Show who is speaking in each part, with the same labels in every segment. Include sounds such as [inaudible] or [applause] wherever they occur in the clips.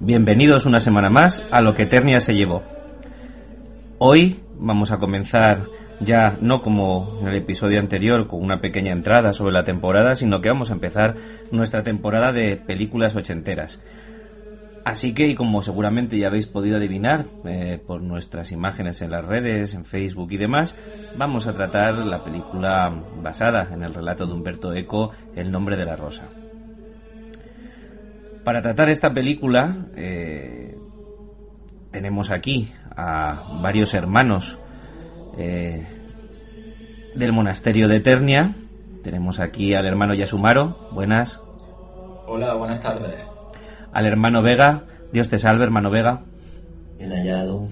Speaker 1: Bienvenidos una semana más a lo que Eternia se llevó. Hoy vamos a comenzar ya no como en el episodio anterior con una pequeña entrada sobre la temporada, sino que vamos a empezar nuestra temporada de películas ochenteras. Así que, y como seguramente ya habéis podido adivinar eh, por nuestras imágenes en las redes, en Facebook y demás, vamos a tratar la película basada en el relato de Humberto Eco, El nombre de la rosa. Para tratar esta película eh, tenemos aquí a varios hermanos eh, del monasterio de Eternia. Tenemos aquí al hermano Yasumaro. Buenas.
Speaker 2: Hola, buenas tardes.
Speaker 1: Al hermano Vega. Dios te salve, hermano Vega.
Speaker 3: Bien hallado.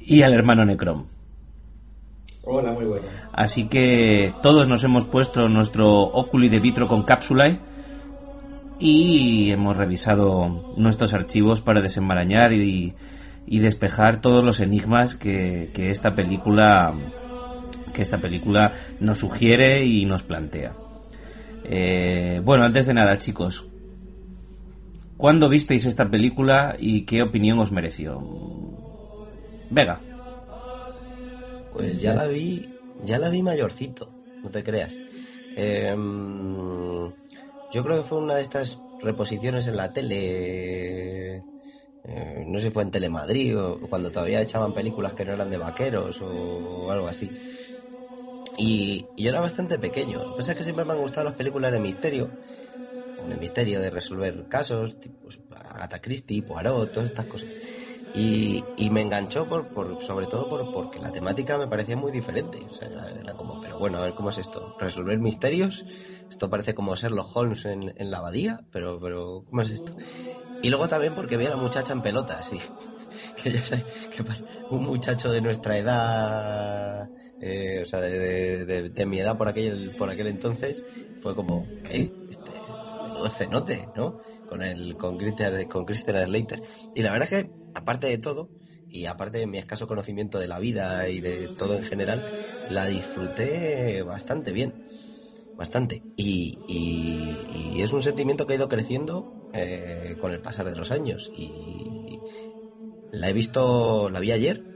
Speaker 1: y al hermano Necrom.
Speaker 2: Hola, muy bueno.
Speaker 1: Así que todos nos hemos puesto nuestro óculo de vitro con cápsula y hemos revisado nuestros archivos para desenmarañar y, despejar todos los enigmas que, esta película que esta película nos sugiere y nos plantea. Eh, bueno, antes de nada, chicos, ¿cuándo visteis esta película y qué opinión os mereció? Vega.
Speaker 3: Pues ya la vi, ya la vi mayorcito, no te creas. Eh, yo creo que fue una de estas reposiciones en la tele. Eh, no sé si fue en Telemadrid o cuando todavía echaban películas que no eran de vaqueros o, algo así. Y, yo era bastante pequeño. Lo que pasa es que siempre me han gustado las películas de misterio. De misterio, de resolver casos, tipo Agatha Christie, Poirot, todas estas cosas. Y, me enganchó por, por, sobre todo por, porque la temática me parecía muy diferente. O sea, era, como, pero bueno, a ver cómo es esto. Resolver misterios. Esto parece como ser los Holmes en, en la abadía, pero, pero ¿cómo es esto? Y luego también porque vi a la muchacha en pelotas. Y, [laughs] que ya sé que un muchacho de nuestra edad, eh, o sea, de, mi edad por aquel, por aquel entonces, fue como, ¿eh? Este, cenote, ¿no? Con el con Christian, con Christian Slater. Y la verdad es que, aparte de todo, y aparte de mi escaso conocimiento de la vida y de todo en general, la disfruté bastante bien. Bastante. Y, y, es un sentimiento que ha ido creciendo eh, con el pasar de los años. Y la he visto, la vi ayer,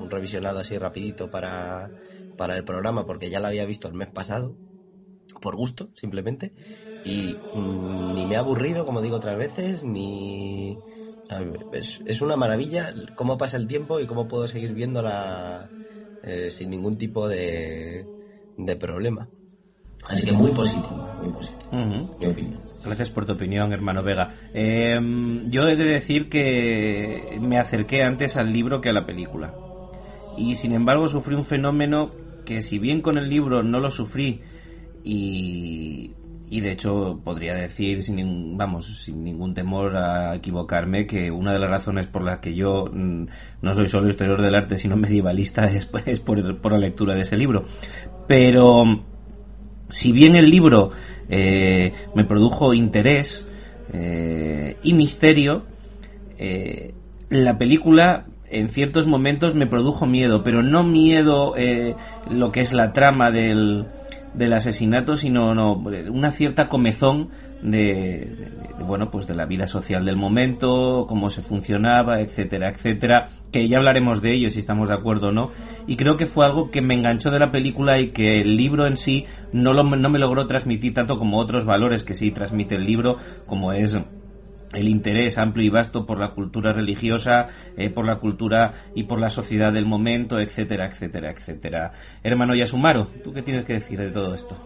Speaker 3: un revisionado así rapidito para, para el programa, porque ya la había visto el mes pasado, por gusto, simplemente y mm, ni me ha aburrido, como digo otras veces, ni... Es, una maravilla cómo pasa el tiempo y cómo puedo seguir viéndola eh, sin ningún tipo de, de problema. Así que muy positivo, muy positivo.
Speaker 1: Gracias por tu opinión, hermano Vega. Em, yo he de decir que me acerqué antes al libro que a la película. Y sin embargo sufrí un fenómeno que si bien con el libro no lo sufrí y y de hecho podría decir sin vamos sin ningún temor a equivocarme que una de las razones por las que yo mm, no soy solo historiador del arte sino medievalista [laughs] es, por, la lectura de ese libro. Pero si bien el libro eh, me produjo interés eh, y misterio eh, la película en ciertos momentos me produjo miedo pero no miedo lo que es la trama del del asesinato, sino no, una cierta comezón de, bueno pues de la vida social del momento, cómo se funcionaba, etcétera, etcétera, que ya hablaremos de ello si estamos de acuerdo o no. Y creo que fue algo que me enganchó de la película y que el libro en sí no, lo, no me logró transmitir tanto como otros valores que sí transmite el libro, como es el interés amplio y vasto por la cultura religiosa, eh, por la cultura y por la sociedad del momento, etcétera, etcétera, etcétera. Hermano Yasumaro, ¿tú qué tienes que decir de todo esto?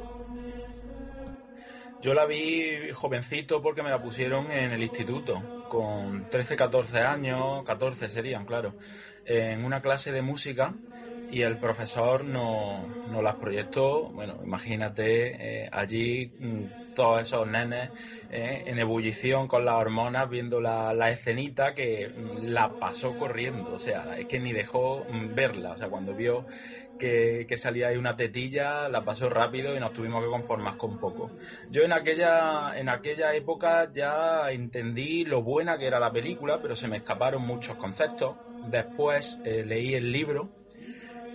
Speaker 2: Yo la vi jovencito porque me la pusieron en el instituto, con 13, 14 años, 14 serían, claro, en una clase de música y el profesor nos no las proyectó, bueno, imagínate eh, allí mm, todos esos nenes eh, en ebullición con las hormonas viendo la, la, escenita que la pasó corriendo, o sea, es que ni dejó verla, o sea, cuando vio que, que, salía ahí una tetilla, la pasó rápido y nos tuvimos que conformar con poco. Yo en aquella, en aquella época ya entendí lo buena que era la película, pero se me escaparon muchos conceptos. Después eh, leí el libro.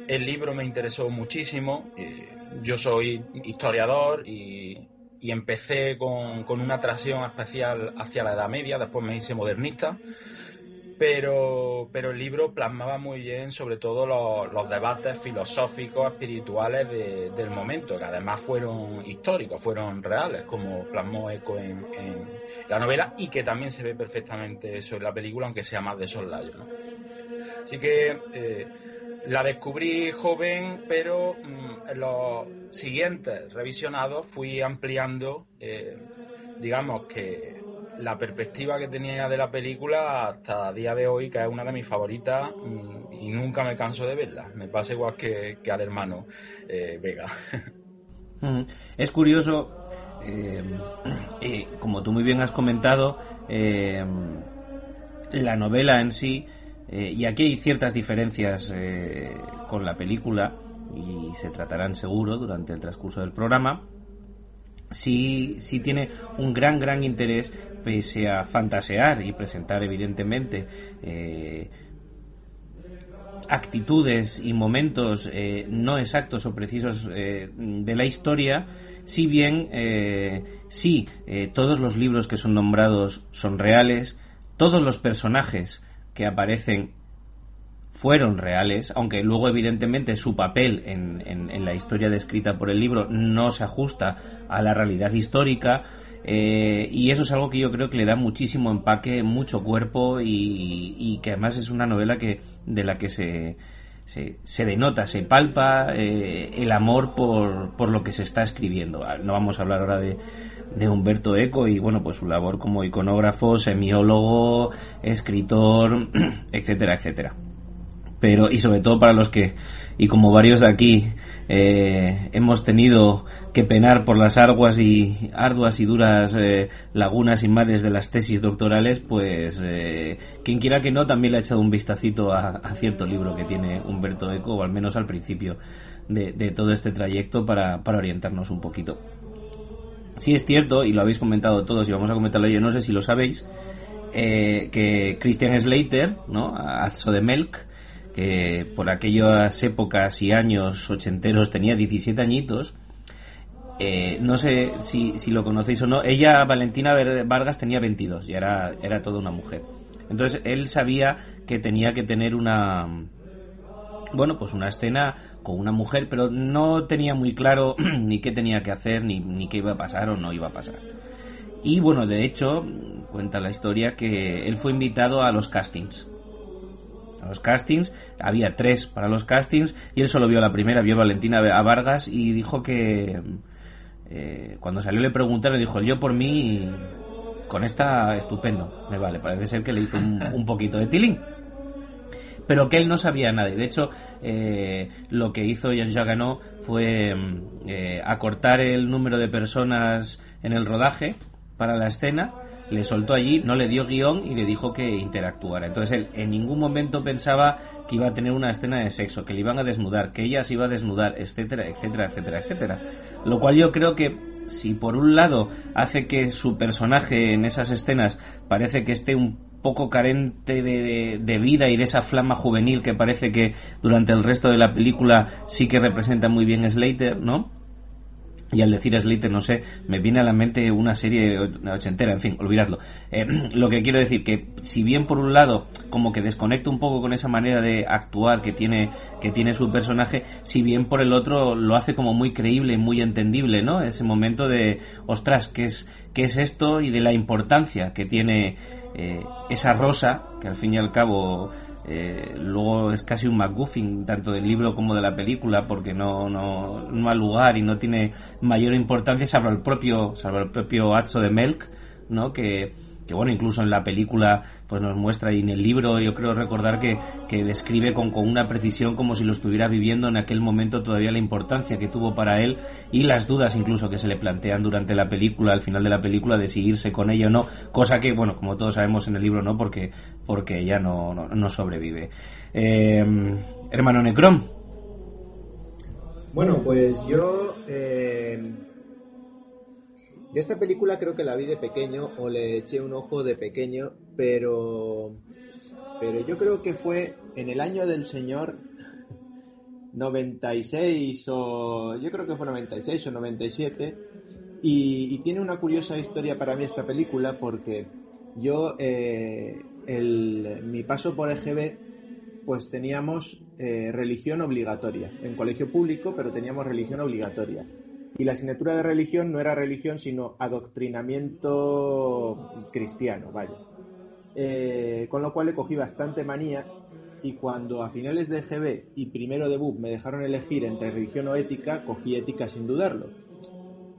Speaker 2: El libro me interesó muchísimo. Eh, yo soy historiador y, y empecé con, con, una atracción especial hacia la Edad Media, después me hice modernista pero, pero el libro plasmaba muy bien sobre todo los, debates filosóficos, espirituales del momento, que además fueron históricos, fueron reales, como plasmó Eco en, la novela y que también se ve perfectamente eso en la película, aunque sea más de soslayo. ¿no? Así que eh, la descubrí joven, pero mm, en los siguientes revisionados fui ampliando, eh, digamos que la perspectiva que tenía de la película hasta el día de hoy, que es una de mis favoritas mm, y nunca me canso de verla. Me pasa igual que, al hermano eh, Vega. [laughs]
Speaker 1: Es curioso, eh, como tú muy bien has comentado, eh, la novela en sí, y aquí hay ciertas diferencias con la película, y se tratarán seguro durante el transcurso del programa, sí, tiene un gran, gran interés, pese a fantasear y presentar, evidentemente, eh, actitudes y momentos eh, no exactos o precisos eh, de la historia, si bien sí, todos los libros que son nombrados son reales, todos los personajes que aparecen fueron reales, aunque luego evidentemente su papel en, en, la historia descrita por el libro no se ajusta a la realidad histórica. Eh, y eso es algo que yo creo que le da muchísimo empaque, mucho cuerpo y, que además es una novela que de la que se, se, denota, se palpa eh, el amor por, por, lo que se está escribiendo. Ah, no vamos a hablar ahora de, de Humberto Eco y bueno, pues su labor como iconógrafo, semiólogo, escritor, [clears throat] etcétera, etcétera pero y sobre todo para los que y como varios de aquí eh, hemos tenido que penar por las y arduas y duras eh, lagunas y mares de las tesis doctorales, pues eh, quien quiera que no también le ha echado un vistacito a, cierto libro que tiene Humberto Eco, o al menos al principio de, de todo este trayecto para, para orientarnos un poquito. Sí es cierto, y lo habéis comentado todos y vamos a comentarlo yo, no sé si lo sabéis, que Christian Slater, ¿no? De Melk, que por aquellas épocas y años ochenteros tenía 17 añitos. Eh, no sé si, si, lo conocéis o no. Ella, Valentina Vargas, tenía 22 y era, era toda una mujer. Entonces él sabía que tenía que tener una. Bueno, pues una escena con una mujer, pero no tenía muy claro [clears throat] ni qué tenía que hacer, ni, ni qué iba a pasar o no iba a pasar. Y bueno, de hecho, cuenta la historia que él fue invitado a los castings a los castings. Había tres para los castings y él solo vio la primera, vio a Valentina a Vargas y dijo que eh, cuando salió le preguntaron, dijo, yo por mí con esta estupendo, me vale, parece ser que le hizo un, poquito de tilín. Pero que él no sabía nada. Y de hecho, eh, lo que hizo Jean Jagano fue eh, acortar el número de personas en el rodaje para la escena le soltó allí, no le dio guion y le dijo que interactuara. Entonces él en ningún momento pensaba que iba a tener una escena de sexo, que le iban a desnudar, que ella se iba a desnudar, etcétera, etcétera, etcétera, etcétera. Lo cual yo creo que si por un lado hace que su personaje en esas escenas parece que esté un poco carente de, de, vida y de esa flama juvenil que parece que durante el resto de la película sí que representa muy bien Slater, ¿no? Y al decir Slater, no sé, me viene a la mente una serie ochentera, en fin, olvidadlo. Eh, [clears throat] lo que quiero decir que si bien por un lado como que desconecta un poco con esa manera de actuar que tiene que tiene su personaje, si bien por el otro lo hace como muy creíble y muy entendible, ¿no? Ese momento de, ostras, ¿qué es qué es esto y de la importancia que tiene eh, esa rosa que al fin y al cabo eh, luego es casi un MacGuffin, tanto del libro como de la película, porque no, no, no ha lugar y no tiene mayor importancia, salvo el propio, salvo el propio Atzo de Melk, ¿no? que, que bueno, incluso en la película pues nos muestra y en el libro yo creo recordar que, que describe con, con, una precisión como si lo estuviera viviendo en aquel momento todavía la importancia que tuvo para él y las dudas incluso que se le plantean durante la película, al final de la película, de si irse con ella o no, cosa que, bueno, como todos sabemos en el libro no, porque, porque ella no, no, sobrevive. Eh, hermano Necrom.
Speaker 4: Bueno, pues yo. Eh, yo esta película creo que la vi de pequeño o le eché un ojo de pequeño, pero. Pero yo creo que fue en el año del Señor 96 o. Yo creo que fue 96 o 97. Y, y tiene una curiosa historia para mí esta película porque yo, eh, el, mi paso por EGB, pues teníamos eh, religión obligatoria. En colegio público, pero teníamos religión obligatoria. Y la asignatura de religión no era religión, sino adoctrinamiento cristiano, vaya. Eh, con lo cual le cogí bastante manía y cuando a finales de EGB y primero de BUP me dejaron elegir entre religión o ética, cogí ética sin dudarlo.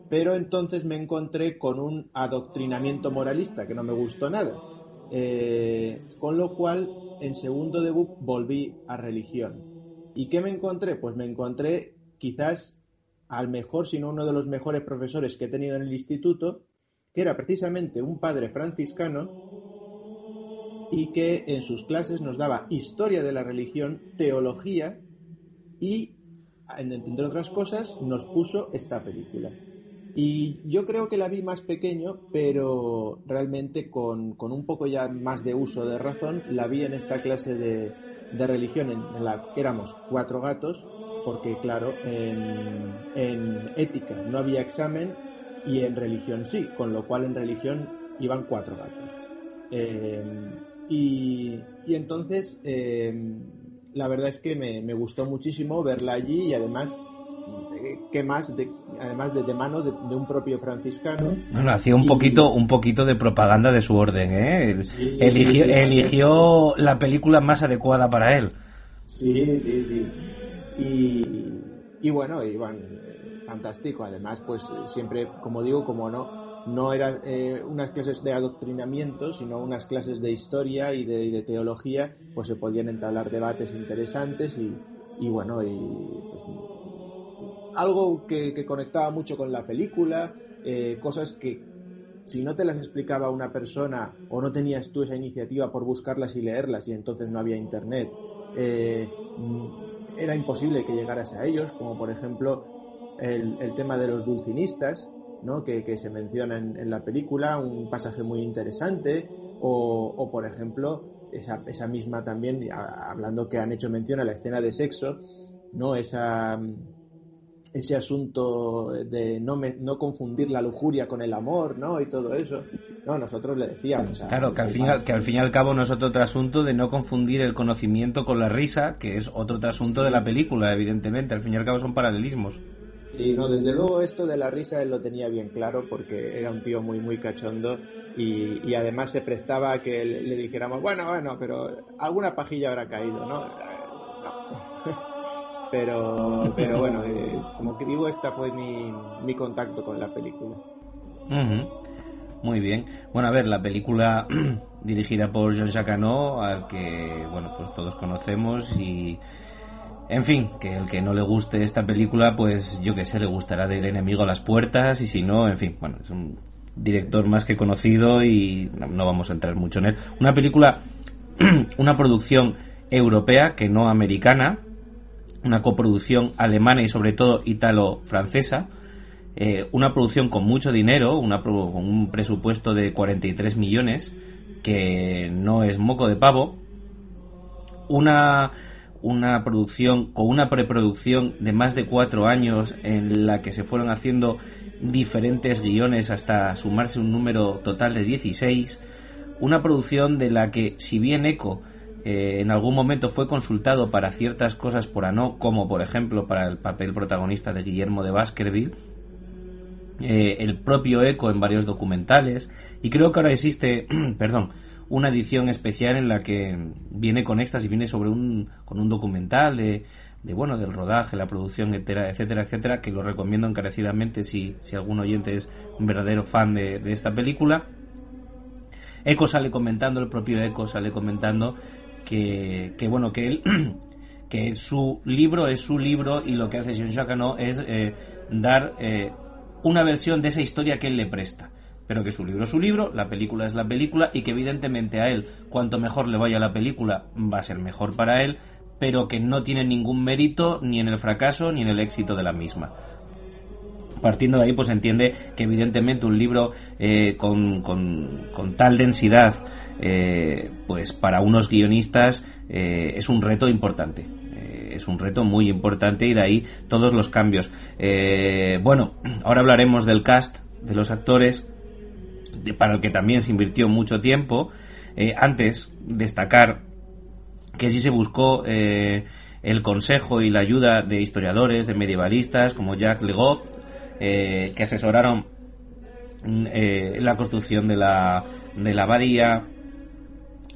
Speaker 4: Pero entonces me encontré con un adoctrinamiento moralista que no me gustó nada. Eh, con lo cual, en segundo de BUP volví a religión. ¿Y qué me encontré? Pues me encontré quizás al mejor, si no uno de los mejores profesores que he tenido en el instituto, que era precisamente un padre franciscano y que en sus clases nos daba historia de la religión, teología y, entre otras cosas, nos puso esta película. Y yo creo que la vi más pequeño, pero realmente con, un poco ya más de uso de razón, la vi en esta clase de, religión en, la que éramos cuatro gatos, porque claro, en, en ética no había examen y en religión sí, con lo cual en religión iban cuatro gatos. Eh, y, entonces, eh, la verdad es que me, me, gustó muchísimo verla allí y además que más, de, además de, de mano de, un propio franciscano.
Speaker 1: Bueno, hacía un poquito, un poquito de propaganda de su orden, ¿eh? eligió, eligió la película más adecuada para él.
Speaker 4: Sí, sí, sí. Y, y bueno, y fantástico. Además, pues siempre, como digo, como no, no eran eh, unas clases de adoctrinamiento, sino unas clases de historia y de, teología, pues se podían entablar debates interesantes y, y bueno, y pues, algo que, conectaba mucho con la película, eh, cosas que si no te las explicaba una persona o no tenías tú esa iniciativa por buscarlas y leerlas y entonces no había internet, eh, era imposible que llegaras a ellos, como por ejemplo el, tema de los dulcinistas, ¿no? que, se menciona en, la película, un pasaje muy interesante, o, o por ejemplo esa, esa misma también, hablando que han hecho mención a la escena de sexo, ¿no? esa ese asunto de no, no confundir la lujuria con el amor, ¿no? Y todo eso. No, nosotros le decíamos.
Speaker 1: claro, que al, fin, que al fin y al cabo no es otro trasunto de no confundir el conocimiento con la risa, que es otro trasunto de la película, evidentemente. Al fin y al cabo son paralelismos.
Speaker 4: Sí, no, desde luego esto de la risa él lo tenía bien claro porque era un tío muy, muy cachondo y, y además se prestaba a que le, le dijéramos, bueno, bueno, pero alguna pajilla habrá caído, ¿no? [laughs] Pero, pero bueno, eh, como que digo, esta fue mi, mi contacto con la película.
Speaker 1: Muy bien. Bueno, a ver, la película [clears throat] dirigida por Jean Jacques al que, bueno, pues todos conocemos y... En fin, que el que no le guste esta película, pues yo que sé, le gustará del enemigo a las puertas y si no, en fin, bueno, es un director más que conocido y no vamos a entrar mucho en él. Una película, [clears throat] una producción europea que no americana, una coproducción alemana y sobre todo italo-francesa, eh, una producción con mucho dinero, una, con un presupuesto de 43 millones, que no es moco de pavo, una, una producción con una preproducción de más de cuatro años en la que se fueron haciendo diferentes guiones hasta sumarse un número total de 16, una producción de la que, si bien Eco eh, en algún momento fue consultado para ciertas cosas por ANO, como por ejemplo para el papel protagonista de Guillermo de Baskerville, eh, el propio Eco en varios documentales, y creo que ahora existe, [clears throat] perdón, una edición especial en la que viene con y viene sobre un, con un documental de, de bueno del rodaje, la producción, etcétera, etcétera, etcétera, que lo recomiendo encarecidamente si, si algún oyente es un verdadero fan de, de esta película. Eco sale comentando, el propio Eco sale comentando que, bueno, que él [clears throat] que su libro es su libro y lo que hace Jacques es eh, dar eh, una versión de esa historia que él le presta. Pero que su libro es su libro, la película es la película y que evidentemente a él cuanto mejor le vaya la película va a ser mejor para él, pero que no tienen ningún mérito ni en el fracaso ni en el éxito de la misma. Partiendo de ahí, pues entiende que evidentemente un libro eh, con, con, tal densidad, eh, pues para unos guionistas eh, es un reto importante. es un reto muy importante de ahí todos los cambios. bueno, ahora hablaremos del cast, de los actores, para el que también se invirtió mucho tiempo. antes, destacar que sí se buscó el consejo y la ayuda de historiadores, de medievalistas como Jacques Legoff, eh, que asesoraron eh, la construcción de la, de la abadía,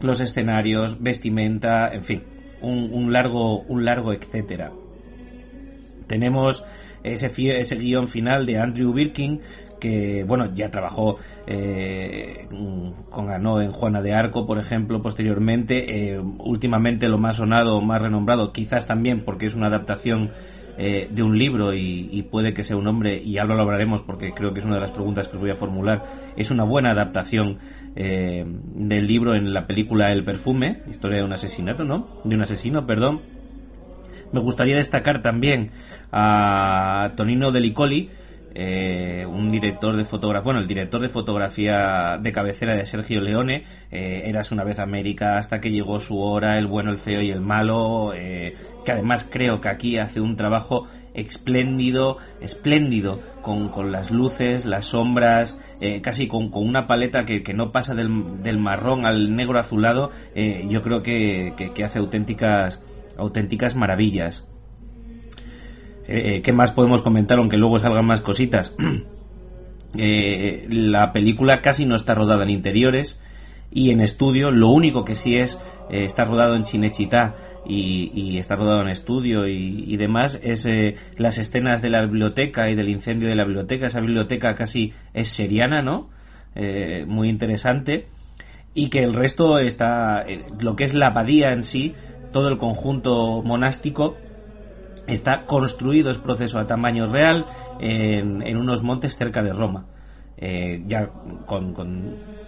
Speaker 1: los escenarios, vestimenta, en fin, un, largo, un largo etcétera. Tenemos ese, ese guion final de Andrew Birkin, que bueno ya trabajó eh, con Anó en Juana de Arco por ejemplo posteriormente últimamente lo más sonado más renombrado quizás también porque es una adaptación eh, de un libro y, puede que sea un hombre, y ahora lo hablaremos porque creo que es una de las preguntas que os voy a formular, es una buena adaptación eh, del libro en la película El perfume, historia de un asesinato, ¿no? De un asesino, perdón. Me gustaría destacar también a Tonino Delicoli, eh, un director de fotografía, bueno, el director de fotografía de cabecera de Sergio Leone, eh, Eras una vez América, hasta que llegó su hora, El bueno, el feo y el malo, eh, que además creo que aquí hace un trabajo espléndido, espléndido, con, con las luces, las sombras, eh, casi con, con, una paleta que, que no pasa del, del, marrón al negro azulado, yo creo que, que hace auténticas, auténticas maravillas. Eh, ¿Qué más podemos comentar, aunque luego salgan más cositas? [clears throat] Eh, la película casi no está rodada en interiores y en estudio. Lo único que sí es, eh, está rodado en Chinechita y, está rodado en estudio y, demás, es las escenas de la biblioteca y del incendio de la biblioteca. Esa biblioteca casi es seriana, ¿no? muy interesante. Y que el resto está, lo que es la abadía en sí, todo el conjunto monástico, está construido, es proceso a tamaño real, en, unos montes cerca de Roma. Eh, ya con, con,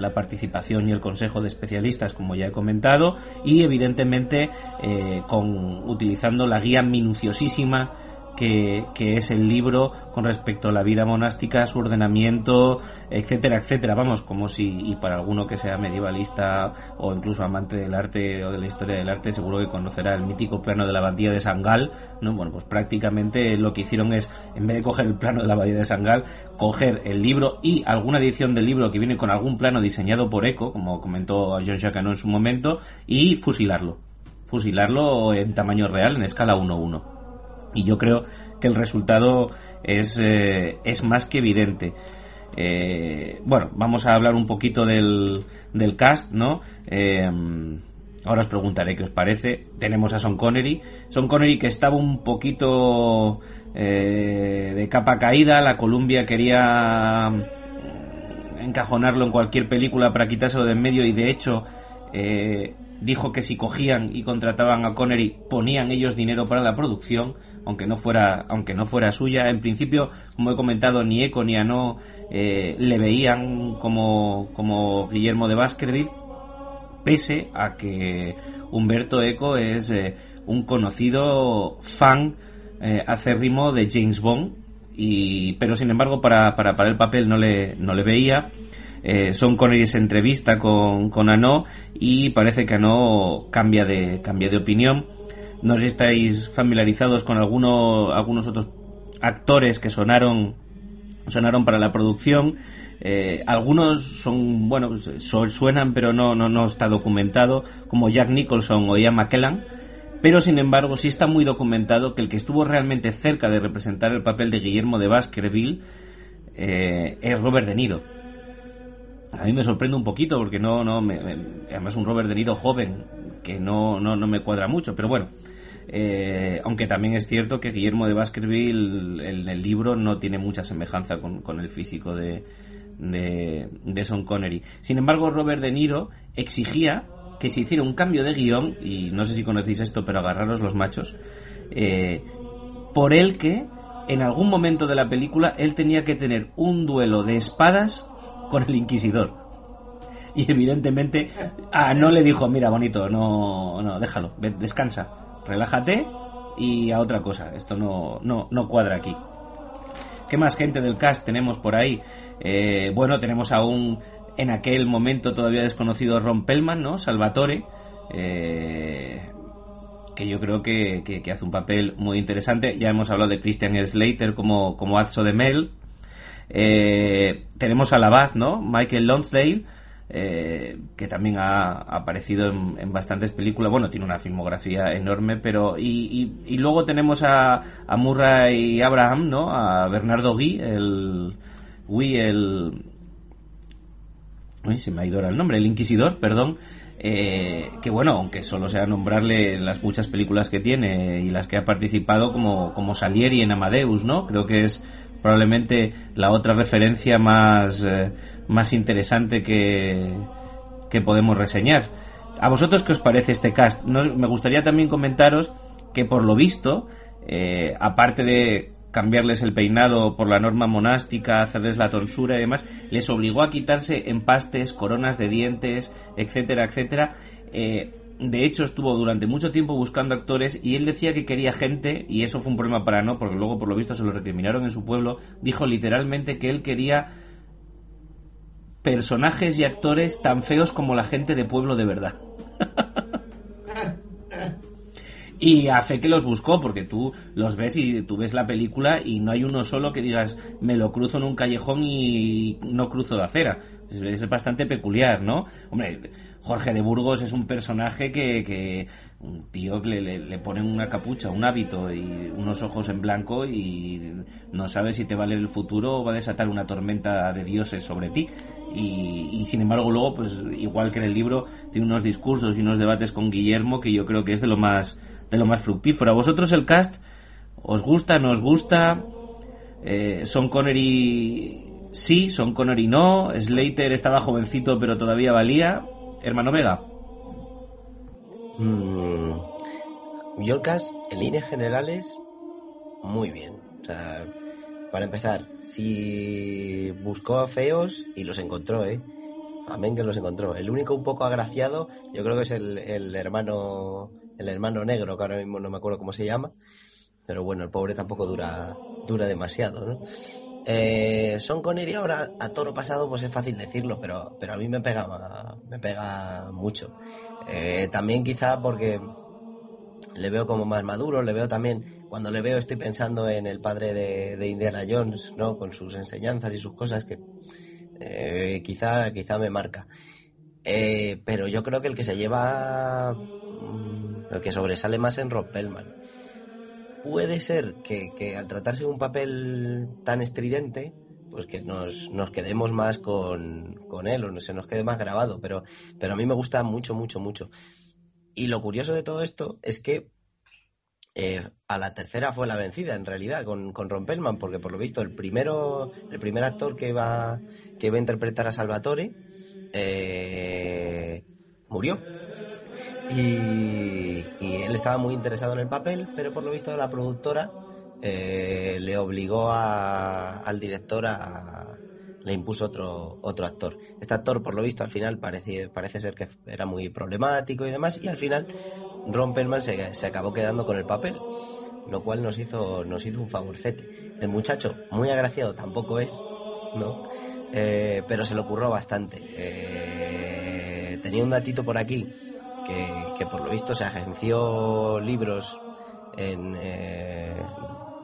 Speaker 1: la participación y el consejo de especialistas, como ya he comentado, y evidentemente eh, con utilizando la guía minuciosísima que, es el libro con respecto a la vida monástica, su ordenamiento, etcétera, etcétera. Vamos, como si, y para alguno que sea medievalista o incluso amante del arte o de la historia del arte, seguro que conocerá el mítico plano de la abadía de Sangal, ¿no? Bueno, pues prácticamente lo que hicieron es, en vez de coger el plano de la abadía de Sangal, coger el libro y alguna edición del libro que viene con algún plano diseñado por Eco, como comentó John Jacquano en su momento, y fusilarlo. Fusilarlo en tamaño real, en escala 1-1 y yo creo que el resultado es, eh, es más que evidente. Eh, bueno, vamos a hablar un poquito del, del cast, ¿no? Eh, ahora os preguntaré qué os parece. Tenemos a Son Connery. Son Connery que estaba un poquito de capa caída. La Columbia quería encajonarlo en cualquier película para quitárselo de en medio y de hecho dijo que si cogían y contrataban a Connery ponían ellos dinero para la producción aunque no fuera aunque no fuera suya. En principio como he comentado ni Eco ni Ano eh, le veían como como Guillermo de Baskerville pese a que Humberto Eco es eh, un conocido fan eh, acérrimo de James Bond y pero sin embargo para, para, para el papel no le no le veía eh, Son Connery se entrevista con, con Ano y parece que Ano cambia de, cambia de opinión no sé si estáis familiarizados con alguno, algunos otros actores que sonaron sonaron para la producción. Eh, algunos son, bueno, pues, suenan, pero no, no, no está documentado, como Jack Nicholson o Ian McKellen. Pero sin embargo, sí está muy documentado que el que estuvo realmente cerca de representar el papel de Guillermo de Baskerville eh, es Robert De Niro. A mí me sorprende un poquito porque no, no, me, además un Robert De Niro joven que no, no, no me cuadra mucho, pero bueno, eh, aunque también es cierto que Guillermo de Baskerville en el libro no tiene mucha semejanza con, el físico de, de, Sean Connery. Sin embargo, Robert De Niro exigía que se hiciera un cambio de guion, y no sé si conocéis esto, pero agarraros los machos, eh, por el que en algún momento de la película él tenía que tener un duelo de espadas con el inquisidor. y evidentemente ah, no le dijo, mira, bonito, no, no, déjalo, descansa, relájate y a otra cosa, esto no, no, no cuadra aquí. ¿Qué más gente del cast tenemos por ahí? Eh, bueno, tenemos aún en aquel momento todavía desconocido Ron Pellman, ¿no? Salvatore, eh, que yo creo que, que, hace un papel muy interesante. Ya hemos hablado de Christian Slater como, como Azzo de Mel. Eh, tenemos a la Baz, ¿no? Michael Lonsdale, eh, que también ha, aparecido en, bastantes películas. Bueno, tiene una filmografía enorme, pero. Y, y, luego tenemos a, a, Murray Abraham, ¿no? A Bernardo Guy, el. Guy, el. Uy, se me ha ido ahora el nombre, el Inquisidor, perdón. Eh, que bueno, aunque solo sea nombrarle las muchas películas que tiene y las que ha participado como, como Salieri en Amadeus, ¿no? Creo que es probablemente la otra referencia más, eh, más interesante que, que podemos reseñar. ¿A vosotros qué os parece este cast? me gustaría también comentaros que por lo visto, eh, aparte de cambiarles el peinado por la norma monástica, hacerles la tonsura y demás, les obligó a quitarse empastes, coronas de dientes, etcétera, etcétera. Eh, de hecho estuvo durante mucho tiempo buscando actores y él decía que quería gente y eso fue un problema para no porque luego por lo visto se lo recriminaron en su pueblo. Dijo literalmente que él quería personajes y actores tan feos como la gente de pueblo de verdad. [laughs] Y a fe que los buscó porque tú los ves y tú ves la película y no hay uno solo que digas me lo cruzo en un callejón y no cruzo de acera es, bastante peculiar, ¿no? Hombre, Jorge de Burgos es un personaje que, que un tío que le, le, ponen una capucha, un hábito y unos ojos en blanco y no sabe si te va a leer el futuro o va a desatar una tormenta de dioses sobre ti. Y, y, sin embargo luego, pues igual que en el libro, tiene unos discursos y unos debates con Guillermo que yo creo que es de lo más, de lo más fructífero. ¿A vosotros el cast os gusta, no os gusta? Eh, Son Connery sí, Son Connery no, Slater estaba jovencito pero todavía valía. Hermano Vega.
Speaker 3: Mm, en líneas generales, muy bien. O sea, para empezar, si buscó a feos y los encontró, ¿eh? Amén que los encontró. El único un poco agraciado, yo creo que es el, el hermano el hermano negro, que ahora mismo no me acuerdo cómo se llama. Pero bueno, el pobre tampoco dura, dura demasiado, ¿no? Eh, Son Connery ahora, a toro pasado, pues es fácil decirlo, pero, pero a mí me pega, me pega mucho. Eh, también quizá porque le veo como más maduro, le veo también, cuando le veo estoy pensando en el padre de, Indiana Jones, ¿no? Con sus enseñanzas y sus cosas que eh, quizá, quizá me marca. Eh, pero yo creo que el que se lleva, mm, el que sobresale más en Rob Pellman puede ser que, al tratarse de un papel tan estridente, pues que nos, nos quedemos más con, él o no se nos quede más grabado, pero, pero a mí me gusta mucho, mucho, mucho. Y lo curioso de todo esto es que eh, a la tercera fue la vencida, en realidad, con, con Ron Pellman, porque por lo visto el primero, el primer actor que va, que va a interpretar a Salvatore eh, murió. Y, él estaba muy interesado en el papel, pero por lo visto la productora eh, le obligó al director a le impuso otro otro actor. Este actor, por lo visto, al final parece, parece ser que era muy problemático y demás, y al final Ron Perlman se, se acabó quedando con el papel, lo cual nos hizo, nos hizo un favorcete. El muchacho, muy agraciado, tampoco es, ¿no? Eh, pero se lo ocurrió bastante. Eh, tenía un datito por aquí que, por lo visto se agenció libros en, eh,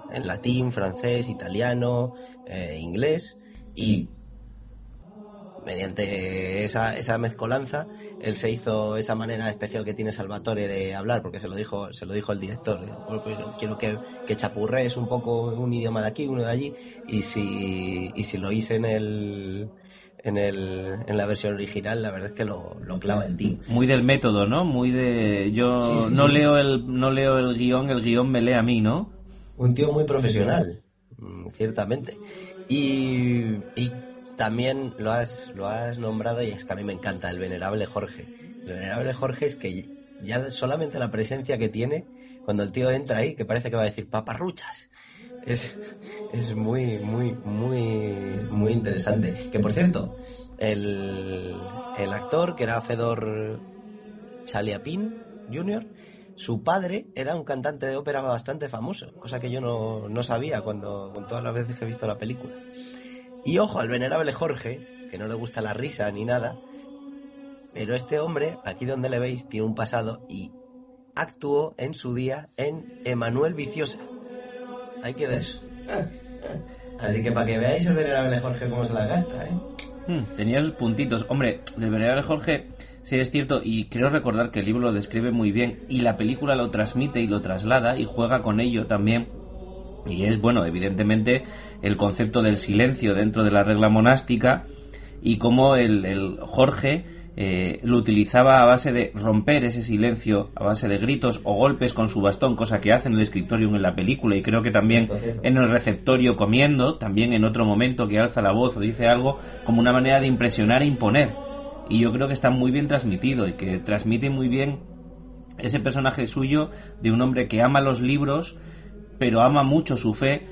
Speaker 3: en latín, francés, italiano, eh, inglés y mediante esa, esa mezcolanza él se hizo esa manera especial que tiene Salvatore de hablar porque se lo dijo se lo dijo el director. Pues quiero que, que chapurrees un poco un idioma de aquí uno de allí y si y si lo hice en el en, el, en la versión original, la verdad es que lo, lo clava el tío.
Speaker 1: Muy del método, ¿no? Muy de... Yo no, Leo el, no leo el guion, el guion me lee a mí, ¿no?
Speaker 3: Un tío muy profesional, mm, ciertamente. Y, y también lo has, lo has nombrado y es que a mí me encanta el venerable Jorge. El venerable Jorge es que ya solamente la presencia que tiene cuando el tío entra ahí, que parece que va a decir paparruchas es, es muy, muy, muy, muy interesante. Que por cierto, el, el actor, que era Fedor Chaliapin Jr., su padre era un cantante de ópera bastante famoso, cosa que yo no, no sabía cuando, con todas las veces que he visto la película. Y ojo al venerable Jorge, que no le gusta la risa ni nada, pero este hombre, aquí donde le veis, tiene un pasado y actuó en su día en Emanuel Viciosa. Hay que ver. Así que para que veáis el venerable Jorge cómo se la gasta, ¿eh?
Speaker 1: Hmm, tenía sus puntitos. Hombre, del venerable Jorge sí es cierto y creo recordar que el libro lo describe muy bien y la película lo transmite y lo traslada y juega con ello también. Y es, bueno, evidentemente el concepto del silencio dentro de la regla monástica y cómo el, el Jorge eh, lo utilizaba a base de romper ese silencio, a base de gritos o golpes con su bastón, cosa que hace en el escritorio en la película y creo que también en el receptorio comiendo, también en otro momento que alza la voz o dice algo como una manera de impresionar e imponer. Y yo creo que está muy bien transmitido y que transmite muy bien ese personaje suyo de un hombre que ama los libros, pero ama mucho su fe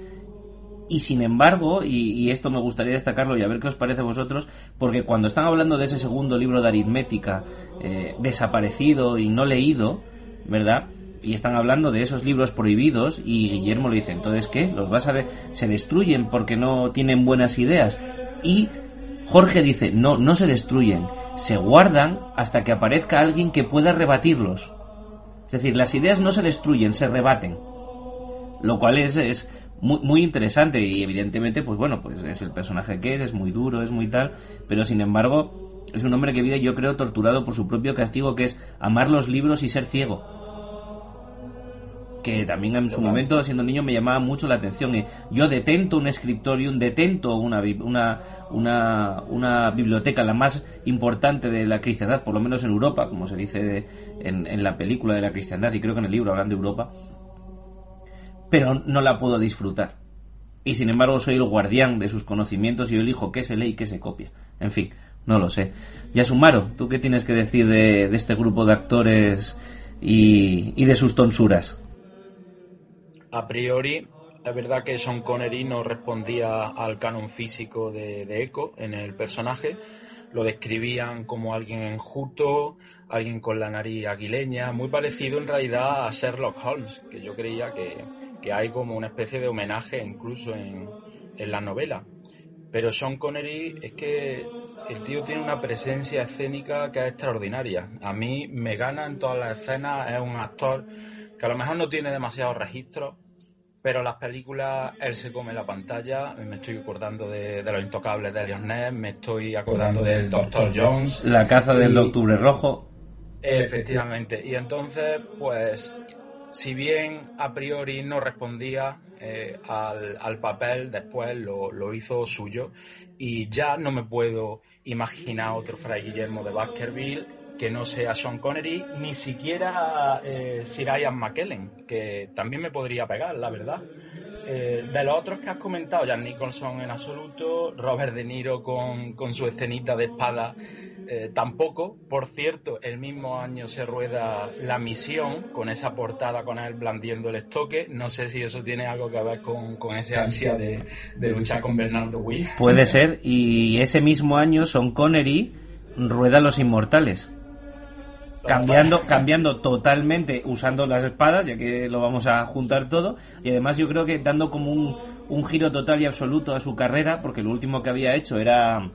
Speaker 1: y sin embargo, y, esto me gustaría destacarlo y a ver qué os parece a vosotros, porque cuando están hablando de ese segundo libro de aritmética eh, desaparecido y no leído, ¿verdad? Y están hablando de esos libros prohibidos y Guillermo le dice, entonces ¿qué? ¿Los vas a se destruyen porque no tienen buenas ideas? Y Jorge dice, no, no se destruyen, se guardan hasta que aparezca alguien que pueda rebatirlos. Es decir, las ideas no se destruyen, se rebaten. Lo cual es, es muy, muy interesante y evidentemente, pues bueno, pues es el personaje que es, es muy duro, es muy tal, pero sin embargo es un hombre que vive, yo creo, torturado por su propio castigo, que es amar los libros y ser ciego. Que también en su momento, siendo niño, me llamaba mucho la atención. Y yo detento un escritorium, detento una, una, una, una biblioteca, la más importante de la cristiandad, por lo menos en Europa, como se dice en, en la película de la cristiandad, y creo que en el libro hablan de Europa pero no la puedo disfrutar. Y sin embargo soy el guardián de sus conocimientos y yo elijo qué se lee y qué se copia. En fin, no lo sé. Yasumaro, ¿tú qué tienes que decir de, este grupo de actores y, de sus tonsuras?
Speaker 2: A priori, es verdad que Sean Connery no respondía al canon físico de, de Echo en el personaje. Lo describían como alguien enjuto, alguien con la nariz aguileña, muy parecido en realidad a Sherlock Holmes, que yo creía que, que hay como una especie de homenaje incluso en, en la novela. Pero Sean Connery es que el tío tiene una presencia escénica que es extraordinaria. A mí me gana en todas las escenas, es un actor que a lo mejor no tiene demasiados registros, pero las películas él se come la pantalla. Me estoy acordando de, Los Intocables de Leon Ness, me estoy acordando del Doctor Jones.
Speaker 1: La caza del Octubre Rojo.
Speaker 2: Efectivamente. Y entonces, pues si bien a priori no respondía eh, al, papel, después lo, hizo suyo y ya no me puedo imaginar otro Fray Guillermo de Baskerville que no sea Sean Connery, ni siquiera eh, Sir Ian McKellen, que también me podría pegar, la verdad. Eh, de los otros que has comentado, Jan Nicholson en absoluto, Robert De Niro con, con su escenita de espada eh, tampoco. Por cierto, el mismo año se rueda La Misión, con esa portada con él blandiendo el estoque. No sé si eso tiene algo que ver con, con ese ansia de, luchar con Bernardo Will.
Speaker 1: Puede ser, y ese mismo año Son Connery rueda Los Inmortales. Cambiando, cambiando totalmente, usando las espadas, ya que lo vamos a juntar todo, y además yo creo que dando como un, un giro total y absoluto a su carrera, porque lo último que había hecho era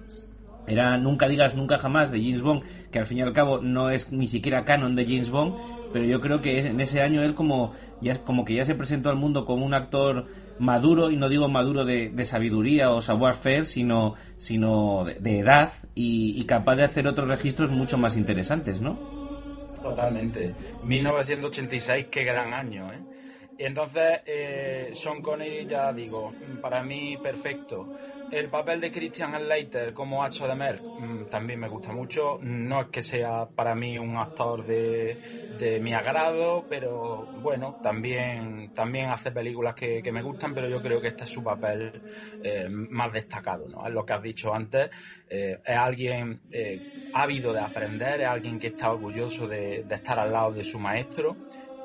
Speaker 1: era Nunca digas nunca jamás de James Bond, que al fin y al cabo no es ni siquiera canon de James Bond, pero yo creo que en ese año él como, ya, como que ya se presentó al mundo como un actor maduro, y no digo maduro de, sabiduría o savoir-faire, sino, sino de, edad y, y, capaz de hacer otros registros mucho más interesantes, ¿no?
Speaker 2: Totalmente. 1986, qué gran año, ¿eh? Y entonces, eh, Sean Connery, ya digo, para mí perfecto. El papel de Christian Slater como Hacho de Mer mm, también me gusta mucho. No es que sea para mí un actor de, mi agrado, pero bueno, también, también hace películas que, me gustan, pero yo creo que este es su papel eh, más destacado. ¿no? Es lo que has dicho antes. Eh, es alguien eh, ávido de aprender, es alguien que está orgulloso de, de estar al lado de su maestro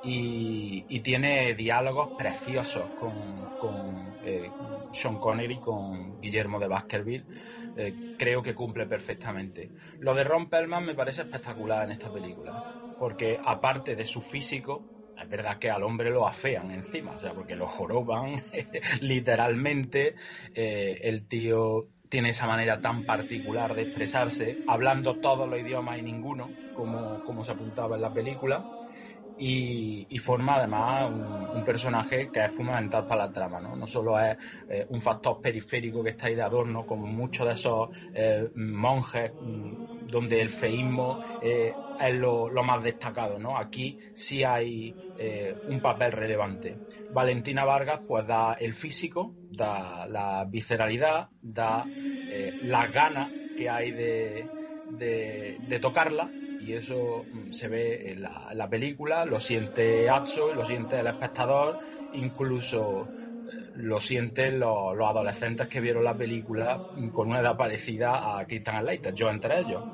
Speaker 2: y, tiene diálogos preciosos con, con eh, Sean Connery, con Guillermo de Baskerville. Eh, creo que cumple perfectamente. Lo de Ron Perlman me parece espectacular en esta película, porque aparte de su físico, es verdad que al hombre lo afean encima, o sea, porque lo joroban [laughs] literalmente. Eh, el tío tiene esa manera tan particular de expresarse, hablando todos los idiomas y ninguno, como, como se apuntaba en la película y, forma además un, personaje que es fundamental para la trama, ¿no? No solo es eh, un factor periférico que está ahí de adorno, como muchos de esos eh, monjes mm, donde el feísmo eh, es lo, más destacado, ¿no? Aquí sí hay un papel relevante. Valentina Vargas pues da el físico, da la visceralidad, da las ganas que hay de, de tocarla y eso mm, se ve en la, película, lo siente Atso, lo siente el espectador, incluso eh, lo sienten los, adolescentes que vieron la película mm, con una edad parecida a Christian Slater, yo entre ellos.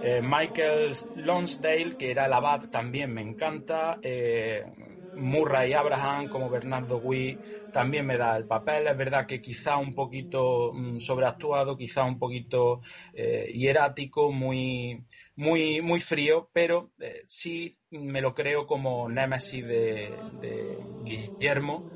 Speaker 2: Eh, Michael Lonsdale, que era el abad, también me encanta. Eh, Murray Abraham como Bernardo Gui también me da el papel. Es verdad que quizá un poquito mm, sobreactuado, quizá un poquito hierático, muy, muy, muy frío, pero eh, sí me lo creo como Nemesis de, Guillermo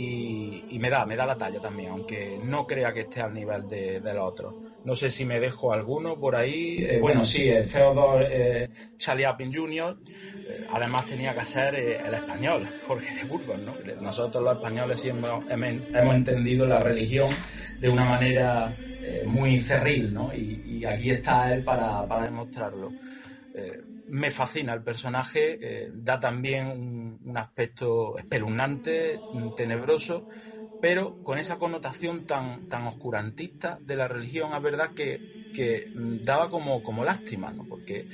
Speaker 2: y, me da, me da la talla también, aunque no crea que esté al nivel de, del otro. No sé si me dejo alguno por ahí. Eh, bueno, sí, Theodore eh, Chaliapin Jr. además tenía que ser el español, Jorge de Burgos, ¿no? Nosotros los españoles sí hemos, hemos entendido la religión de una manera eh, muy cerril, ¿no? Y, aquí está él para, demostrarlo. Eh, me fascina el personaje, eh, da también un, aspecto espeluznante, tenebroso, pero con esa connotación tan, tan oscurantista de la religión, es verdad que, daba como, como lástima, ¿no? Porque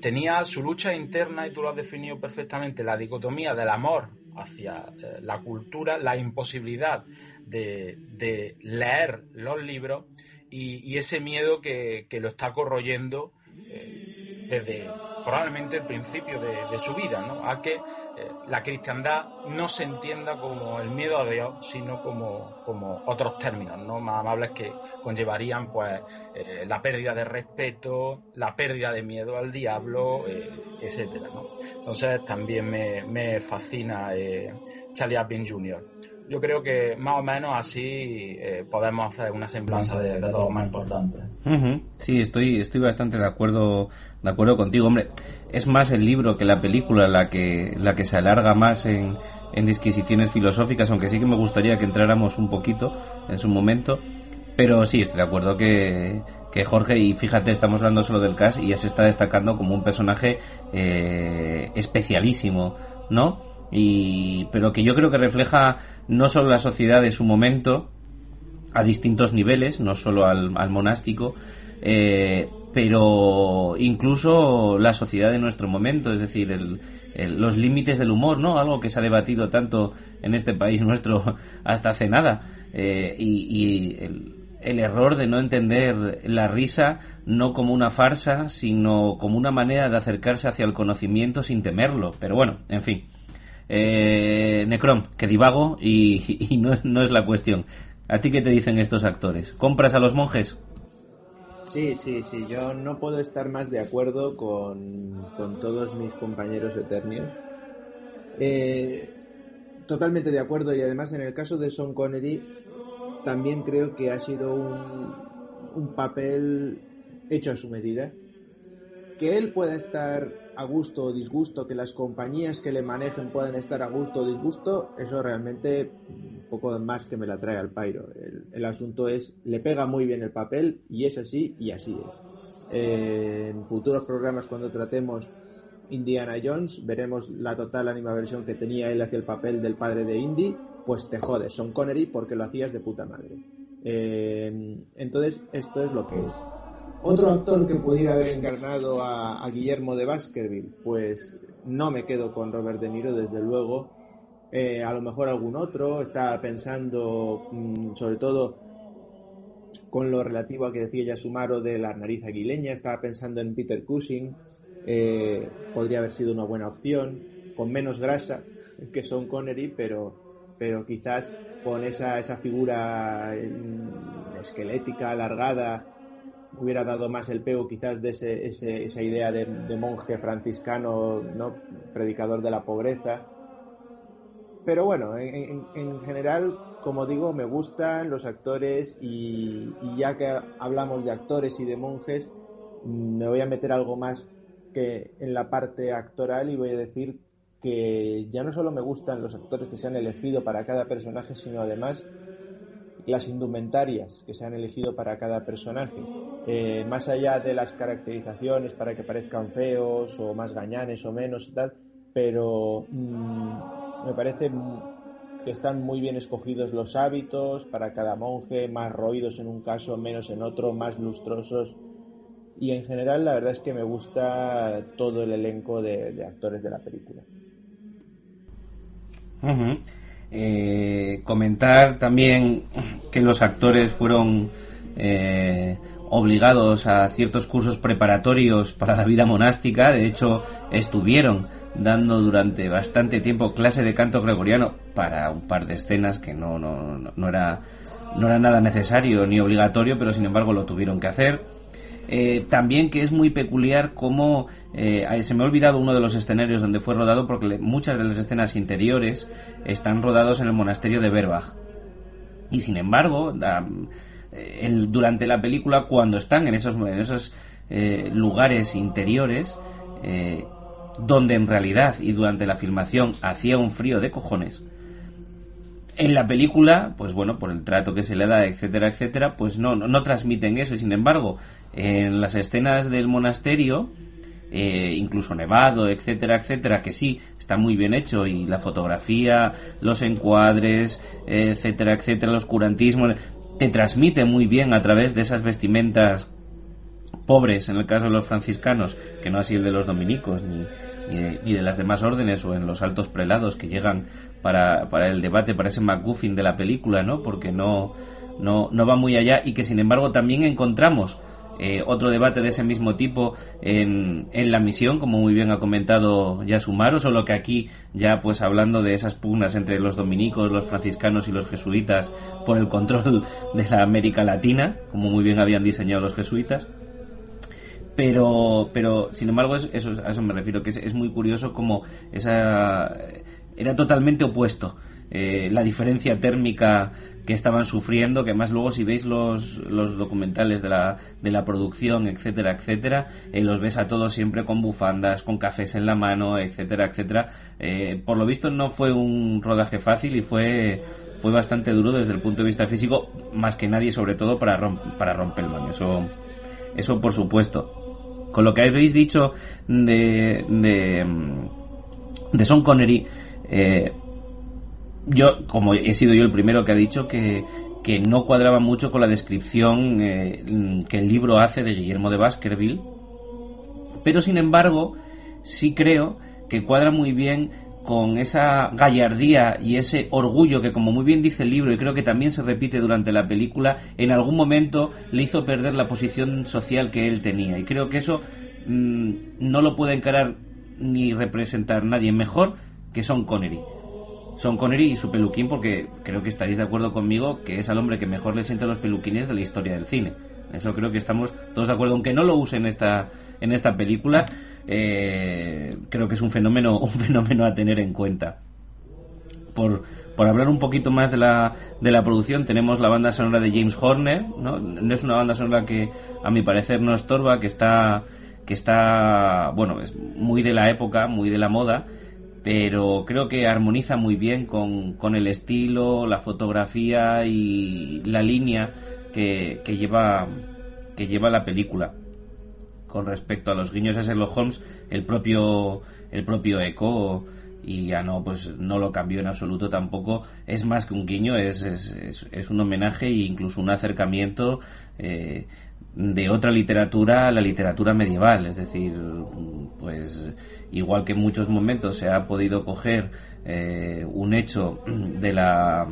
Speaker 2: tenía su lucha interna, y tú lo has definido perfectamente, la dicotomía del amor hacia la cultura, la imposibilidad de, leer los libros y, ese miedo que, lo está corroyendo eh, desde probablemente el principio de, su vida, ¿no? A que eh, la cristiandad no se entienda como el miedo a Dios, sino como, como otros términos, ¿no? Más amables que conllevarían, pues, eh, la pérdida de respeto, la pérdida de miedo al diablo, etcétera, Entonces también me, me fascina Charlie Chaplin Jr yo creo que más o menos así eh, podemos hacer una semblanza de, de todo más importante.
Speaker 1: Sí, estoy, estoy bastante de acuerdo, de acuerdo contigo, hombre. Es más el libro que la película la que, la que se alarga más en, en disquisiciones filosóficas, aunque sí que me gustaría que entráramos un poquito en su momento. Pero sí, estoy de acuerdo que, que Jorge, y fíjate, estamos hablando solo del cast y ya se está destacando como un personaje eh, especialísimo, ¿no? Y, pero que yo creo que refleja no solo la sociedad de su momento, a distintos niveles, no solo al, monástico, eh, pero incluso la sociedad de nuestro momento, es decir, los límites del humor, ¿no? Algo que se ha debatido tanto en este país [laughs] nuestro hasta hace nada. Eh, y, el, el, error de no entender la risa no como una farsa, sino como una manera de acercarse hacia el conocimiento sin temerlo. Pero bueno, en fin. Eh, Necrom, que divago y, [laughs] no, no, es la cuestión. ¿A ti qué te dicen estos actores? ¿Compras a los monjes?
Speaker 4: Sí, sí, sí. Yo no puedo estar más de acuerdo con, todos mis compañeros eternios. Eh, totalmente de acuerdo y además en el caso de Sean Connery también creo que ha sido un, un papel hecho a su medida. Que él pueda estar a gusto o disgusto, que las compañías que le manejen puedan estar a gusto o disgusto, eso realmente un poco más que me la trae al pairo. El, asunto es, le pega muy bien el papel y es así y así es. en futuros programas cuando tratemos Indiana Jones, veremos la total animaversión que tenía él hacia el papel del padre de Indy, pues te jodes, Son Connery porque lo hacías de puta madre. entonces, esto es lo que es. Otro actor que pudiera haber encarnado a, Guillermo de Baskerville, pues no me quedo con Robert De Niro, desde luego. Eh, a lo mejor algún otro. Estaba pensando, mm, sobre todo, con lo relativo a que decía ya Sumaro de la nariz aguileña. Estaba pensando en Peter Cushing. Eh, podría haber sido una buena opción. con menos grasa que son Connery, pero, pero quizás con esa, esa figura mm, esquelética, alargada, hubiera dado más el pego quizás de ese, esa idea de, monje franciscano, ¿no? predicador de la pobreza. Pero bueno, en, general, como digo, me gustan los actores y, ya que hablamos de actores y de monjes, me voy a meter algo más que en la parte actoral y voy a decir que ya no solo me gustan los actores que se han elegido para cada personaje, sino además las indumentarias que se han elegido para cada personaje. Eh, más allá de las caracterizaciones para que parezcan feos o más gañanes o menos y tal, pero mm, me parece que están muy bien escogidos los hábitos para cada monje, más roídos en un caso, menos en otro, más lustrosos. Y en general la verdad es que me gusta todo el elenco de, actores de la película.
Speaker 1: Eh, comentar también que los actores fueron eh, obligados a ciertos cursos preparatorios para la vida monástica. De hecho, estuvieron dando durante bastante tiempo clase de canto gregoriano para un par de escenas que no, no, no, era, no era nada necesario ni obligatorio, pero sin embargo lo tuvieron que hacer. Eh, también que es muy peculiar cómo eh, se me ha olvidado uno de los escenarios donde fue rodado porque muchas de las escenas interiores están rodados en el monasterio de Berbach. Y sin embargo, eh, durante la película, cuando están en esos, en esos lugares interiores, donde en realidad y durante la filmación hacía un frío de cojones, en la película, pues bueno, por el trato que se le da, etcétera, etcétera, pues no, no, transmiten eso. Y sin embargo, en las escenas del monasterio, eh, incluso nevado, etcétera, etcétera, que sí, está muy bien hecho y la fotografía, los encuadres, etcétera, etcétera, el oscurantismo, te transmite muy bien a través de esas vestimentas pobres, en el caso de los franciscanos, que no así el de los dominicos, ni, ni de, las demás órdenes o en los altos prelados que llegan para, para el debate, para ese MacGuffin de la película, ¿no? Porque no, no, no va muy allá y que sin embargo también encontramos eh, otro debate de ese mismo tipo en, en, la misión, como muy bien ha comentado ya Sumaro, solo que aquí ya pues hablando de esas pugnas entre los dominicos, los franciscanos y los jesuitas por el control de la América Latina, como muy bien habían diseñado los jesuitas pero pero sin embargo eso, a eso me refiero que es, muy curioso como esa era totalmente opuesto eh, la diferencia térmica que estaban sufriendo que más luego si veis los, los documentales de la, de la producción etcétera etcétera eh, los ves a todos siempre con bufandas con cafés en la mano etcétera etcétera. Eh, por lo visto no fue un rodaje fácil y fue fue bastante duro desde el punto de vista físico más que nadie sobre todo para para romper el eso eso por supuesto. Con lo que habéis dicho de, de, de Sean Connery, eh, yo, como he sido yo el primero que ha dicho que, que no cuadraba mucho con la descripción eh, que el libro hace de Guillermo de Baskerville, pero sin embargo, sí creo que cuadra muy bien con esa gallardía y ese orgullo que, como muy bien dice el libro, y creo que también se repite durante la película, en algún momento le hizo perder la posición social que él tenía. Y creo que eso mm, no lo puede encarar ni representar nadie mejor que Son Connery. Son Connery y su peluquín, porque creo que estaréis de acuerdo conmigo que es al hombre que mejor le siente los peluquines de la historia del cine. Eso creo que estamos todos de acuerdo, aunque no lo usen en esta, en esta película eh, creo que es un fenómeno, [laughs] un fenómeno a tener en cuenta. Por, por hablar un poquito más de la, de la producción, tenemos la banda sonora de James Horner, ¿no? no es una banda sonora que a mi parecer no estorba, que está, que está, bueno, es muy de la época, muy de la moda, pero creo que armoniza muy bien con, con el estilo, la fotografía y la línea que, que lleva que lleva la película. Con respecto a los guiños a Sherlock Holmes, el propio, el propio Echo y ya no pues no lo cambió en absoluto tampoco. Es más que un guiño es, es, es, un homenaje e incluso un acercamiento eh, de otra literatura a la literatura medieval. Es decir pues igual que en muchos momentos se ha podido coger eh, un hecho de la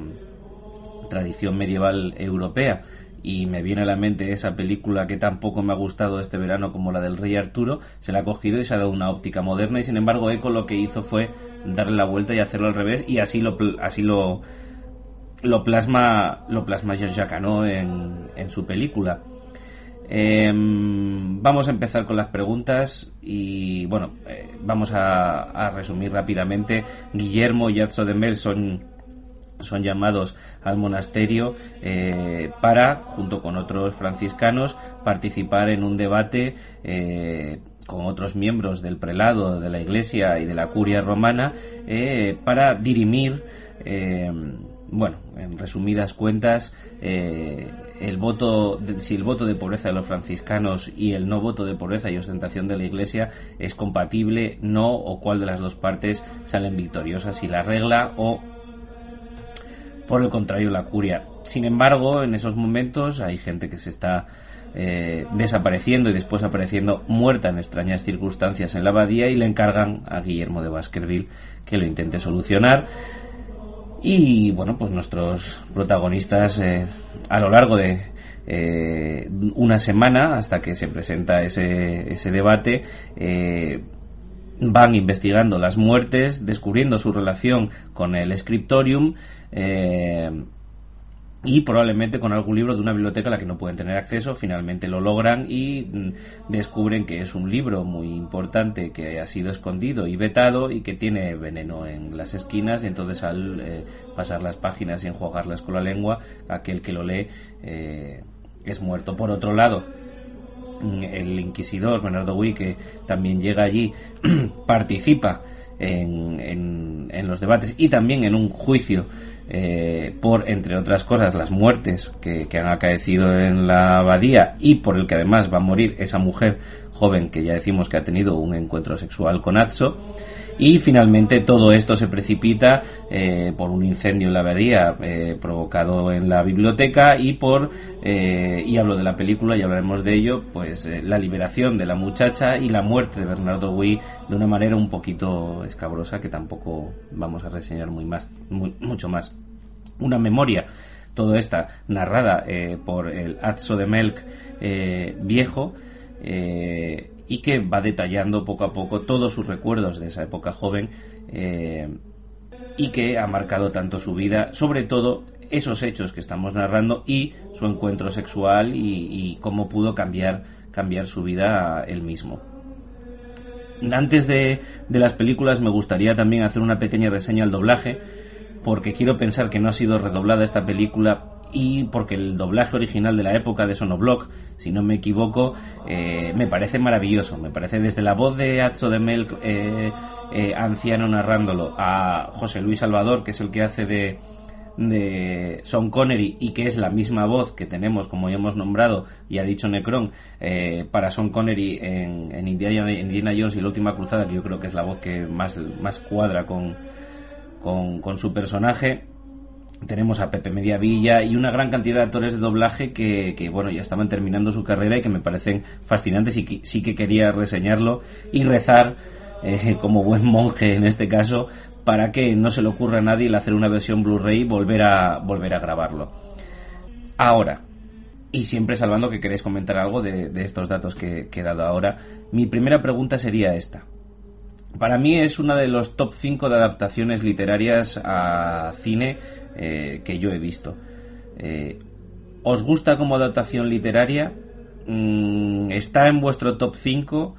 Speaker 1: tradición medieval europea y me viene a la mente esa película que tampoco me ha gustado este verano como la del Rey Arturo, se la ha cogido y se ha dado una óptica moderna y sin embargo Eco lo que hizo fue darle la vuelta y hacerlo al revés y así lo así lo lo plasma lo plasma Jean-Jacques en, en su película. Em, vamos a empezar con las preguntas y bueno, eh, vamos a, resumir rápidamente. Guillermo y Atzo de Mel son, son llamados al monasterio eh, para, junto con otros franciscanos, participar en un debate eh, con otros miembros del prelado de la Iglesia y de la curia romana para dirimir bueno, en resumidas cuentas, el voto, si el voto de pobreza de los franciscanos y el no voto de pobreza y ostentación de la Iglesia es compatible, no, o cuál de las dos partes salen victoriosas, si la regla o, por el contrario, la curia. Sin embargo, en esos momentos hay gente que se está eh, desapareciendo y después apareciendo muerta en extrañas circunstancias en la abadía y le encargan a Guillermo de Baskerville que lo intente solucionar. Y bueno, pues nuestros protagonistas eh, a lo largo de eh, una semana hasta que se presenta ese, ese debate eh, van investigando las muertes, descubriendo su relación con el scriptorium y probablemente con algún libro de una biblioteca a la que no pueden tener acceso, finalmente lo logran y mm, descubren que es un libro muy importante que ha sido escondido y vetado y que tiene veneno en las esquinas y entonces al eh, pasar las páginas y enjuagarlas con la lengua, aquel que lo lee eh, es muerto. Por otro lado, mm, el inquisidor Bernardo Gui, que también llega allí, [clears throat] participa en, en los debates y también en un juicio eh, por, entre otras cosas, las muertes que, han acaecido en la abadía y por el que además va a morir esa mujer joven que ya decimos que ha tenido un encuentro sexual con Atso. Y finalmente todo esto se precipita eh, por un incendio en la abadía eh, provocado en la biblioteca y por, y hablo de la película y hablaremos de ello, pues la liberación de la muchacha y la muerte de Bernardo Gui de una manera un poquito escabrosa que tampoco vamos a reseñar muy más, mucho más. Una memoria, todo esta narrada eh, por el Atso de Melk eh, viejo, eh, y que va detallando poco a poco todos sus recuerdos de esa época joven y que ha marcado tanto su vida, sobre todo esos hechos que estamos narrando y su encuentro sexual y, cómo pudo cambiar, cambiar su vida él mismo. Antes de, de las películas me gustaría también hacer una pequeña reseña al doblaje, porque quiero pensar que no ha sido redoblada esta película y porque el doblaje original de la época de Sonoblock, si no me equivoco, eh, me parece maravilloso. Me parece desde la voz de Atzo de Mel, eh, eh, anciano narrándolo, a José Luis Salvador, que es el que hace de, de Sean Connery y que es la misma voz que tenemos, como ya hemos nombrado y ha dicho Necron, para Sean Connery en, en Indiana, Indiana, Jones y la última cruzada, que yo creo que es la voz que más, más cuadra con, con, su personaje. Tenemos a Pepe Mediavilla y una gran cantidad de actores de doblaje que, bueno, ya estaban terminando su carrera y que me parecen fascinantes y que, sí que quería reseñarlo y rezar, eh, como buen monje en este caso, para que no se le ocurra a nadie el hacer una versión Blu-ray y volver a, volver a grabarlo. Ahora, y siempre salvando que queréis comentar algo de, estos datos que, que, he dado ahora, mi primera pregunta sería esta. Para mí es una de los top 5 de adaptaciones literarias a cine eh, que yo he visto. Eh, ¿Os gusta como adaptación literaria? Mm, ¿Está en vuestro top 5?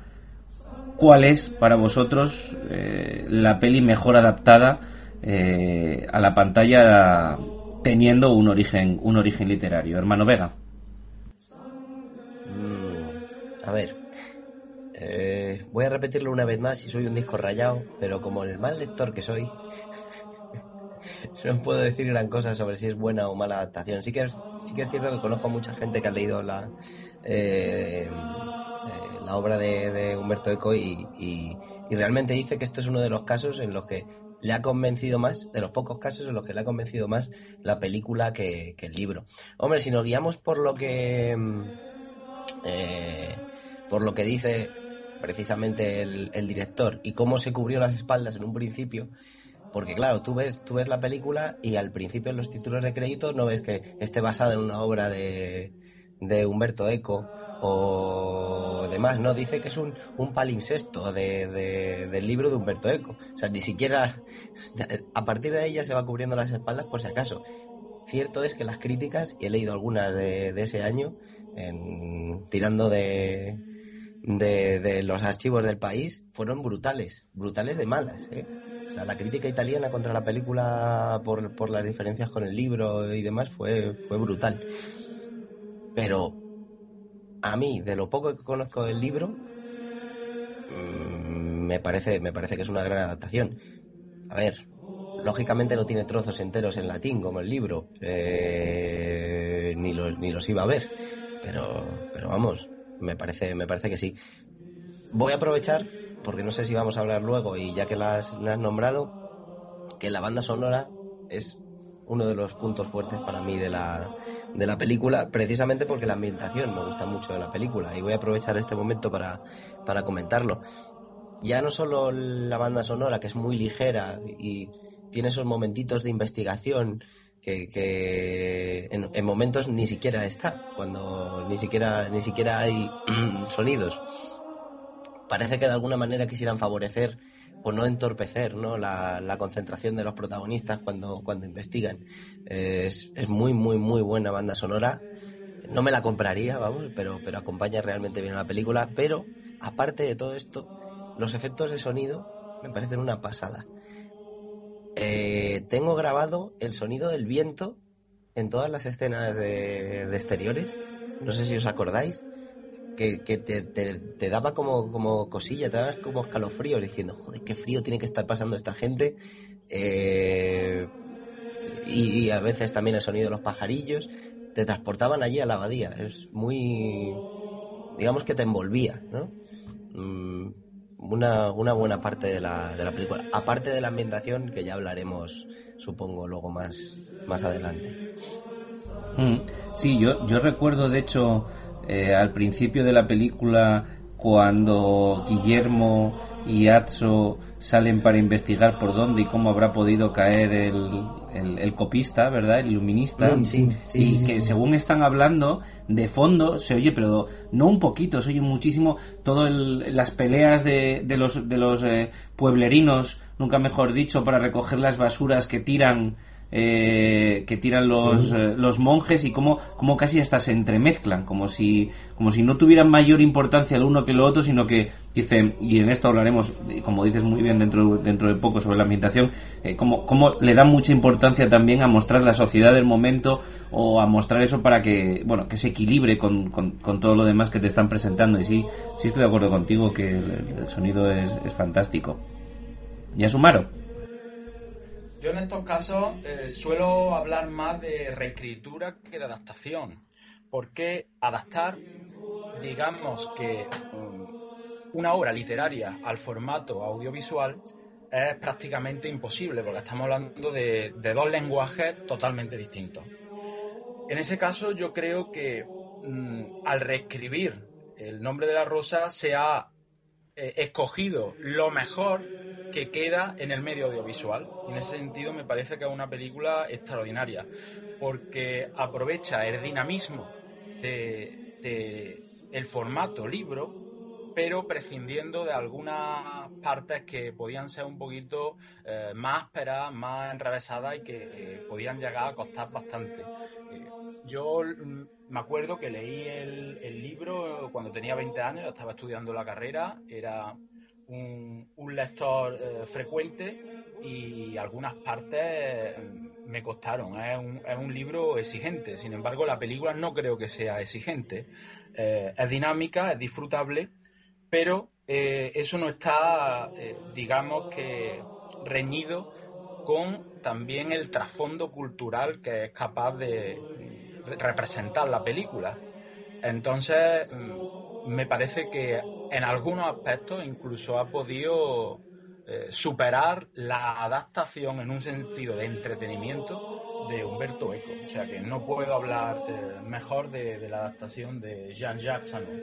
Speaker 1: ¿Cuál es para vosotros eh, la peli mejor adaptada a la pantalla teniendo un origen, un origen literario? Hermano Vega.
Speaker 3: Mm, a ver, voy a repetirlo una vez más y soy un disco rayado, pero como el mal lector que soy, [laughs] no puedo decir gran cosa sobre si es buena o mala adaptación. Sí que es, sí que es cierto que conozco a mucha gente que ha leído la, eh, eh, la obra de, Humberto Eco y, realmente dice que esto es uno de los casos en los que le ha convencido más, de los pocos casos en los que le ha convencido más la película que, que el libro. Hombre, si nos guiamos por lo que... por lo que dice precisamente el, director y cómo se cubrió las espaldas en un principio, Porque claro, tú ves, tú ves la película y al principio en los títulos de crédito no ves que esté basada en una obra de, de Humberto Eco o demás, no, dice que es un, un palimpsesto de, del libro de Humberto Eco. O sea, ni siquiera, [laughs] a partir de ya se va cubriendo las espaldas por si acaso. Cierto es que las críticas, y he leído algunas de, de ese año, en, tirando de, de, los archivos del país, fueron brutales, brutales de malas. ¿eh? La crítica italiana contra la película por, por las diferencias con el libro y demás fue, fue brutal. Pero a mí, de lo poco que conozco del libro, mm, me parece, me parece que es una gran adaptación. A ver, lógicamente no tiene trozos enteros en latín como el libro, eh, ni, los, ni los iba a ver, pero, pero vamos, me parece, me parece que sí. Voy a aprovechar, porque no sé si vamos a hablar luego, y ya que las has nombrado, que la banda sonora es uno de los puntos fuertes para mí de la, de la película, precisamente porque la ambientación me gusta mucho de la película y voy a aprovechar este momento para, para comentarlo. Ya no solo la banda sonora, que es muy ligera y tiene esos momentitos de investigación que, que en, momentos ni siquiera está, cuando ni siquiera, ni siquiera hay [clears throat] sonidos. Parece que de alguna manera quisieran favorecer o no entorpecer ¿no? La, concentración de los protagonistas cuando, cuando investigan. Es, es, muy, muy, muy buena banda sonora. No me la compraría, vamos, pero, pero acompaña realmente bien a la película. Pero, aparte de todo esto, los efectos de sonido me parecen una pasada. Eh, tengo grabado el sonido del viento en todas las escenas de, de exteriores. No sé si os acordáis que, te, daba como, como cosilla, te daba como escalofrío diciendo, joder, qué frío tiene que estar pasando esta gente. Eh, y, a veces también el sonido de los pajarillos. Te transportaban allí a la abadía. Es muy. digamos que te envolvía, ¿no? Mm, una, una buena parte de la, de la película. Aparte de la ambientación, que ya hablaremos, supongo, luego más, más adelante.
Speaker 1: Mm, sí, yo, yo recuerdo, de hecho, eh, al principio de la película cuando Guillermo y Atso salen para investigar por dónde y cómo habrá podido caer el, el, copista, ¿verdad? El iluminista.
Speaker 3: Mm,
Speaker 1: y que según están hablando, de fondo se oye, pero no un poquito, se oye muchísimo todas las peleas de, de los, de los eh, pueblerinos, nunca mejor dicho, para recoger las basuras que tiran eh, que tiran los, eh, los monjes y cómo, cómo, casi hasta se entremezclan, como si, como si no tuvieran mayor importancia el uno que el otro, sino que dice, y en esto hablaremos, como dices muy bien dentro, dentro de poco sobre la ambientación, eh, como, cómo le dan mucha importancia también a mostrar la sociedad del momento o a mostrar eso para que, bueno, que se equilibre con, con, todo lo demás que te están presentando. Y sí, sí estoy de acuerdo contigo que el, sonido es, es fantástico. ¿Y a Sumaro?
Speaker 2: Yo en estos casos eh, suelo hablar más de reescritura que de adaptación, porque adaptar, digamos que mm, una obra literaria al formato audiovisual es prácticamente imposible, porque estamos hablando de, dos lenguajes totalmente distintos. En ese caso yo creo que mm, al reescribir el nombre de la rosa se ha eh, escogido lo mejor que queda en el medio audiovisual. Y en ese sentido me parece que es una película extraordinaria, porque aprovecha el dinamismo de, el formato libro, pero prescindiendo de algunas partes que podían ser un poquito eh, más ásperas, más enrevesadas y que eh, podían llegar a costar bastante. Eh, yo mm, me acuerdo que leí el, el, libro cuando tenía 20 años, estaba estudiando la carrera, era un, lector eh, frecuente y algunas partes mm, me costaron. Es un, es un, libro exigente, sin embargo la película no creo que sea exigente. Eh, es dinámica, es disfrutable, pero eh, eso no está, digamos que, reñido con también el trasfondo cultural que es capaz de representar la película. Entonces, mm, me parece que en algunos aspectos incluso ha podido eh, superar la adaptación en un sentido de entretenimiento de Humberto Eco. O sea que no puedo hablar eh, mejor de, la adaptación de Jean-Jacques Sanon.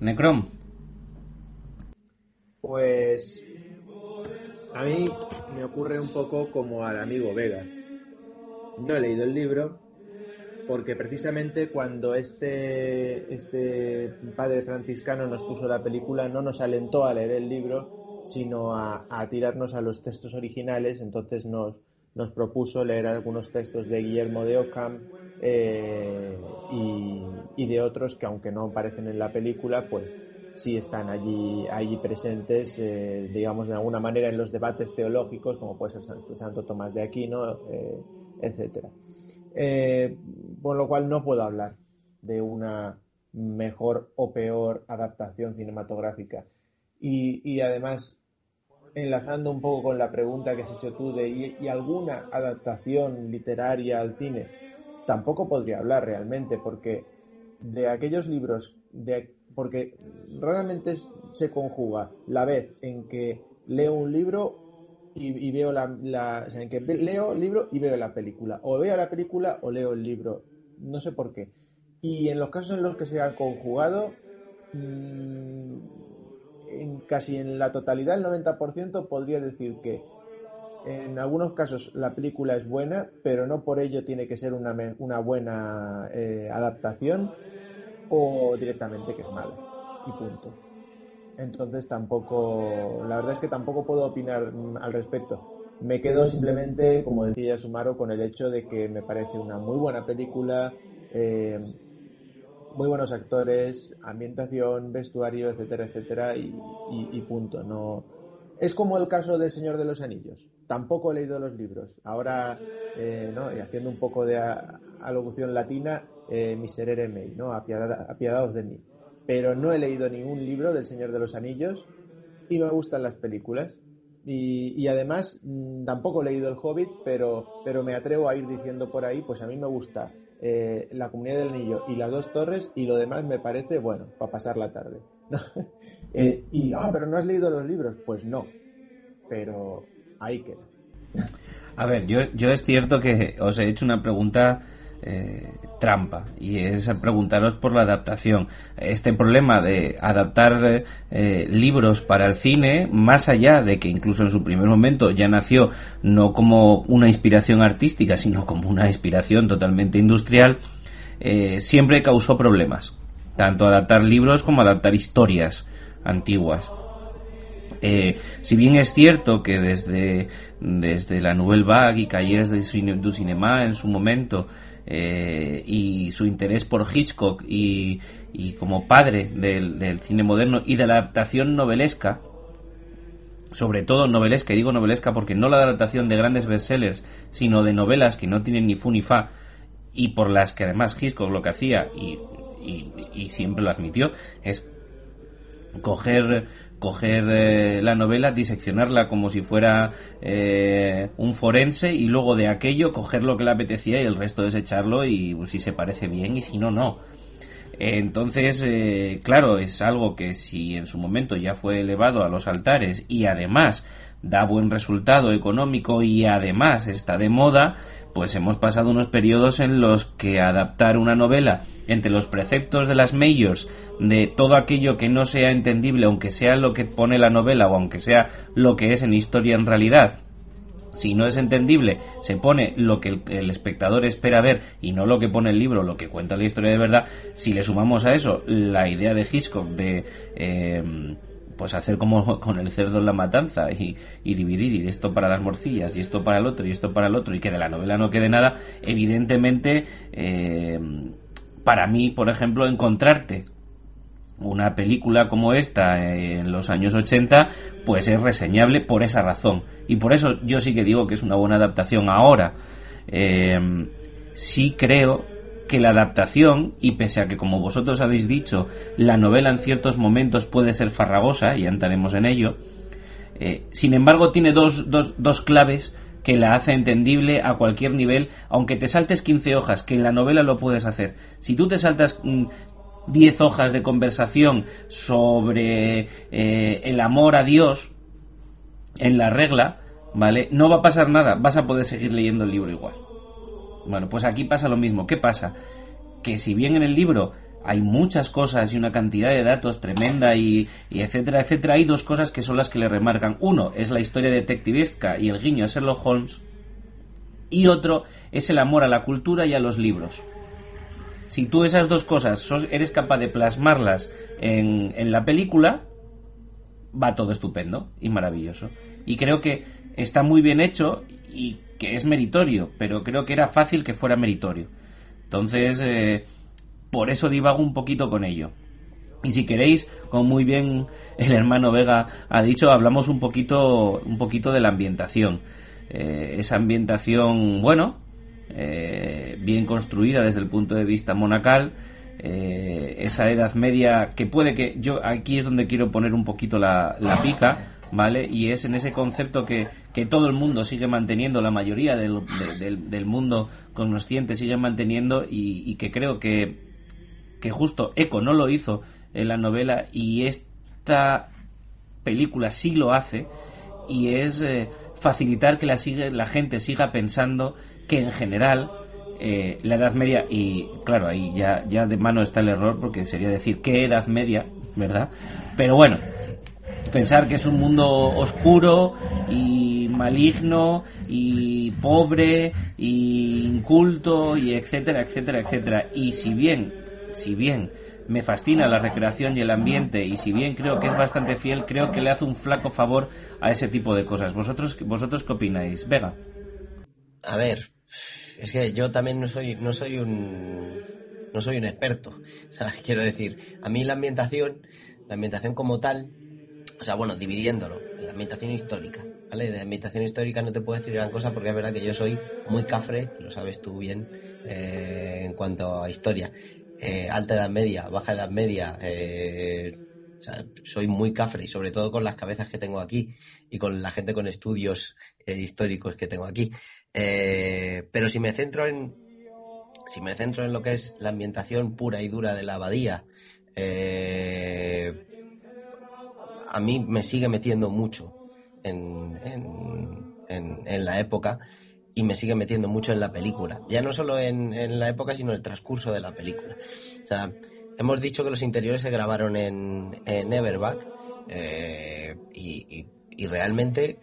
Speaker 1: Necrom.
Speaker 4: Pues a mí me ocurre un poco como al amigo Vega. No he leído el libro porque precisamente cuando este, este padre franciscano nos puso la película no nos alentó a leer el libro, sino a, tirarnos a los textos originales. Entonces nos, nos propuso leer algunos textos de Guillermo de Ockham eh, y, y de otros que aunque no aparecen en la película, pues sí están allí, allí presentes, eh, digamos, de alguna manera en los debates teológicos, como puede ser Santo Tomás de Aquino, eh, etcétera. Eh, por lo cual no puedo hablar de una mejor o peor adaptación cinematográfica. Y, además, enlazando un poco con la pregunta que has hecho tú de ¿y, alguna adaptación literaria al cine? Tampoco podría hablar realmente, porque de aquellos libros de porque realmente se conjuga la vez en que leo un libro y, veo la, o sea, en que leo el libro y veo la película, o veo la película o leo el libro, no sé por qué. Y en los casos en los que se ha conjugado, mm, en casi en la totalidad, el 90%, podría decir que en algunos casos la película es buena, pero no por ello tiene que ser una, una buena eh, adaptación o directamente que es malo y punto. Entonces tampoco, la verdad es que tampoco puedo opinar al respecto. Me quedo simplemente, como decía Sumaro, con el hecho de que me parece una muy buena película, eh, muy buenos actores, ambientación, vestuario, etcétera, etcétera, y, punto. No, es como el caso de Señor de los Anillos. Tampoco he leído los libros. Ahora, eh, ¿no? y haciendo un poco de alocución latina, eh, miserere mei, ¿no? apiadados de mí. Pero no he leído ningún libro del Señor de los Anillos y me gustan las películas. Y, además mm, tampoco he leído El Hobbit, pero, pero me atrevo a ir diciendo por ahí, pues a mí me gusta eh, La Comunidad del Anillo y Las Dos Torres y lo demás me parece, bueno, para pasar la tarde. [laughs] Eh, y, ah, pero no has leído los libros, pues no, pero ahí queda.
Speaker 1: A ver, yo, yo es cierto que os he hecho una pregunta eh, trampa y es preguntaros por la adaptación. Este problema de adaptar eh, libros para el cine, más allá de que incluso en su primer momento ya nació no como una inspiración artística, sino como una inspiración totalmente industrial, eh, siempre causó problemas. Tanto adaptar libros como adaptar historias antiguas. si bien es cierto que desde, desde la Nouvelle Vague y Calles du Cinéma en su momento eh, y su interés por Hitchcock y, como padre del, cine moderno y de la adaptación novelesca, sobre todo novelesca, y digo novelesca porque no la adaptación de grandes bestsellers, sino de novelas que no tienen ni fu ni fa, y por las que además Hitchcock lo que hacía, y, y siempre lo admitió, es coger coger eh, la novela, diseccionarla como si fuera eh, un forense y luego de aquello coger lo que le apetecía y el resto desecharlo y pues, si se parece bien y si no, no. Entonces, eh, claro, es algo que si en su momento ya fue elevado a los altares y además da buen resultado económico y además está de moda, pues hemos pasado unos periodos en los que adaptar una novela entre los preceptos de las majors de todo aquello que no sea entendible, aunque sea lo que pone la novela o aunque sea lo que es en historia en realidad, si no es entendible, se pone lo que el, espectador espera ver y no lo que pone el libro, lo que cuenta la historia de verdad. Si le sumamos a eso la idea de Hitchcock de eh, pues hacer como con el cerdo en la matanza y, dividir y esto para las morcillas y esto para el otro y esto para el otro y que de la novela no quede nada, evidentemente eh, para mí, por ejemplo, encontrarte una película como esta en los años 80, pues es reseñable por esa razón. Y por eso yo sí que digo que es una buena adaptación ahora. Eh, sí creo que la adaptación, y pese a que como vosotros habéis dicho, la novela en ciertos momentos puede ser farragosa, y entraremos en ello, eh, sin embargo tiene dos, dos, dos claves que la hace entendible a cualquier nivel, aunque te saltes 15 hojas, que en la novela lo puedes hacer. Si tú te saltas 10 mm, hojas de conversación sobre eh, el amor a Dios en la regla, ¿vale? No va a pasar nada, vas a poder seguir leyendo el libro igual. Bueno, pues aquí pasa lo mismo. ¿Qué pasa? Que si bien en el libro hay muchas cosas y una cantidad de datos tremenda y, etcétera, etcétera. Hay dos cosas que son las que le remarcan. Uno es la historia detectivesca y el guiño a Sherlock Holmes. Y otro es el amor a la cultura y a los libros. Si tú esas dos cosas eres capaz de plasmarlas en, en la película, va todo estupendo y maravilloso. Y creo que está muy bien hecho y que es meritorio, pero creo que era fácil que fuera meritorio. Entonces, eh, por eso divago un poquito con ello. Y si queréis, como muy bien el hermano Vega ha dicho, hablamos un poquito, un poquito de la ambientación. Eh, esa ambientación, bueno, eh, bien construida desde el punto de vista monacal, esa edad media que puede que yo aquí es donde quiero poner un poquito la, pica, ¿vale? Y es en ese concepto que, que todo el mundo sigue manteniendo, la mayoría del, del, mundo consciente sigue manteniendo y que creo que que justo Eco no lo hizo en la novela y esta película sí lo hace y es eh, facilitar que la, sigue, la gente siga pensando que en general eh, la Edad Media, y claro, ahí ya, ya de mano está el error porque sería decir qué Edad Media, ¿verdad? Pero bueno, pensar que es un mundo oscuro y maligno y pobre y inculto y etcétera, etcétera, etcétera. Y si bien si bien me fascina la recreación y el ambiente y si bien creo que es bastante fiel, creo que le hace un flaco favor a ese tipo de cosas. ¿Vosotros, vosotros qué opináis? Vega.
Speaker 3: A ver, es que yo también no soy, no soy un no soy un experto. [laughs] O sea, quiero decir, a mí la ambientación, la ambientación como tal, o sea, bueno, dividiéndolo, la ambientación histórica, ¿vale? De ambientación histórica no te puedo decir gran cosa porque es verdad que yo soy muy cafre, lo sabes tú bien, eh, en cuanto a historia. Eh, alta edad media, baja edad media, eh, soy muy cafre y sobre todo con las cabezas que tengo aquí y con la gente con estudios eh, históricos que tengo aquí. pero si me centro en si me centro en lo que es la ambientación pura y dura de la abadía, a mí me sigue metiendo mucho en, en la época y me sigue metiendo mucho en la película. Ya no solo en, la época, sino en el transcurso de la película. O sea, hemos dicho que los interiores se grabaron en, en Everback eh, y, realmente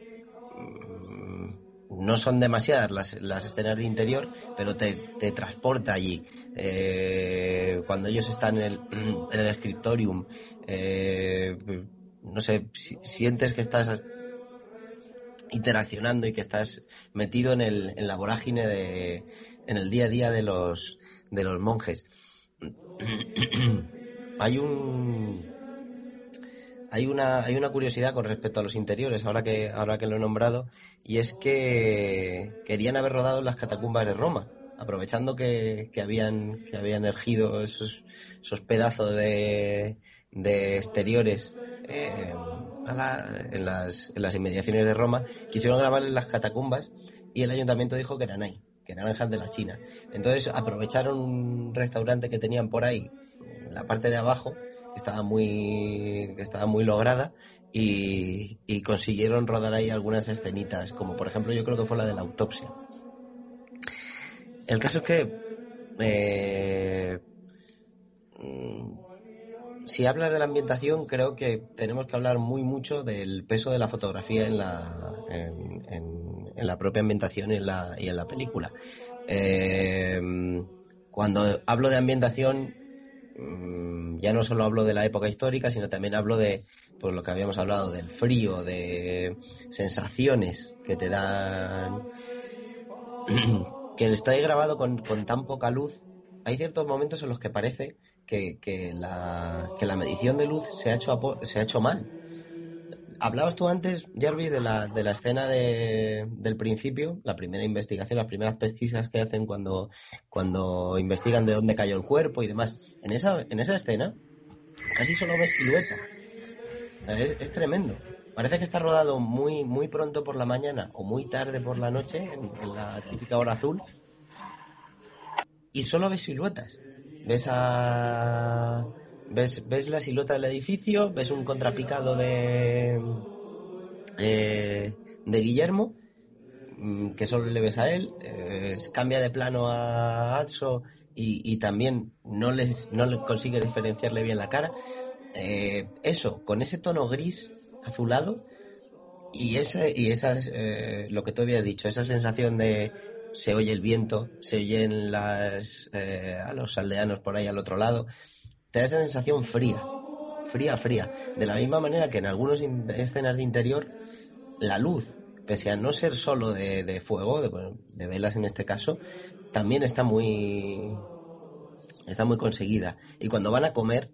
Speaker 3: mm, no son demasiadas las, las, escenas de interior, pero te, te transporta allí. Eh, cuando ellos están en el, [clears throat] en el eh, no sé, sientes que estás interaccionando y que estás metido en, el, en la vorágine de, en el día a día de los, de los monjes. [clears throat] hay un hay una hay una curiosidad con respecto a los interiores ahora que ahora que lo he nombrado y es que querían haber rodado las catacumbas de Roma aprovechando que, que habían que habían ergido esos, esos pedazos de, de exteriores eh, en, las, inmediaciones de Roma, quisieron grabar en las catacumbas y el ayuntamiento dijo que eran ahí, que eran de la China. Entonces aprovecharon un restaurante que tenían por ahí, en la parte de abajo, que estaba muy, que estaba muy lograda, y, consiguieron rodar ahí algunas escenitas, como por ejemplo yo creo que fue la de la autopsia. El caso es que eh, si hablas de la ambientación, creo que tenemos que hablar muy mucho del peso de la fotografía en la, en, la propia ambientación y en la, y en la película. Eh, cuando hablo de ambientación, mm, ya no solo hablo de la época histórica, sino también hablo de pues, lo que habíamos hablado, del frío, de sensaciones que te dan. [clears throat] que está grabado con, con tan poca luz. Hay ciertos momentos en los que parece que, la, que la medición de luz se ha hecho, se ha hecho mal. Hablabas tú antes, Jarvis, de la, de la escena de, del principio, la primera investigación, las primeras pesquisas que hacen cuando, cuando investigan de dónde cayó el cuerpo y demás. En esa, en esa escena casi solo ves silueta. Es, es tremendo. Parece que está rodado muy, muy pronto por la mañana o muy tarde por la noche, en, en la típica hora azul, y solo ves siluetas ves a ves, ves la silueta del edificio, ves un contrapicado de eh, de Guillermo mm, que solo le ves a él, eh, cambia de plano a Atso y, también no les no consigue diferenciarle bien la cara. Eh, eso, con ese tono gris azulado y ese y esas eh, lo que tú habías dicho, esa sensación de se oye el viento, se oyen las eh, a los aldeanos por ahí al otro lado, te da esa sensación fría, fría, fría. De la misma manera que en algunas escenas de interior la luz pese a no ser solo de, fuego, de, velas en este caso, también está muy está muy conseguida. Y cuando van a comer,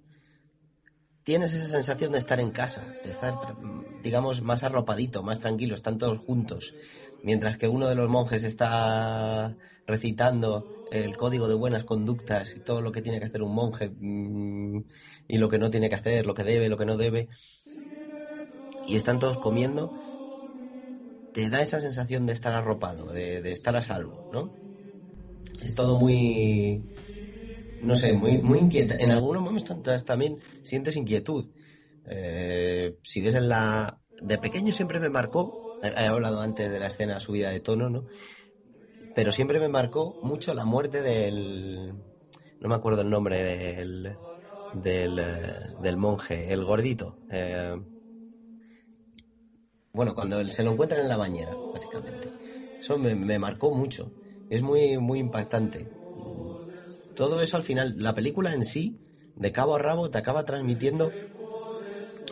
Speaker 3: tienes esa sensación de estar en casa, de estar, digamos, más arropadito, más tranquilo, están todos juntos. Mientras que uno de los monjes está recitando el código de buenas conductas y todo lo que tiene que hacer un monje mm, y lo que no tiene que hacer, lo que debe, lo que no debe. Y están todos comiendo te da esa sensación de estar arropado, de, estar a salvo, ¿no? Es todo muy, no sé, muy, muy inquieta. En algunos momentos también sientes inquietud. Eh, si ves en la... De pequeño siempre me marcó, he hablado antes de la escena subida de tono, ¿no? Pero siempre me marcó mucho la muerte del... No me acuerdo el nombre del, del, del monje, el gordito. Eh, bueno, cuando se lo encuentran en la bañera, básicamente. Eso me, marcó mucho. Es muy, muy impactante. Todo eso al final, la película en sí, de cabo a rabo, te acaba transmitiendo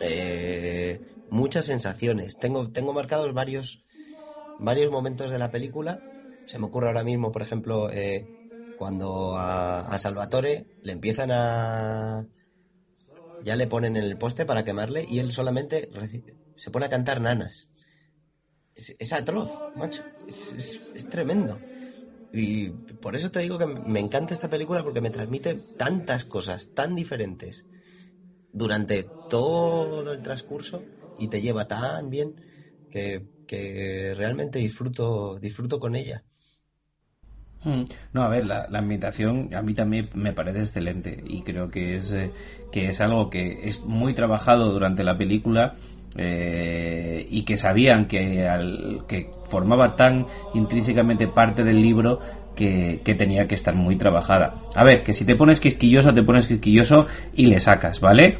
Speaker 3: eh, muchas sensaciones. Tengo, tengo marcados varios, varios momentos de la película. Se me ocurre ahora mismo, por ejemplo, eh, cuando a, a, Salvatore le empiezan a... Ya le ponen en el poste para quemarle y él solamente se pone a cantar nanas. Es, atroz, macho. Es, tremendo. Y por eso te digo que me encanta esta película porque me transmite tantas cosas tan diferentes durante todo el transcurso y te lleva tan bien que, realmente disfruto, disfruto con ella.
Speaker 1: Mm. No, a ver, la, ambientación a mí también me parece excelente y creo que es, eh, que es algo que es muy trabajado durante la película eh, y que sabían que, al, que formaba tan intrínsecamente parte del libro que, tenía que estar muy trabajada. A ver, que si te pones quisquilloso, te pones quisquilloso y le sacas, ¿vale?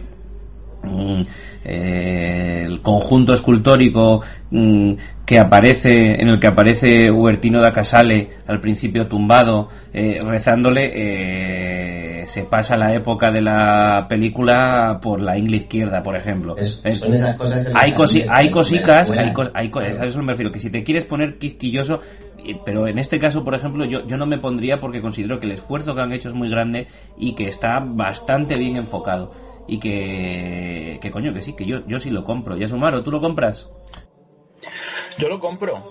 Speaker 1: Mm, eh, el conjunto escultórico mm, que aparece en el que aparece Huertino da Casale al principio tumbado eh, rezándole eh, se pasa la época de la película por la ingle izquierda por ejemplo. Hay, hay cositas hay, hay a eso me refiero que si te quieres poner quisquilloso pero en este caso, por ejemplo, yo, yo no me pondría porque considero que el esfuerzo que han hecho es muy grande y que está bastante bien enfocado y que, que coño, que sí, que yo, yo sí lo compro. ¿Y Sumaro, tú lo compras?
Speaker 2: Yo lo compro.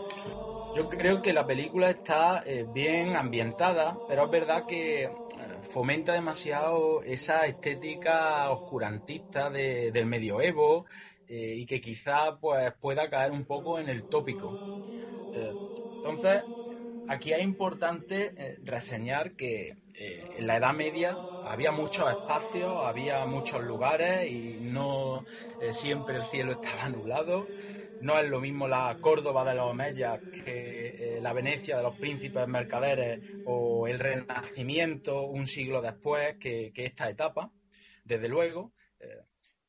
Speaker 2: Yo creo que la película está eh, bien ambientada, pero es verdad que eh, fomenta demasiado esa estética oscurantista de, del medioevo eh, y que quizá pues, pueda caer un poco en el tópico. entonces, aquí es importante reseñar que eh, en la Edad Media había muchos espacios, había muchos lugares y no eh, siempre el cielo estaba nublado. No es lo mismo la Córdoba de los Omeyas que eh, la Venecia de los príncipes mercaderes o el Renacimiento un siglo después que, esta etapa, desde luego.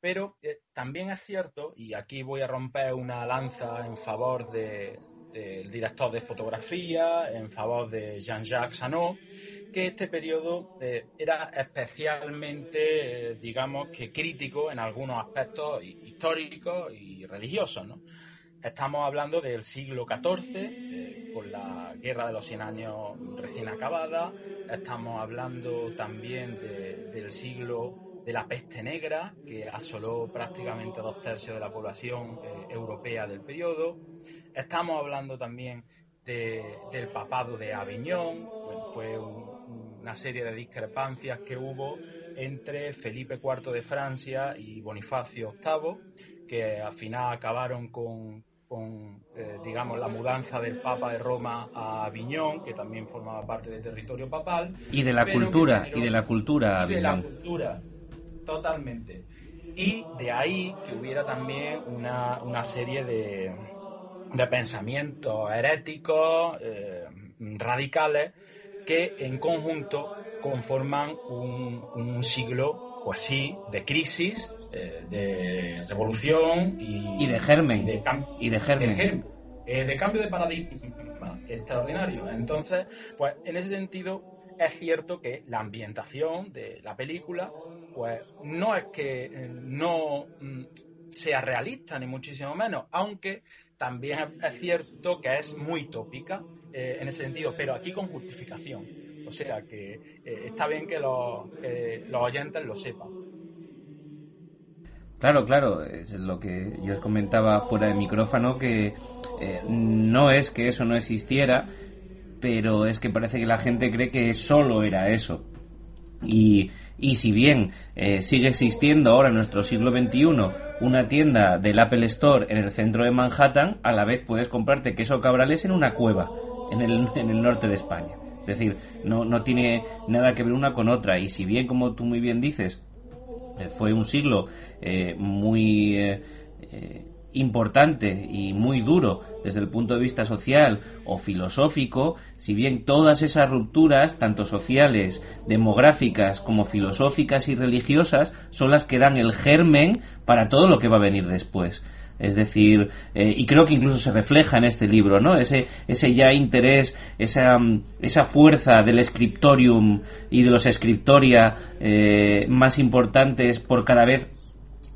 Speaker 2: pero también es cierto, y aquí voy a romper una lanza en favor del director de fotografía, en favor de Jean-Jacques Sanot, que este periodo eh, era especialmente, eh, digamos, que crítico en algunos aspectos históricos y religiosos. ¿no? Estamos hablando del siglo XIV, eh, con la Guerra de los Cien Años recién acabada. Estamos hablando también del siglo de la peste negra, que asoló prácticamente dos tercios de la población europea del periodo. Estamos hablando también del papado de Aviñón, fue una serie de discrepancias que hubo entre Felipe IV de Francia y Bonifacio VIII, que al final acabaron con, eh, digamos, la mudanza del Papa de Roma a Aviñón, que también formaba parte del territorio papal.
Speaker 1: Y de la cultura, y de la cultura.
Speaker 2: Y de la cultura, totalmente. Y de ahí que hubiera también una, una serie de, de pensamientos heréticos, eh, radicales, que en conjunto conforman un, siglo o así de crisis, eh, de revolución y,
Speaker 1: de germen.
Speaker 2: De,
Speaker 1: y de germen.
Speaker 2: Eh, de, cambio de paradigma extraordinario. Entonces, pues en ese sentido es cierto que la ambientación de la película, pues no es que no mm, sea realista, ni muchísimo menos, aunque también es cierto que es muy tópica en ese sentido, pero aquí con justificación. O sea que eh, está bien que los, los oyentes lo sepan.
Speaker 1: Claro, claro, es lo que yo os comentaba fuera de micrófono, que eh, no es que eso no existiera, pero es que parece que la gente cree que solo era eso. Y, y si bien eh, sigue existiendo ahora en nuestro siglo XXI una tienda del Apple Store en el centro de Manhattan, a la vez puedes comprarte queso cabrales en una cueva en el, [laughs] en el norte de España. Es decir, no, tiene nada que ver una con otra. Y si bien, como tú muy bien dices, eh, fue un siglo eh, muy eh, importante y muy duro desde el punto de vista social o filosófico, si bien todas esas rupturas, tanto sociales, demográficas como filosóficas y religiosas, son las que dan el germen para todo lo que va a venir después. Es decir, eh, y creo que incluso se refleja en este libro, ¿no? Ese, ese ya interés, esa, esa fuerza del scriptorium y de los scriptoria eh, más importantes por cada vez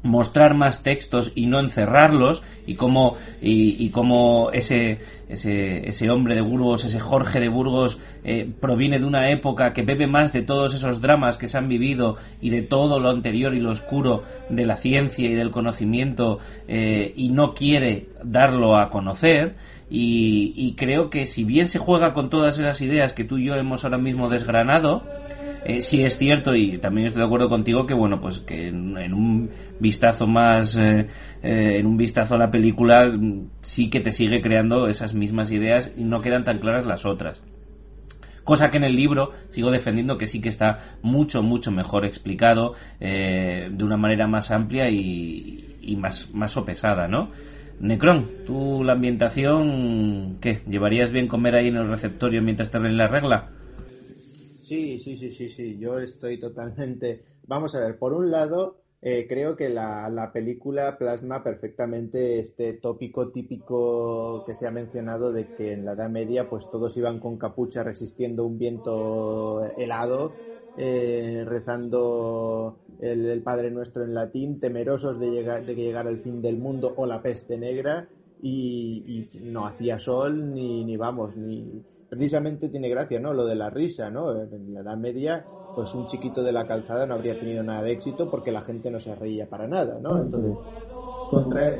Speaker 1: mostrar más textos y no encerrarlos y cómo y, cómo ese, ese, ese hombre de Burgos ese Jorge de Burgos eh, proviene de una época que bebe más de todos esos dramas que se han vivido y de todo lo anterior y lo oscuro de la ciencia y del conocimiento eh, y no quiere darlo a conocer. Y, y creo que si bien se juega con todas esas ideas que tú y yo hemos ahora mismo desgranado eh, sí es cierto y también estoy de acuerdo contigo que bueno pues que en, un vistazo más eh, eh, en un vistazo a la película mm, sí que te sigue creando esas mismas ideas y no quedan tan claras las otras cosa que en el libro sigo defendiendo que sí que está mucho mucho mejor explicado de una manera más amplia y, más más sopesada no Necron, tú la ambientación, ¿qué? ¿Llevarías bien comer ahí en el receptorio mientras te leen la regla?
Speaker 4: Sí, sí, sí, sí, sí, yo estoy totalmente... Vamos a ver, por un lado, eh, creo que la, la, película plasma perfectamente este tópico típico que se ha mencionado de que en la Edad Media pues todos iban con capucha resistiendo un viento helado, eh, rezando el, Padre Nuestro en latín, temerosos de, llegar, de que llegara el fin del mundo o la peste negra y, y no hacía sol ni, ni vamos, ni precisamente tiene gracia, ¿no? Lo de la risa, ¿no? En la Edad Media, pues un chiquito de la calzada no habría tenido nada de éxito porque la gente no se reía para nada, ¿no? Entonces, contra...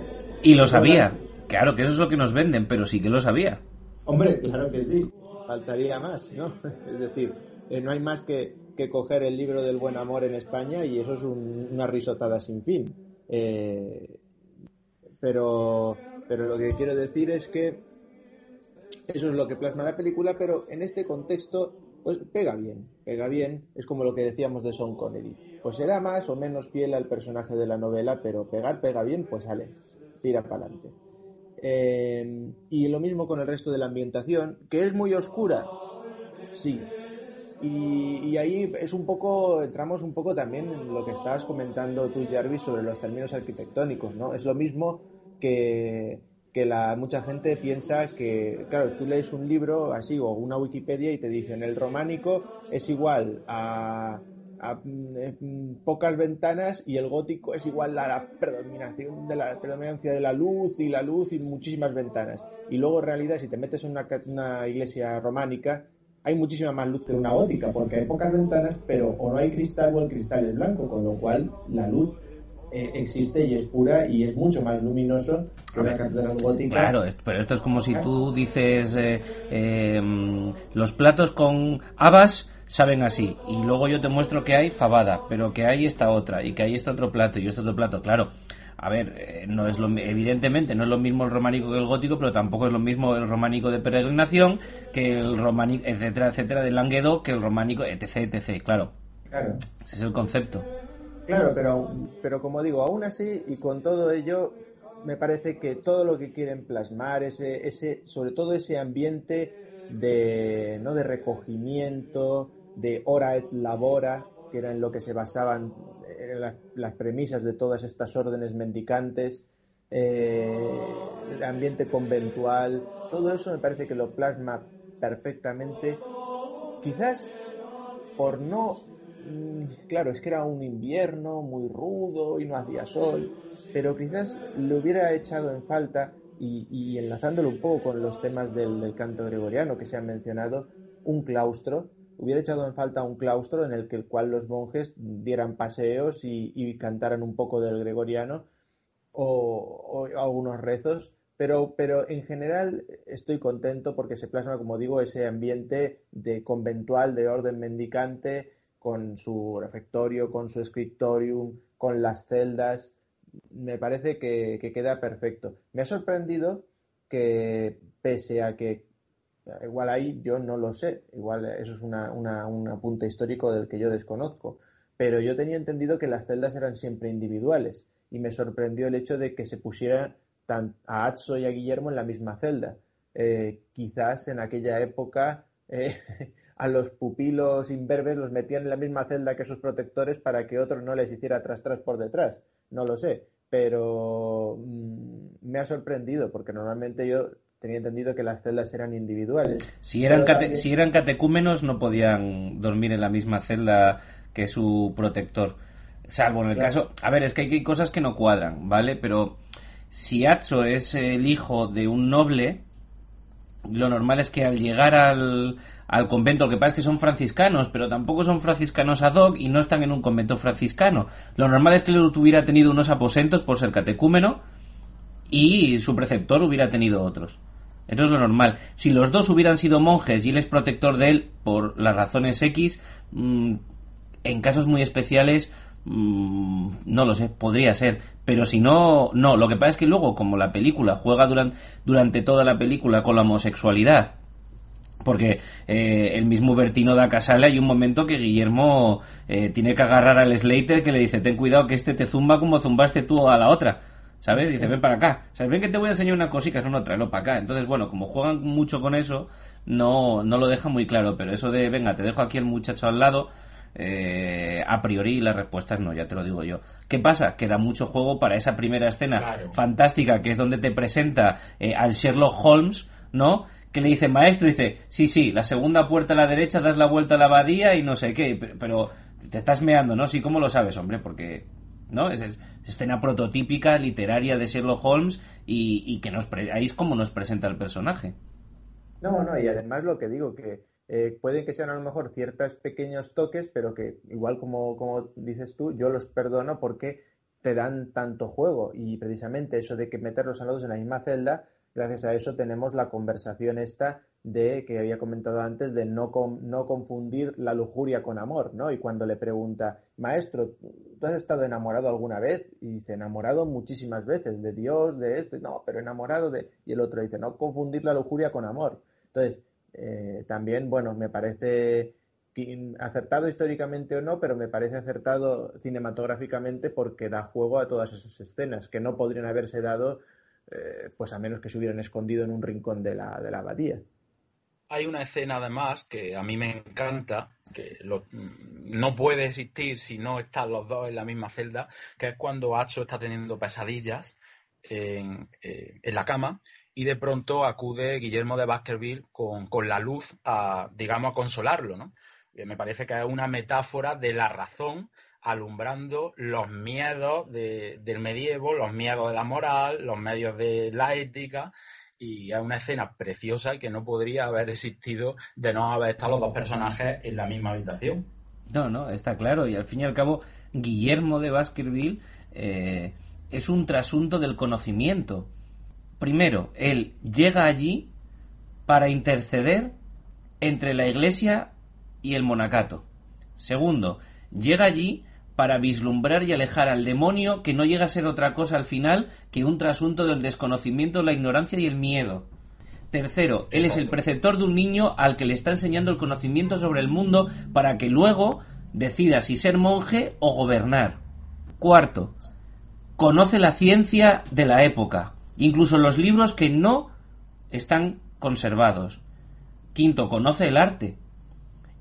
Speaker 1: Y lo sabía. Claro que eso es lo que nos venden, pero sí que lo sabía.
Speaker 4: Hombre, claro que sí. Faltaría más, ¿no? [laughs] Es decir, eh, no hay más que, que, coger el libro del buen amor en España y eso es una risotada sin fin. Eh, pero, pero lo que quiero decir es que eso es lo que plasma la película, pero en este contexto, pues pega bien, pega bien. Es como lo que decíamos de Sean Connery. Pues será más o menos fiel al personaje de la novela, pero pegar, pega bien, pues sale, tira para adelante. Eh, y lo mismo con el resto de la ambientación, que es muy oscura, sí. Y, y, ahí es un poco, entramos un poco también en lo que estabas comentando tú, Jarvis, sobre los términos arquitectónicos, ¿no? Es lo mismo que que la, mucha gente piensa que, claro, tú lees un libro así o una Wikipedia y te dicen el románico es igual a, mm, pocas ventanas y el gótico es igual a la predominación de la predominancia de la luz y la luz y muchísimas ventanas. Y luego en realidad si te metes en una, una iglesia románica hay muchísima más luz que una gótica porque hay pocas ventanas pero o no hay cristal o el cristal es blanco, con lo cual la luz eh, existe y es pura y es mucho más luminoso que una catedral gótica.
Speaker 1: Claro, pero esto es como si tú dices eh, em, los platos con habas saben así y luego yo te muestro que hay fabada, pero que hay esta otra y que hay este otro plato y este otro plato, claro. A ver, eh, no es lo, evidentemente no es lo mismo el románico que el gótico, pero tampoco es lo mismo el románico de peregrinación que el románico, etcétera, etcétera, de Languedoc, que el románico, etc, etc, claro. Claro. Ese es el concepto.
Speaker 4: Claro, pero, pero como digo, aún así y con todo ello, me parece que todo lo que quieren plasmar, ese, ese, sobre todo ese ambiente de, ¿no? de recogimiento, de hora et labora, que era en lo que se basaban las, premisas de todas estas órdenes mendicantes, eh, el ambiente conventual, todo eso me parece que lo plasma perfectamente. Quizás por no, claro, es que era un invierno muy rudo y no hacía sol, pero quizás le hubiera echado en falta, y, enlazándolo un poco con los temas del canto gregoriano que se han mencionado, un claustro hubiera echado en falta un claustro en el cual los monjes dieran paseos y, cantaran un poco del gregoriano o, algunos rezos, pero, pero en general estoy contento porque se plasma, como digo, ese ambiente de conventual, de orden mendicante, con su refectorio, con su scriptorium, con las celdas. Me parece que queda perfecto. Me ha sorprendido que pese a que Igual ahí yo no lo sé, igual eso es una, un apunte histórico del que yo desconozco, pero yo tenía entendido que las celdas eran siempre individuales y me sorprendió el hecho de que se pusiera a Atso y a Guillermo en la misma celda. Eh, quizás en aquella época eh, [laughs] a los pupilos imberbes los metían en la misma celda que sus protectores para que otro no les hiciera tras tras por detrás. No lo sé, pero mm, me ha sorprendido porque normalmente yo tenía entendido que las celdas eran individuales.
Speaker 1: Si eran, si eran catecúmenos no podían dormir en la misma celda que su protector. Salvo en el caso... A ver, es que hay cosas que no cuadran, ¿vale? Pero si Atso es el hijo de un noble, lo normal es que al llegar al, al convento, lo que pasa es que son franciscanos, pero tampoco son franciscanos ad hoc y no están en un convento franciscano. Lo normal es que él hubiera tenido unos aposentos por ser catecúmeno y su preceptor hubiera tenido otros. Eso es lo normal. Si los dos hubieran sido monjes y él es protector de él por las razones X, mm, en casos muy especiales, mm, no lo sé, podría ser. Pero si no, no. Lo que pasa es que luego, como la película juega durante, durante toda la película con la homosexualidad, porque eh, el mismo Bertino da Casale hay un momento que Guillermo eh, tiene que agarrar al Slater que le dice ten cuidado que este te zumba como zumbaste tú a la otra ¿sabes? Dice, ven para acá. ¿Sabes? Ven que te voy a enseñar una cosita, no, no, tráelo para acá. Entonces, bueno, como juegan mucho con eso, no, no lo deja muy claro. Pero eso de, venga, te dejo aquí el muchacho al lado, eh, a priori la respuesta es no, ya te lo digo yo. ¿Qué pasa? Que da mucho juego para esa primera escena fantástica, que es donde te presenta eh, al Sherlock Holmes, ¿no? Que le dice, maestro, dice, sí, sí, la segunda puerta a la derecha, das la vuelta a la abadía y no sé qué, pero te estás meando, ¿no? Sí, ¿cómo lo sabes, hombre? Porque ¿no? Es, escena prototípica literaria de Sherlock Holmes y, que nos ahí es como nos presenta el personaje.
Speaker 4: No, no, y además lo que digo, que eh, pueden que sean a lo mejor ciertos pequeños toques, pero que igual como, como dices tú, yo los perdono porque te dan tanto juego y precisamente eso de que meterlos a los en la misma celda, gracias a eso tenemos la conversación esta de que había comentado antes de no, no confundir la lujuria con amor, ¿no? Y cuando le pregunta, maestro, ¿tú has estado enamorado alguna vez? Y dice, enamorado muchísimas veces, de Dios, de esto, y no, pero enamorado de... Y el otro dice, no confundir la lujuria con amor. Entonces, eh, también, bueno, me parece acertado históricamente o no, pero me parece acertado cinematográficamente porque da juego a todas esas escenas que no podrían haberse dado, eh, pues a menos que se hubieran escondido en un rincón de la, de la abadía
Speaker 2: hay una escena además que a mí me encanta, que no puede existir si no están los dos en la misma celda, que es cuando Hacho está teniendo pesadillas en, eh, la cama y de pronto acude Guillermo de Baskerville con, la luz a, digamos, a consolarlo, ¿no? Me parece que es una metáfora de la razón alumbrando los miedos del medievo, los miedos de la moral, los medios de la ética y es una escena preciosa que no podría haber existido de no haber estado los dos personajes en la misma habitación.
Speaker 1: No, no, está claro. Y al fin y al cabo, Guillermo de Baskerville eh, es un trasunto del conocimiento. Primero, él llega allí para interceder entre la iglesia y el monacato. Segundo, llega allí para vislumbrar y alejar al demonio que no llega a ser otra cosa al final que un trasunto del desconocimiento, la ignorancia y el miedo. Tercero, él es el preceptor de un niño al que le está enseñando el conocimiento sobre el mundo para que luego decida si ser monje o gobernar. Cuarto, conoce la ciencia de la época, incluso los libros que no están conservados. Quinto, conoce el arte.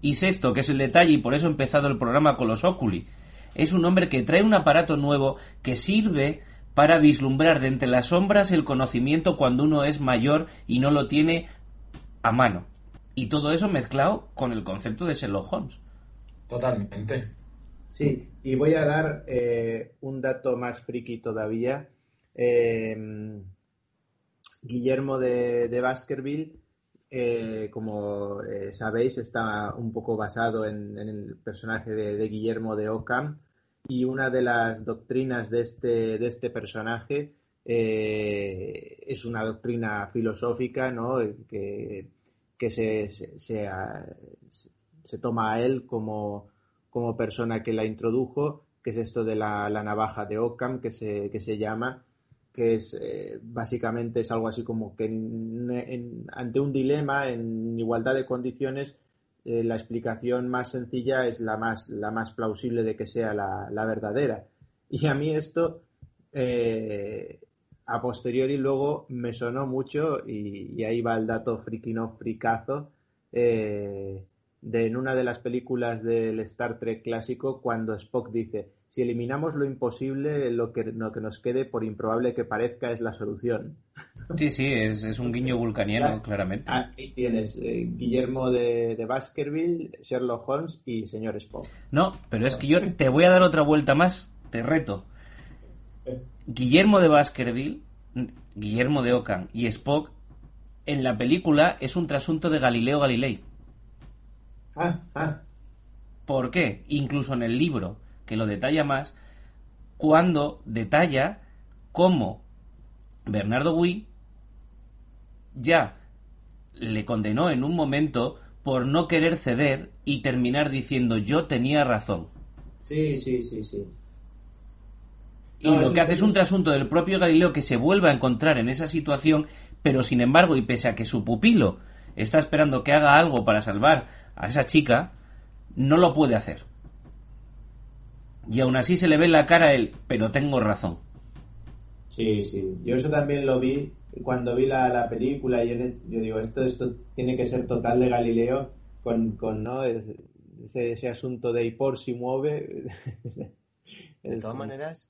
Speaker 1: Y sexto, que es el detalle, y por eso he empezado el programa con los óculi, es un hombre que trae un aparato nuevo que sirve para vislumbrar de entre las sombras el conocimiento cuando uno es mayor y no lo tiene a mano. Y todo eso mezclado con el concepto de Sherlock Holmes.
Speaker 2: Totalmente.
Speaker 4: Sí, y voy a dar eh, un dato más friki todavía. Eh, Guillermo de, Baskerville, eh, como sabéis, está un poco basado en, el personaje de, Guillermo de Ockham y una de las doctrinas de este, de este personaje es una doctrina filosófica ¿no? que, que se, se, se toma a él como como persona que la introdujo, que es esto de la, navaja de Ockham, que se, que se llama, que es eh, básicamente es algo así como que ante un dilema en igualdad de condiciones eh, la explicación más sencilla es la más la más plausible de que sea la, verdadera. Y a mí esto eh, a posteriori luego me sonó mucho y, ahí va el dato frikino fricazo de en una de las películas del Star Trek clásico cuando Spock dice si eliminamos lo imposible, lo que, lo que nos quede, por improbable que parezca, es la solución.
Speaker 1: Sí, sí, es, un guiño vulcaniano, claramente.
Speaker 4: Ahí tienes eh, Guillermo de, de, Baskerville, Sherlock Holmes y señor Spock.
Speaker 1: No, pero es que yo te voy a dar otra vuelta más, te reto. Guillermo de Baskerville, Guillermo de Ockham y Spock, en la película es un trasunto de Galileo Galilei.
Speaker 4: Ah, ah.
Speaker 1: ¿Por qué? Incluso en el libro, que lo detalla más, cuando detalla cómo Bernardo Gui ya le condenó en un momento por no querer ceder y terminar diciendo yo tenía razón.
Speaker 4: Sí, sí, sí, sí.
Speaker 1: Y lo que hace es un trasunto del propio Galileo que se vuelva a encontrar en esa situación, pero sin embargo, y pese a que su pupilo está esperando que haga algo para salvar a esa chica, no lo puede hacer. Y aún así se le ve en la cara el, pero tengo razón.
Speaker 4: Sí, sí. Yo eso también lo vi cuando vi la, película y yo digo, esto, esto tiene que ser total de Galileo con, con ¿no? ese, ese asunto de y por si mueve. [laughs]
Speaker 3: de todas maneras,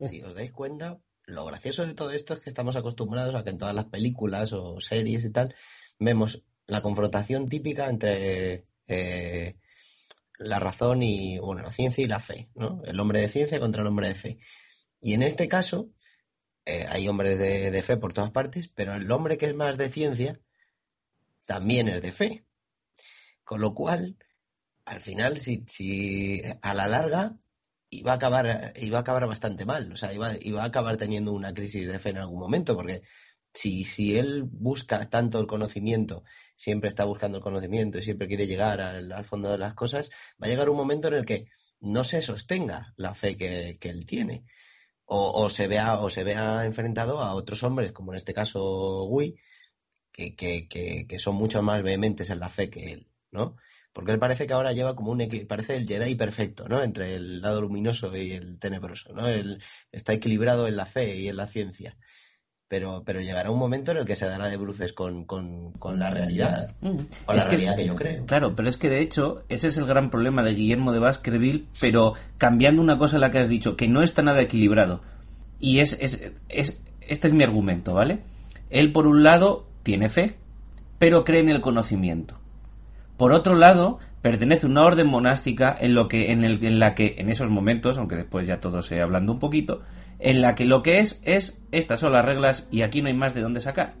Speaker 3: si os dais cuenta, lo gracioso de todo esto es que estamos acostumbrados a que en todas las películas o series y tal vemos la confrontación típica entre eh, la razón y, bueno, la ciencia y la fe, ¿no? El hombre de ciencia contra el hombre de fe. Y en este caso, eh, hay hombres de, fe por todas partes, pero el hombre que es más de ciencia también es de fe. Con lo cual, al final, si, si a la larga iba a acabar, iba a acabar bastante mal. O sea, iba, iba a acabar teniendo una crisis de fe en algún momento, porque si, si él busca tanto el conocimiento siempre está buscando el conocimiento y siempre quiere llegar al, fondo de las cosas, va a llegar un momento en el que no se sostenga la fe que, él tiene. O, se vea, o se vea enfrentado a otros hombres, como en este caso Gui, que, que, son mucho más vehementes en la fe que él, ¿no? Porque él parece que ahora lleva como un parece el Jedi perfecto, ¿no? Entre el lado luminoso y el tenebroso, ¿no? Él está equilibrado en la fe y en la ciencia pero, pero llegará un momento en el que se dará de bruces con, con, con la realidad. Mm. Con la realidad que, yo creo.
Speaker 1: Claro, pero es que de hecho, ese es el gran problema de Guillermo de Baskerville, pero cambiando una cosa en la que has dicho, que no está nada equilibrado. Y es, es, es, este es mi argumento, ¿vale? Él, por un lado, tiene fe, pero cree en el conocimiento. Por otro lado, pertenece a una orden monástica en, lo que, en, el, en la que, en esos momentos, aunque después ya todo se hablando un poquito, en la que lo que es es estas son las reglas y aquí no hay más de dónde sacar.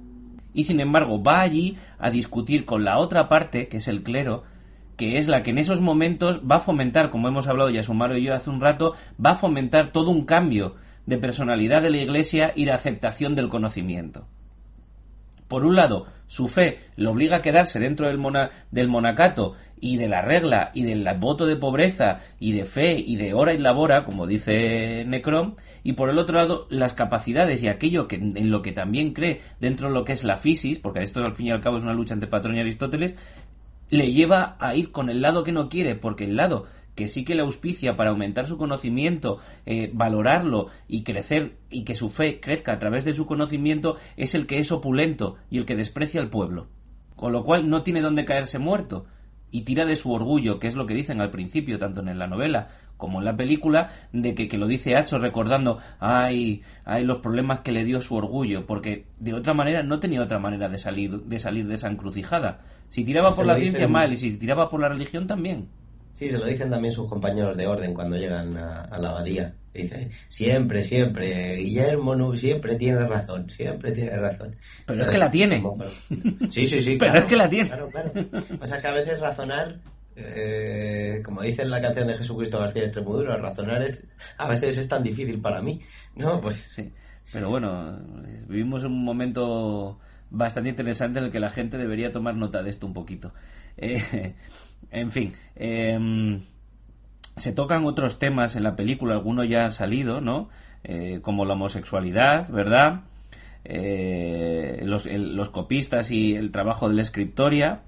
Speaker 1: Y sin embargo va allí a discutir con la otra parte, que es el clero, que es la que en esos momentos va a fomentar, como hemos hablado ya Sumaro y yo hace un rato, va a fomentar todo un cambio de personalidad de la Iglesia y de aceptación del conocimiento. Por un lado, su fe lo obliga a quedarse dentro del, del monacato y de la regla y del voto de pobreza y de fe y de hora y labora, como dice Necrom, y por el otro lado las capacidades y aquello que, en lo que también cree dentro de lo que es la fisis, porque esto al fin y al cabo es una lucha entre Patrón y Aristóteles, le lleva a ir con el lado que no quiere, porque el lado que sí que le auspicia para aumentar su conocimiento, eh, valorarlo y crecer y que su fe crezca a través de su conocimiento es el que es opulento y el que desprecia al pueblo. con lo cual no tiene dónde caerse muerto y tira de su orgullo, que es lo que dicen al principio, tanto en la novela como en la película, de que, que lo dice Hacho recordando, ay, ay, los problemas que le dio su orgullo, porque de otra manera no tenía otra manera de salir de, salir de esa encrucijada. Si tiraba por la ciencia mal y si tiraba por la religión también.
Speaker 3: Sí, se lo dicen también sus compañeros de orden cuando llegan a, la abadía. Dice, siempre, siempre, Guillermo siempre tiene razón, siempre tiene razón.
Speaker 1: Pero es que la tiene.
Speaker 3: Sí, sí, sí. [laughs]
Speaker 1: Pero es que la tiene.
Speaker 3: Claro, claro. Pasa que a veces razonar, eh, como dice en la canción de Jesucristo García Extremoduro, razonar es, a veces es tan difícil para mí. No, pues.
Speaker 1: Sí. Pero bueno, vivimos en un momento bastante interesante en el que la gente debería tomar nota de esto un poquito. Eh, en fin, em, se tocan otros temas en la película, algunos ya han salido, ¿no? Eh, como la homosexualidad, ¿verdad? Eh, los, los, copistas y el trabajo de la escritoria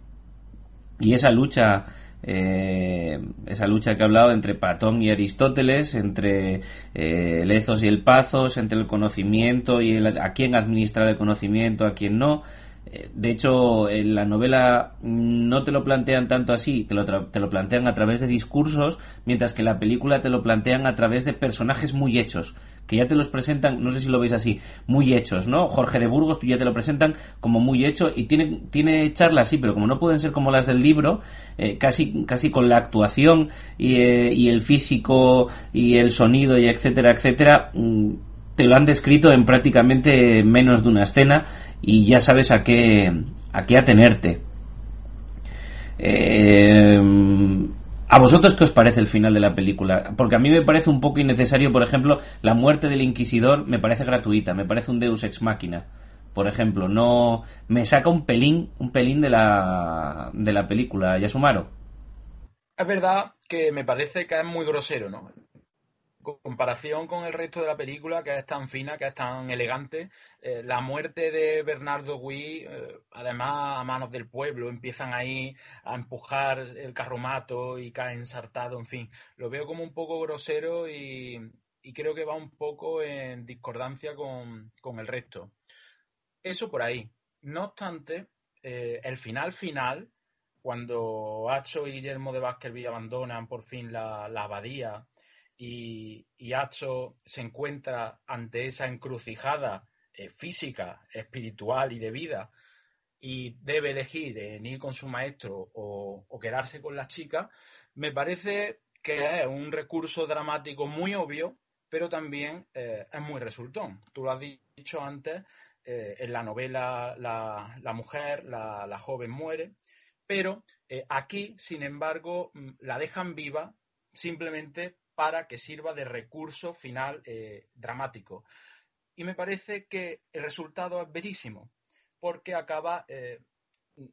Speaker 1: y esa lucha eh, esa lucha que he hablado entre Platón y Aristóteles, entre eh, Lezos y el Pazos, entre el conocimiento y a quién administrar el conocimiento, a quién no. Eh, de hecho, en la novela no te lo plantean tanto así, te lo, te lo plantean a través de discursos, mientras que la película te lo plantean a través de personajes muy hechos, que ya te los presentan, no sé si lo veis así, muy hechos, ¿no? Jorge de Burgos, tú ya te lo presentan como muy hecho y tiene, tiene charlas, sí, pero como no pueden ser como las del libro, eh, casi, casi con la actuación y, eh, y, el físico y el sonido y etcétera, etcétera, mm, te lo han descrito en prácticamente menos de una escena y ya sabes a qué, a qué atenerte. Eh, ¿A vosotros qué os parece el final de la película? Porque a mí me parece un poco innecesario, por ejemplo, la muerte del inquisidor me parece gratuita, me parece un deus ex machina. Por ejemplo, no me saca un pelín, un pelín de la de la película, Yasumaro.
Speaker 2: Es verdad que me parece que es muy grosero, ¿no? Comparación con el resto de la película, que es tan fina, que es tan elegante, eh, la muerte de Bernardo Gui, eh, además a manos del pueblo, empiezan ahí a empujar el carromato y cae ensartado, en fin, lo veo como un poco grosero y, creo que va un poco en discordancia con, el resto. Eso por ahí. No obstante, eh, el final final, cuando Hacho y Guillermo de Baskerville abandonan por fin la abadía, y, y Hacho se encuentra ante esa encrucijada eh, física, espiritual y de vida y debe elegir en ir con su maestro o, quedarse con la chica, me parece que es un recurso dramático muy obvio, pero también eh, es muy resultón. Tú lo has dicho antes, eh, en la novela la, mujer, la, la, joven muere, pero aquí, sin embargo, mm, la dejan viva simplemente para que sirva de recurso final eh, dramático. Y me parece que el resultado es bellísimo, porque acaba eh,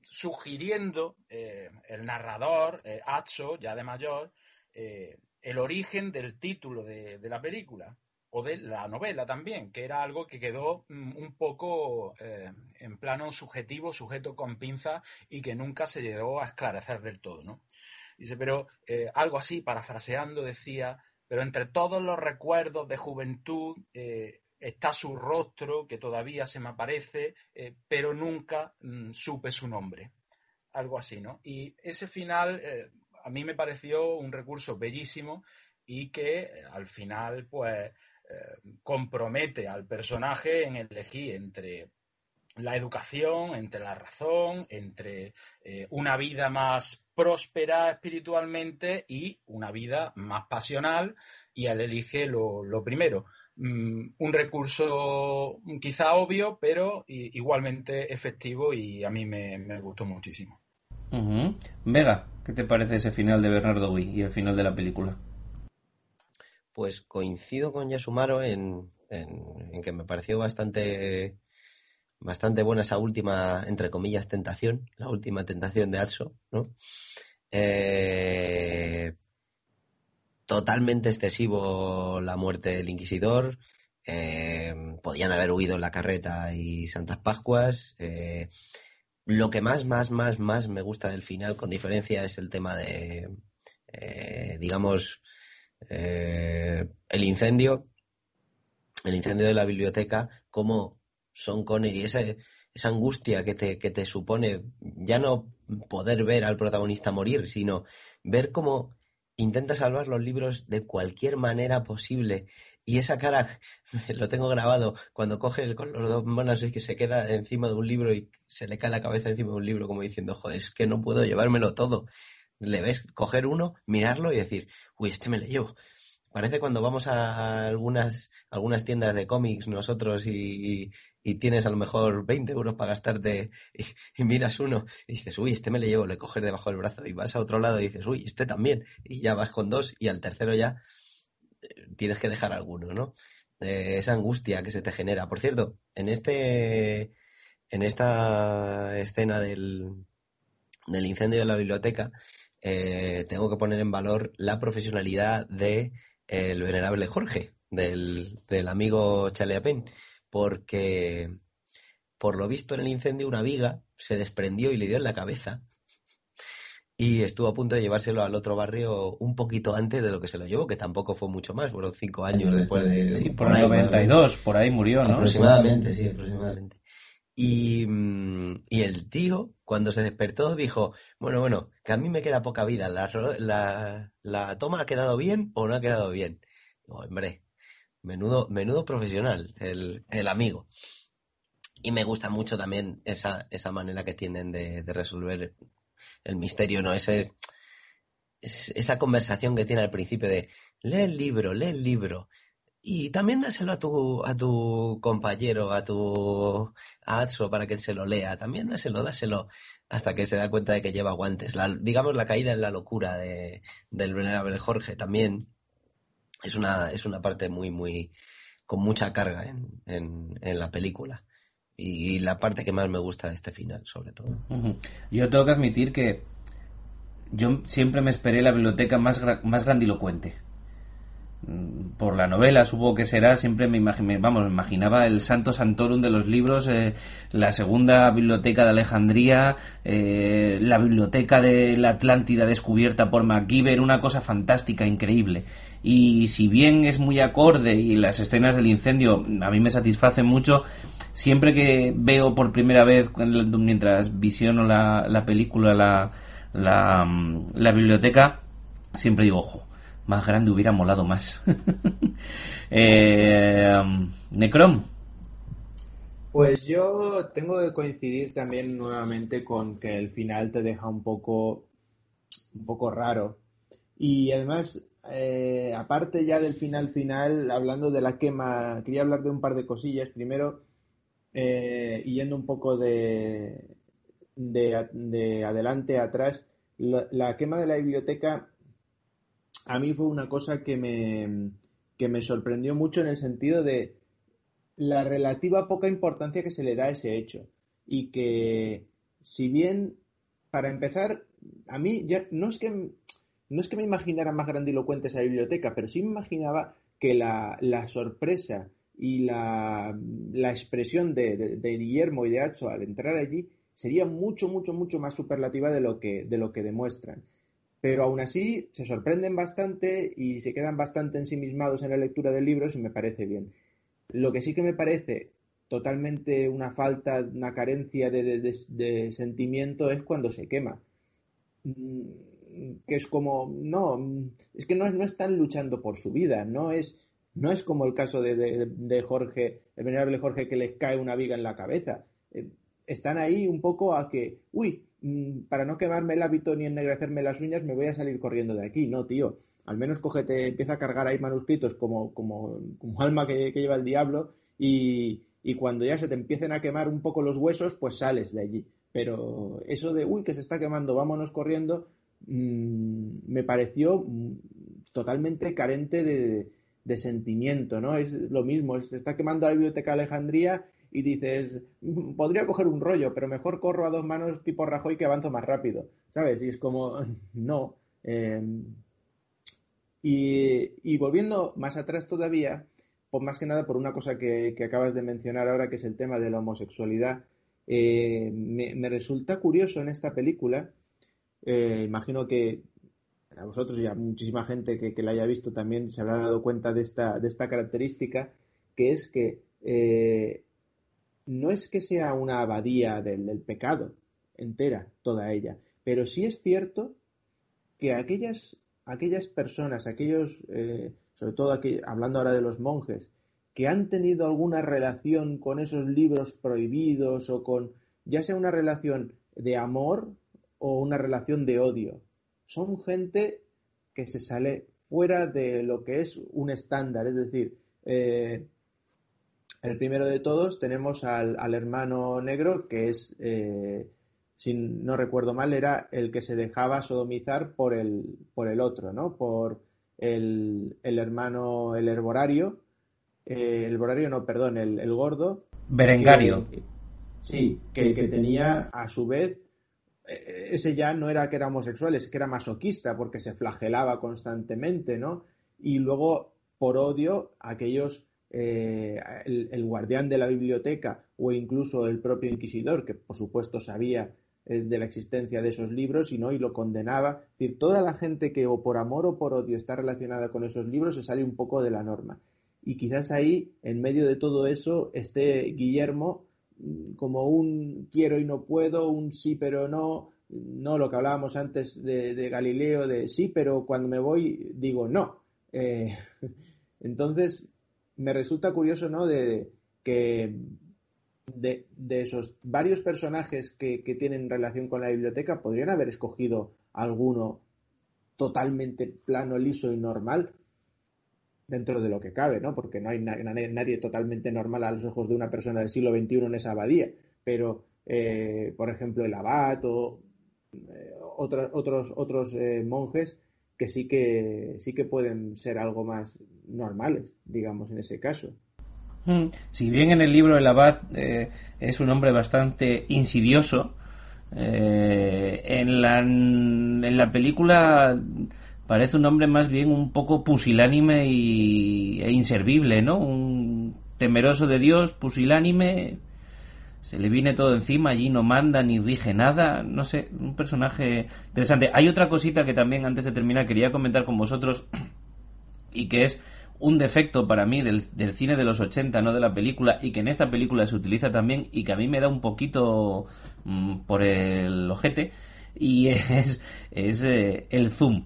Speaker 2: sugiriendo eh, el narrador, Hacho, ya de mayor, el origen del título de, la película o de la novela también, que era algo que quedó mm, un poco en plano subjetivo, sujeto con pinza y que nunca se llegó a esclarecer del todo, ¿no? Dice, pero eh, algo así, parafraseando, decía, pero entre todos los recuerdos de juventud eh, está su rostro, que todavía se me aparece, eh, pero nunca mm, supe su nombre. Algo así, ¿no? Y ese final a mí me pareció un recurso bellísimo y que al final, pues, compromete al personaje en elegir entre la educación, entre la razón, entre eh, una vida más próspera espiritualmente y una vida más pasional, y él elige lo, primero. Mm, un recurso quizá obvio, pero igualmente efectivo y a mí me, gustó muchísimo.
Speaker 1: Vega, ¿qué te parece ese final de Bernardo Gui y el final de la película?
Speaker 3: Pues coincido con Yasumaro en que me pareció bastante bastante buena esa última, entre comillas, tentación, la última tentación de Atso, ¿no? Eh, totalmente excesivo la muerte del inquisidor. Eh, podían haber huido la carreta y Santas Pascuas. Eh, lo que más, más, más, más me gusta del final, con diferencia, es el tema de, digamos, el incendio, el incendio de la biblioteca, como son Connery, ese, esa angustia que te, supone ya no poder ver al protagonista morir, sino ver cómo intenta salvar los libros de cualquier manera posible. Y esa cara, [laughs] lo tengo grabado, cuando coge con los dos manos y que se queda encima de un libro y se le cae la cabeza encima de un libro como diciendo, joder, es que no puedo llevármelo todo. Le ves coger uno, mirarlo y decir, uy, este me lo llevo. Parece cuando vamos a algunas, algunas tiendas de cómics nosotros y, y, tienes a lo mejor 20 euros para gastarte y, miras uno y dices, uy, este me le llevo, le coges debajo del brazo y vas a otro lado y dices, uy, este también. Y ya vas con dos y al tercero ya eh, tienes que dejar alguno, ¿no? Eh, esa angustia que se te genera. Por cierto, en este en esta escena del, del incendio de la biblioteca, eh, tengo que poner en valor la profesionalidad de el venerable Jorge, del, del amigo Chaleapen, porque por lo visto en el incendio una viga se desprendió y le dio en la cabeza y estuvo a punto de llevárselo al otro barrio un poquito antes de lo que se lo llevó, que tampoco fue mucho más, fueron cinco años después de...
Speaker 1: Sí, por, el 92, por ahí murió, ¿no?
Speaker 3: Aproximadamente, sí, aproximadamente. Y, mm, y, el tío, cuando se despertó, dijo, bueno, bueno, que a mí me queda poca vida, ¿la, la, la toma ha quedado bien o no ha quedado bien? hombre, menudo, menudo profesional, el, el, amigo. Y me gusta mucho también esa, esa manera que tienen de, de resolver el misterio, ¿no? Ese, esa conversación que tiene al principio de, lee el libro, lee el libro, y también dáselo a tu, a tu compañero, a tu a para que se lo lea. También dáselo, dáselo, hasta que se da cuenta de que lleva guantes. La, digamos, la caída en la locura de, del venerable Jorge también es una, es una parte muy, muy, con mucha carga en, en, en la película. Y, la parte que más me gusta de este final, sobre todo.
Speaker 1: Yo tengo que admitir que yo siempre me esperé la biblioteca más, más grandilocuente por la novela, supongo que será, siempre me, vamos, me imaginaba el Santo Santorum de los libros, eh, la segunda biblioteca de Alejandría, eh, la biblioteca de la Atlántida descubierta por MacGyver, una cosa fantástica, increíble. Y si bien es muy acorde y las escenas del incendio a mí me satisfacen mucho, siempre que veo por primera vez, mientras visiono la, la película, la, la, mm, la biblioteca, siempre digo, ojo más grande hubiera molado más. [laughs] eh, Necrom.
Speaker 4: Pues yo tengo que coincidir también nuevamente con que el final te deja un poco, un poco raro. Y además, eh, aparte ya del final final, hablando de la quema, quería hablar de un par de cosillas. Primero, eh, yendo un poco de, de, adelante a atrás, la, quema de la biblioteca a mí fue una cosa que me, que me sorprendió mucho en el sentido de la relativa poca importancia que se le da a ese hecho. Y que, si bien, para empezar, a mí ya no es que, no es que me imaginara más grandilocuente esa biblioteca, pero sí me imaginaba que la, la sorpresa y la, la expresión de, de, de, Guillermo y de Atso al entrar allí sería mucho, mucho, mucho más superlativa de lo que, de lo que demuestran pero aún así se sorprenden bastante y se quedan bastante ensimismados en la lectura del libro y me parece bien. Lo que sí que me parece totalmente una falta, una carencia de, sentimiento es cuando se quema. Mm, que es como, no, es que no, no están luchando por su vida, no es, no es como el caso de, Jorge, el venerable Jorge que les cae una viga en la cabeza. Eh, están ahí un poco a que, uy, para no quemarme el hábito ni ennegrecerme las uñas, me voy a salir corriendo de aquí. No, tío. Al menos cógete, empieza a cargar ahí manuscritos como, como, como alma que, lleva el diablo y, y, cuando ya se te empiecen a quemar un poco los huesos, pues sales de allí. Pero eso de, uy, que se está quemando, vámonos corriendo, mmm, me pareció mm, totalmente carente de, de, sentimiento, ¿no? Es lo mismo, se está quemando la biblioteca Alejandría y dices, podría coger un rollo, pero mejor corro a dos manos tipo Rajoy que avanzo más rápido, ¿sabes? Y es como, [laughs] no. Em, y, volviendo más atrás todavía, pues más que nada por una cosa que, acabas de mencionar ahora, que es el tema de la homosexualidad, eh, me, resulta curioso en esta película, eh, imagino que a vosotros y a muchísima gente que, la haya visto también se habrá dado cuenta de esta, de esta característica, que es que eh, no es que sea una abadía del, pecado entera, toda ella, pero sí es cierto que aquellas, aquellas personas, aquellos, eh, sobre todo aquí, hablando ahora de los monjes, que han tenido alguna relación con esos libros prohibidos o con, ya sea una relación de amor o una relación de odio, son gente que se sale fuera de lo que es un estándar, es decir, eh, el primero de todos tenemos al, hermano negro, que es, eh, si no recuerdo mal, era el que se dejaba sodomizar por el, por el otro, ¿no? Por el, hermano, el herborario, eh, el herborario no, perdón, el, gordo.
Speaker 1: Berengario.
Speaker 4: sí, que, que tenía a su vez eh, ese ya no era que era homosexual, es que era masoquista porque se flagelaba constantemente, ¿no? Y luego, por odio, aquellos, eh, el, guardián de la biblioteca o incluso el propio inquisidor, que por supuesto sabía eh, de la existencia de esos libros y no y lo condenaba. Es decir, toda la gente que o por amor o por odio está relacionada con esos libros se sale un poco de la norma. Y quizás ahí, en medio de todo eso, esté Guillermo como un quiero y no puedo, un sí pero no, no lo que hablábamos antes de, Galileo, de sí, pero cuando me voy digo no. Eh, [laughs] entonces, me resulta curioso, ¿no? De, que de, esos varios personajes que, que, tienen relación con la biblioteca, podrían haber escogido alguno totalmente plano, liso y normal, dentro de lo que cabe, ¿no? Porque no hay nadie, totalmente normal a los ojos de una persona del siglo XXI en esa abadía. Pero, eh, por ejemplo, el abad o eh, otros, otros eh, monjes que sí que sí que pueden ser algo más normales, digamos, en ese caso.
Speaker 1: Hmm. Si bien en el libro el abad es un hombre bastante insidioso, en, la, en la película parece un hombre más bien un poco pusilánime y, e inservible, ¿no? Un temeroso de Dios, pusilánime, se le viene todo encima, allí no manda ni rige nada, no sé, un personaje interesante. Hay otra cosita que también antes de terminar quería comentar con vosotros y que es un defecto para mí del, cine de los 80, no de la película, y que en esta película se utiliza también y que a mí me da un poquito mm, por el ojete, y [laughs] es, es eh, el zoom.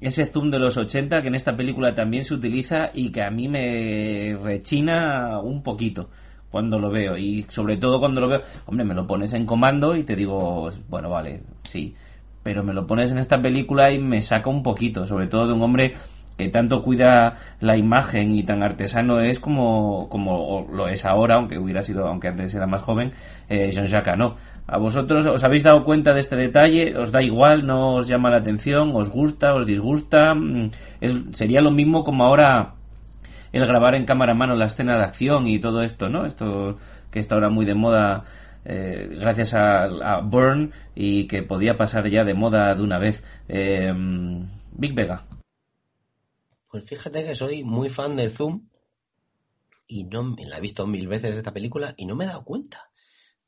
Speaker 1: Ese zoom de los 80 que en esta película también se utiliza y que a mí me rechina un poquito cuando lo veo. Y sobre todo cuando lo veo, hombre, me lo pones en comando y te digo, bueno, vale, sí, pero me lo pones en esta película y me saca un poquito, sobre todo de un hombre que tanto cuida la imagen y tan artesano es como, como lo es ahora, aunque hubiera sido, aunque antes era más joven, eh, Jean-Jacques no ¿A vosotros os habéis dado cuenta de este detalle? ¿Os da igual? ¿No os llama la atención? ¿Os gusta? ¿Os disgusta? Mm, es, sería lo mismo como ahora el grabar en cámara a mano la escena de acción y todo esto, ¿no? Esto que está ahora muy de moda eh, gracias a, a, Burn y que podía pasar ya de moda de una vez. Eh, Big Vega.
Speaker 3: Pues fíjate que soy muy fan de Zoom y no me la he visto mil veces esta película y no me he dado cuenta.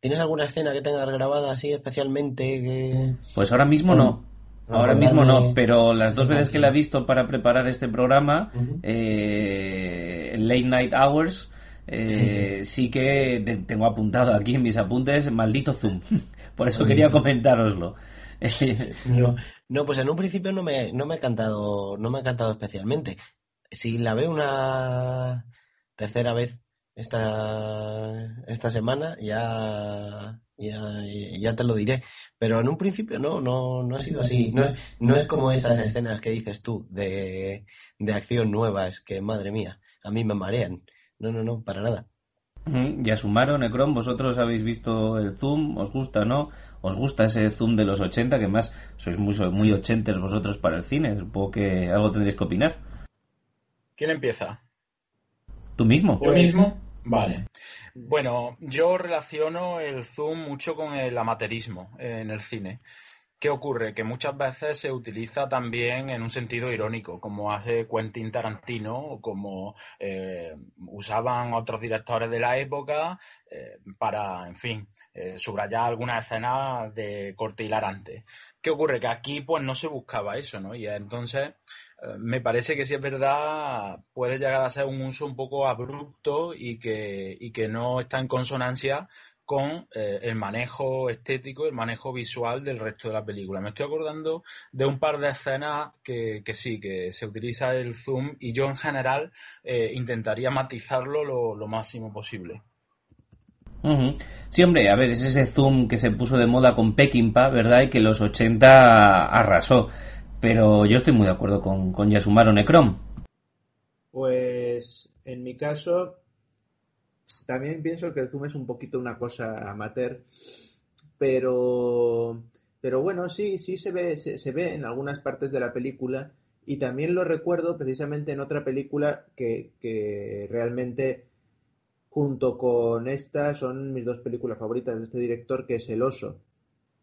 Speaker 3: ¿Tienes alguna escena que tengas grabada así especialmente?
Speaker 1: Pues ahora mismo no. Ahora mismo no, pero las dos veces que la he visto para preparar este programa, eh, Late Night Hours, eh, sí que tengo apuntado aquí en mis apuntes, maldito Zoom. [laughs] Por eso quería comentároslo. [laughs]
Speaker 3: no, [laughs] no, pues en un principio no me, no me ha cantado, no me ha encantado especialmente. Si la veo una tercera vez, esta, esta semana, ya, ya, te lo diré. Pero en un principio no, no, no ha sido así. No, no es como esas escenas que dices tú de, de acción nuevas que, madre mía, a mí me marean. No, no, no, para nada.
Speaker 1: Ya sumaron, Necron, vosotros habéis visto el Zoom, ¿os gusta, no? ¿Os gusta ese Zoom de los 80? Que más sois muy, muy ochenters vosotros para el cine, supongo que algo tendréis que opinar.
Speaker 2: ¿Quién empieza?
Speaker 1: ¿Tú mismo?
Speaker 2: Yo mismo. Vale. Bueno, yo relaciono el zoom mucho con el amateurismo en el cine. ¿Qué ocurre? Que muchas veces se utiliza también en un sentido irónico, como hace Quentin Tarantino o como eh, usaban otros directores de la época eh, para, en fin, eh, subrayar alguna escena de corte hilarante. ¿Qué ocurre? Que aquí pues no se buscaba eso, ¿no? Y entonces me parece que si es verdad puede llegar a ser un uso un poco abrupto y que, y que no está en consonancia con eh, el manejo estético, el manejo visual del resto de la película. Me estoy acordando de un par de escenas que, sí, que se utiliza el zoom y yo en general eh, intentaría matizarlo lo, máximo posible.
Speaker 1: Sí, hombre, a ver, es ese zoom que se puso de moda con Peckinpah, ¿verdad? Y que los 80 arrasó. Pero yo estoy muy de acuerdo con, con Yasumaro Necrom.
Speaker 4: Pues en mi caso, también pienso que el zoom es un poquito una cosa amateur, pero, pero bueno, sí, sí se ve, se, ve en algunas partes de la película y también lo recuerdo precisamente en otra película que, que realmente junto con esta son mis dos películas favoritas de este director que es El Oso.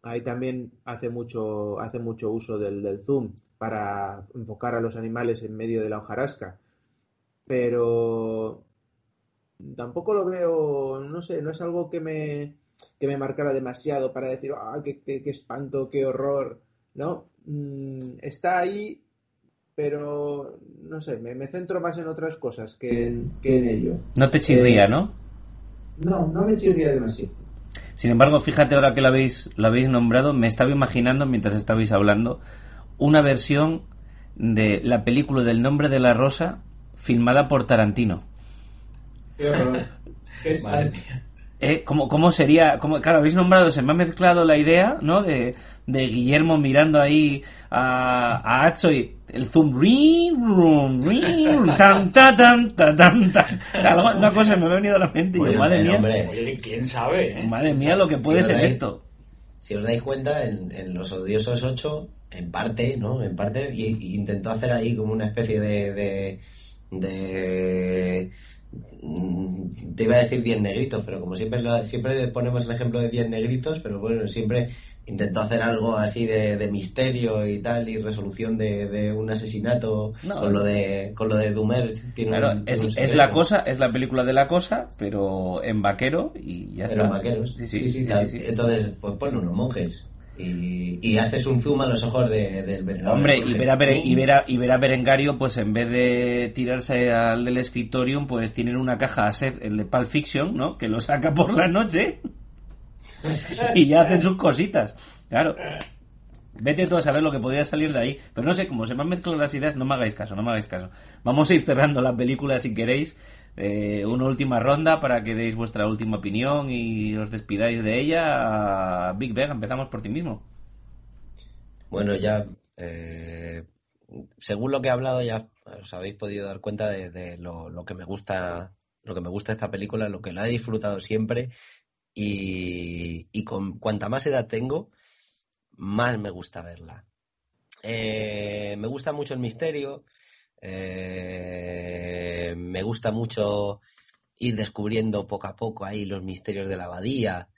Speaker 4: Ahí también hace mucho, hace mucho uso del, zoom para enfocar a los animales en medio de la hojarasca. Pero tampoco lo veo, no sé, no es algo que me, que me marcara demasiado para decir, ah, qué, qué, espanto, qué horror, ¿no? Mm, está ahí, pero no sé, me, centro más en otras cosas que en, que en ello.
Speaker 1: No te chirría, eh, ¿no?
Speaker 4: No, no me chirría demasiado.
Speaker 1: Sin embargo, fíjate ahora que lo habéis, lo habéis nombrado, me estaba imaginando mientras estabais hablando una versión de la película del nombre de la rosa filmada por Tarantino. [laughs] Eh, ¿cómo, sería? Cómo, claro, habéis nombrado, se me ha mezclado la idea, ¿no? De, Guillermo mirando ahí a, a Acho y el zoom, [laughs] tan, tan, tan, tan, tan, Una cosa me ha venido a la mente y madre mía.
Speaker 2: ¿quién sabe?
Speaker 1: Eh? Madre mía, lo que puede ser esto.
Speaker 3: Si os dais cuenta, en, Los Odiosos 8, en parte, ¿no? En parte, y, intentó hacer ahí como una especie de, de Mm, te iba a decir 10 negritos, pero como siempre siempre ponemos el ejemplo de 10 negritos, pero bueno, siempre intentó hacer algo así de, misterio y tal, y resolución de, un asesinato con lo de con lo de Dumer.
Speaker 1: claro, es, la cosa, es la película de la cosa, pero en vaquero y ya
Speaker 3: está. En vaqueros, sí, sí, sí, Entonces, pues ponle unos monjes y, haces un zoom a los ojos del
Speaker 1: Berengario. Hombre, y ver, a y, ver y ver a Berengario, pues en vez de tirarse al del escritorium, pues tienen una caja a ser el de Pulp Fiction, ¿no? Que lo saca por la noche [laughs] y ya hacen sus cositas. Claro. Vete tú a saber lo que podría salir de ahí. Pero no sé, como se me han mezclado las ideas, no me hagáis caso, no me hagáis caso. Vamos a ir cerrando la película si queréis. Eh, una última ronda para que deis vuestra última opinión y os despidáis de ella. Big Bang, empezamos por ti mismo.
Speaker 3: Bueno, ya, eh, según lo que he hablado, ya os habéis podido dar cuenta de, lo, que me gusta, lo que me gusta esta película, lo que la he disfrutado siempre y, con cuanta más edad tengo, más me gusta verla. Eh, me gusta mucho el misterio, eh, me gusta mucho ir descubriendo poco a poco ahí los misterios de la abadía,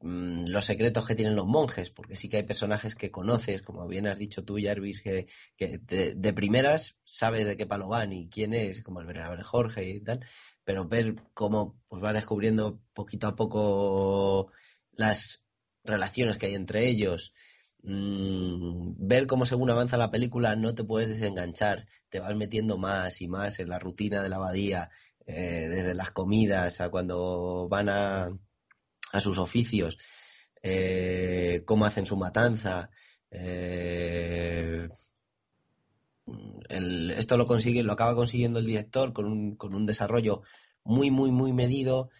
Speaker 3: mm, los secretos que tienen los monjes, porque sí que hay personajes que conoces, como bien has dicho tú, Jarvis, que, de, primeras sabes de qué palo van y quién es, como el ver Jorge y tal, pero ver cómo pues va descubriendo poquito a poco las relaciones que hay entre ellos, Mm, ver cómo según avanza la película no te puedes desenganchar, te vas metiendo más y más en la rutina de la abadía, eh, desde las comidas a cuando van a, a sus oficios, eh, cómo hacen su matanza. Eh, esto lo consigue, lo acaba consiguiendo el director con un, con un desarrollo muy, muy, muy medido.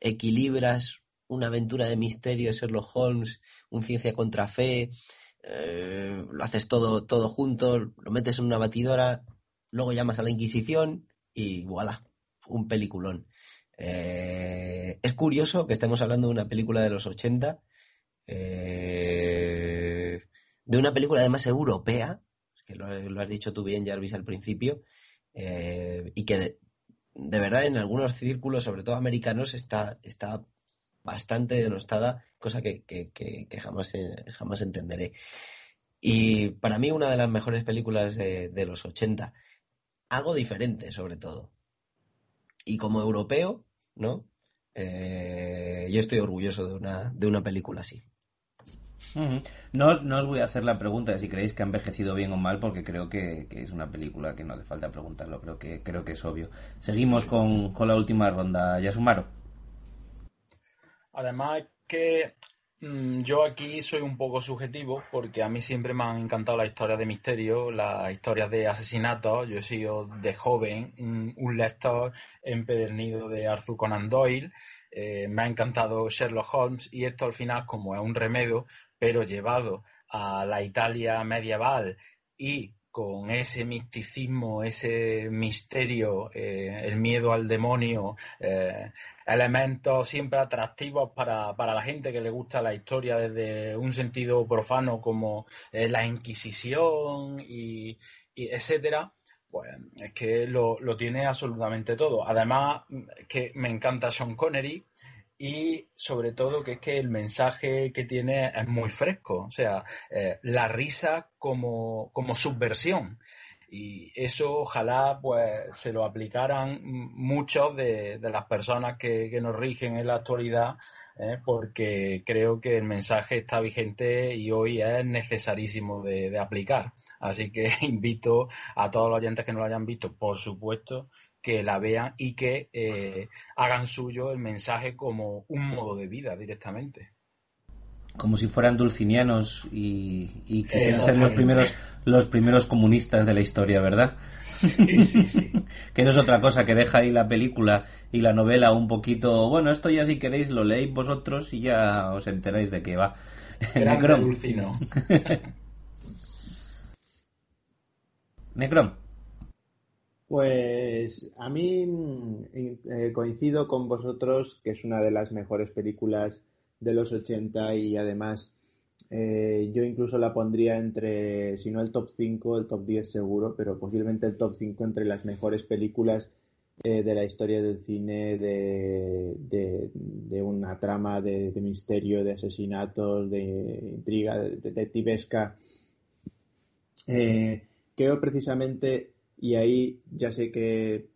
Speaker 3: Equilibras una aventura de misterio Sherlock Holmes, un ciencia contra fe, eh, lo haces todo, todo junto, lo metes en una batidora, luego llamas a la Inquisición y voilà, un peliculón. Eh, es curioso que estemos hablando de una película de los 80, eh, de una película además europea, que lo, has dicho tú bien, Jarvis, al principio, y que de, verdad en algunos círculos, sobre todo americanos, está, está bastante denostada, cosa que, jamás, jamás entenderé. Y para mí una de las mejores películas de, de los 80. Algo diferente, sobre todo. Y como europeo, ¿no? Eh, yo estoy orgulloso de una, de una película así.
Speaker 1: No, no os voy a hacer la pregunta de si creéis que ha envejecido bien o mal, porque creo que, es una película que no hace falta preguntarlo, creo que, creo que es obvio. Seguimos con, con la última ronda. Yasumaro.
Speaker 2: Además que mm, yo aquí soy un poco subjetivo porque a mí siempre me han encantado las historias de misterio, las historias de asesinatos. Yo he sido de joven un, lector empedernido de Arthur Conan Doyle. Eh, me ha encantado Sherlock Holmes y esto al final como es un remedio, pero llevado a la Italia medieval y con ese misticismo, ese misterio, eh, el miedo al demonio, eh, elementos siempre atractivos para, la gente que le gusta la historia desde un sentido profano como eh, la Inquisición y, etcétera, pues es que lo, lo tiene absolutamente todo. Además, que me encanta Sean Connery, y sobre todo que es que el mensaje que tiene es muy fresco, o sea, eh, la risa como, como subversión. Y eso ojalá pues se lo aplicaran muchos de, las personas que, nos rigen en la actualidad, ¿eh? porque creo que el mensaje está vigente y hoy es necesarísimo de, de aplicar. Así que [laughs] invito a todos los oyentes que no lo hayan visto, por supuesto, que la vean y que eh, hagan suyo el mensaje como un modo de vida directamente.
Speaker 1: Como si fueran dulcinianos y, y quisieran ser los primeros, los primeros comunistas de la historia, ¿verdad?
Speaker 2: Sí, sí, sí. [laughs]
Speaker 1: que eso es otra cosa que deja ahí la película y la novela un poquito. Bueno, esto ya si queréis lo leéis vosotros y ya os enteráis de qué va.
Speaker 2: Necrom. [laughs]
Speaker 1: Necrom.
Speaker 4: Pues a mí eh, coincido con vosotros que es una de las mejores películas de los 80 y además eh, yo incluso la pondría entre, si no el top 5, el top 10 seguro, pero posiblemente el top 5 entre las mejores películas eh, de la historia del cine, de, de, una trama de, misterio, de asesinatos, de intriga detectivesca. creo precisamente y ahí ya sé que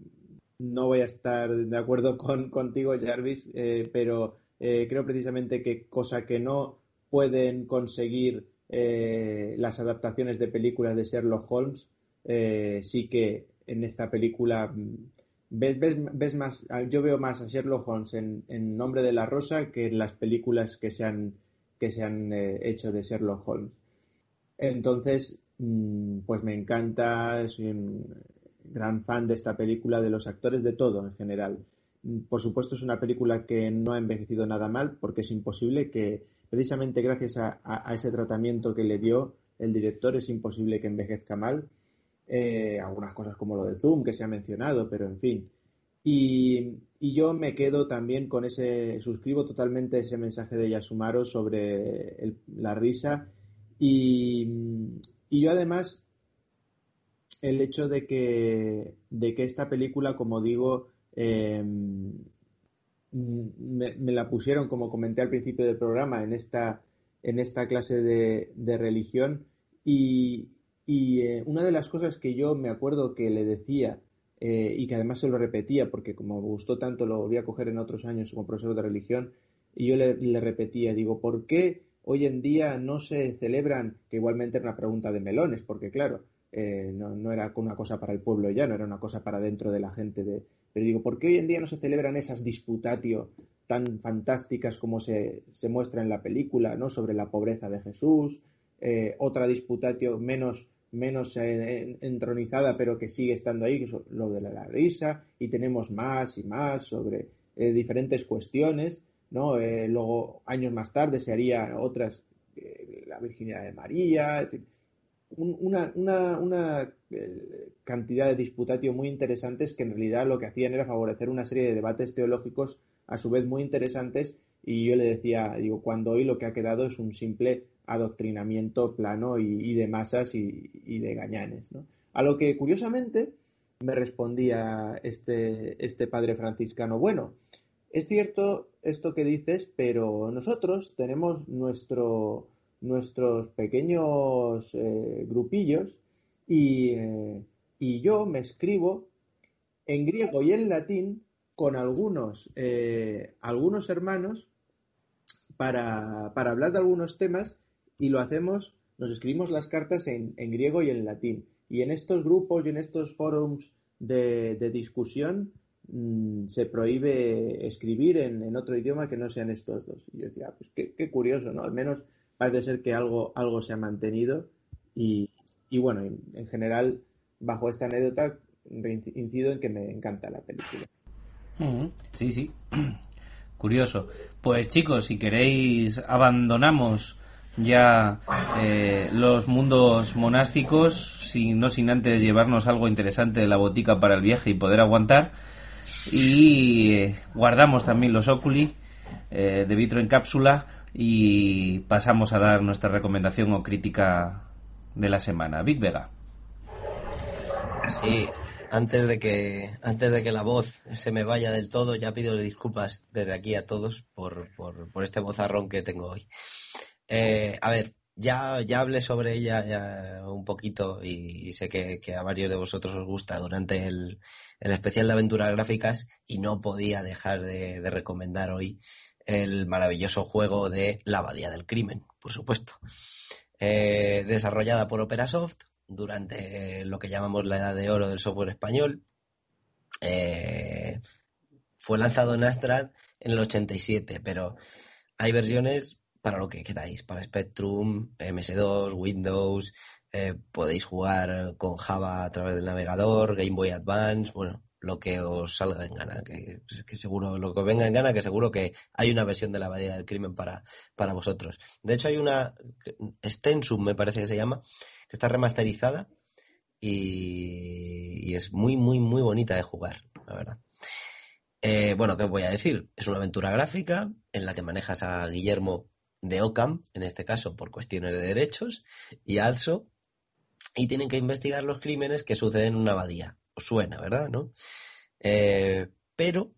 Speaker 4: no voy a estar de acuerdo [laughs] con, contigo, Jarvis, eh, pero eh, creo precisamente que cosa que no pueden conseguir eh, las adaptaciones de películas de Sherlock Holmes, sí que en esta película mm, ves, ves, más, yo veo más a Sherlock Holmes en, en, Nombre de la Rosa que en las películas que se han, que se han hecho de Sherlock Holmes. Entonces, pues me encanta, soy un gran fan de esta película, de los actores, de todo en general. Mm, por supuesto es una película que no ha envejecido nada mal porque es imposible que, precisamente gracias a, ese tratamiento que le dio el director, es imposible que envejezca mal. Eh, algunas cosas como lo de Zoom que se ha mencionado, pero en fin. Y, yo me quedo también con ese, suscribo totalmente ese mensaje de Yasumaro sobre la risa y, y yo además, el hecho de que, de que esta película, como digo, em, me, la pusieron, como comenté al principio del programa, en esta, en esta clase de, religión. Y, eh, una de las cosas que yo me acuerdo que le decía eh, y que además se lo repetía, porque como me gustó tanto, lo volví a coger en otros años como profesor de religión, y yo le, le repetía, digo, ¿por qué hoy en día no se celebran, que igualmente era una pregunta de melones, porque claro, eh, no, era una cosa para el pueblo ya, no era una cosa para dentro de la gente. De, pero digo, ¿por qué hoy en día no se celebran esas disputatio tan fantásticas como se, se muestra en la película, ¿no? Sobre la pobreza de Jesús, eh, otra disputatio menos menos eh, entronizada, pero que sigue estando ahí, lo de la, risa, y tenemos más y más sobre diferentes cuestiones. ¿No? Eh, luego, años más tarde, se harían otras, eh, la Virginidad de María, una, una, eh, cantidad de disputatio muy interesantes que en realidad lo que hacían era favorecer una serie de debates teológicos a su vez muy interesantes. Y yo le decía, digo, cuando hoy lo que ha quedado es un simple adoctrinamiento plano y, de masas y, de gañanes, A lo que curiosamente me respondía este, este padre franciscano, bueno, es cierto esto que dices, pero nosotros tenemos nuestro, nuestros pequeños eh, grupillos y, y, yo me escribo en griego y en latín con algunos, algunos hermanos para, para, hablar de algunos temas y lo hacemos, nos escribimos las cartas en, en griego y en latín. Y en estos grupos y en estos forums de, de discusión Mm, se prohíbe escribir en, otro idioma que no sean estos dos. Y yo decía, ah, pues qué, curioso, ¿no? Al menos parece ser que algo, algo se ha mantenido y, bueno, en, general, bajo esta anécdota, incido en que me encanta la película.
Speaker 1: Sí, sí. [clears throat] Curioso. Pues chicos, si queréis, abandonamos ya eh, los mundos monásticos, sin, no sin antes llevarnos algo interesante de la botica para el viaje y poder aguantar. Y eh, guardamos también los Oculi eh, de vitro en cápsula y pasamos a dar nuestra recomendación o crítica de la semana. Big Vega.
Speaker 3: Sí, antes de que antes de que la voz se me vaya del todo, ya pido disculpas desde aquí a todos por, por, este bozarrón que tengo hoy. Eh, a ver, ya, ya hablé sobre ella un poquito y, sé que, a varios de vosotros os gusta durante el, especial de aventuras gráficas y no podía dejar de, recomendar hoy el maravilloso juego de La Abadía del Crimen, por supuesto. Eh, desarrollada por Operasoft durante lo que llamamos la edad de oro del software español. Eh, fue lanzado en Astra en el 87, pero hay versiones para lo que queráis, para Spectrum, MS2, Windows, eh, podéis jugar con Java a través del navegador, Game Boy Advance, bueno, lo que os salga en gana, que, seguro, lo que os venga en gana, que seguro que hay una versión de la abadía del crimen para, para vosotros. De hecho, hay una, Stensum me parece que se llama, que está remasterizada y, es muy, muy, muy bonita de jugar, la verdad. Eh, bueno, ¿qué os voy a decir? Es una aventura gráfica en la que manejas a Guillermo de Ockham, en este caso por cuestiones de derechos, y Also, y tienen que investigar los crímenes que suceden en una abadía. Os suena, ¿verdad? ¿No? Eh, pero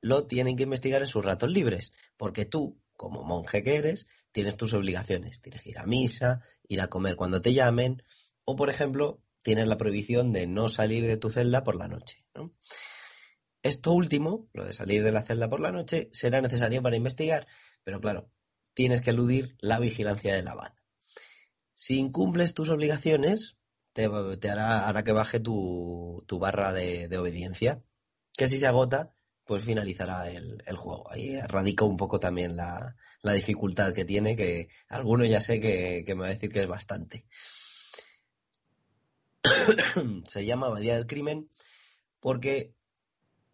Speaker 3: lo tienen que investigar en sus ratos libres, porque tú, como monje que eres, tienes tus obligaciones. Tienes que ir a misa, ir a comer cuando te llamen, o por ejemplo, tienes la prohibición de no salir de tu celda por la noche. Esto último, lo de salir de la celda por la noche, será necesario para investigar, pero claro, tienes que eludir la vigilancia del abad. Si incumples tus obligaciones, te, hará, que baje tu, barra de, obediencia, que si se agota, pues finalizará el, juego. Ahí radica un poco también la, dificultad que tiene, que alguno ya sé que, me va a decir que es bastante. [coughs] se llama Abadía del Crimen porque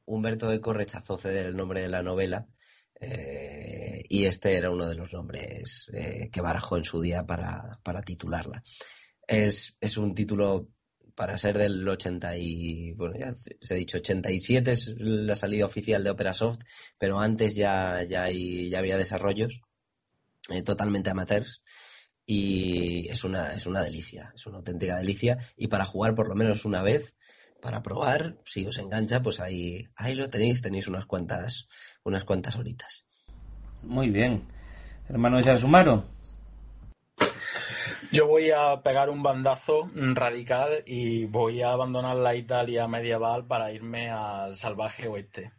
Speaker 3: Humberto Eco rechazó ceder el nombre de la novela eh, y este era uno de los nombres eh, que barajó en su día para, titularla. Es, es, un título para ser del 80 y, bueno, ya se ha dicho, 87 es la salida oficial de Operasoft, pero antes ya, ya, ya había desarrollos eh, totalmente amateurs y es una, es una delicia, es una auténtica delicia y para jugar por lo menos una vez para probar, si os engancha, pues ahí, ahí lo tenéis, tenéis unas cuantas, unas cuantas horitas.
Speaker 1: Muy bien. Hermano Yasumaro.
Speaker 2: Yo voy a pegar un bandazo radical y voy a abandonar la Italia medieval para irme al salvaje oeste.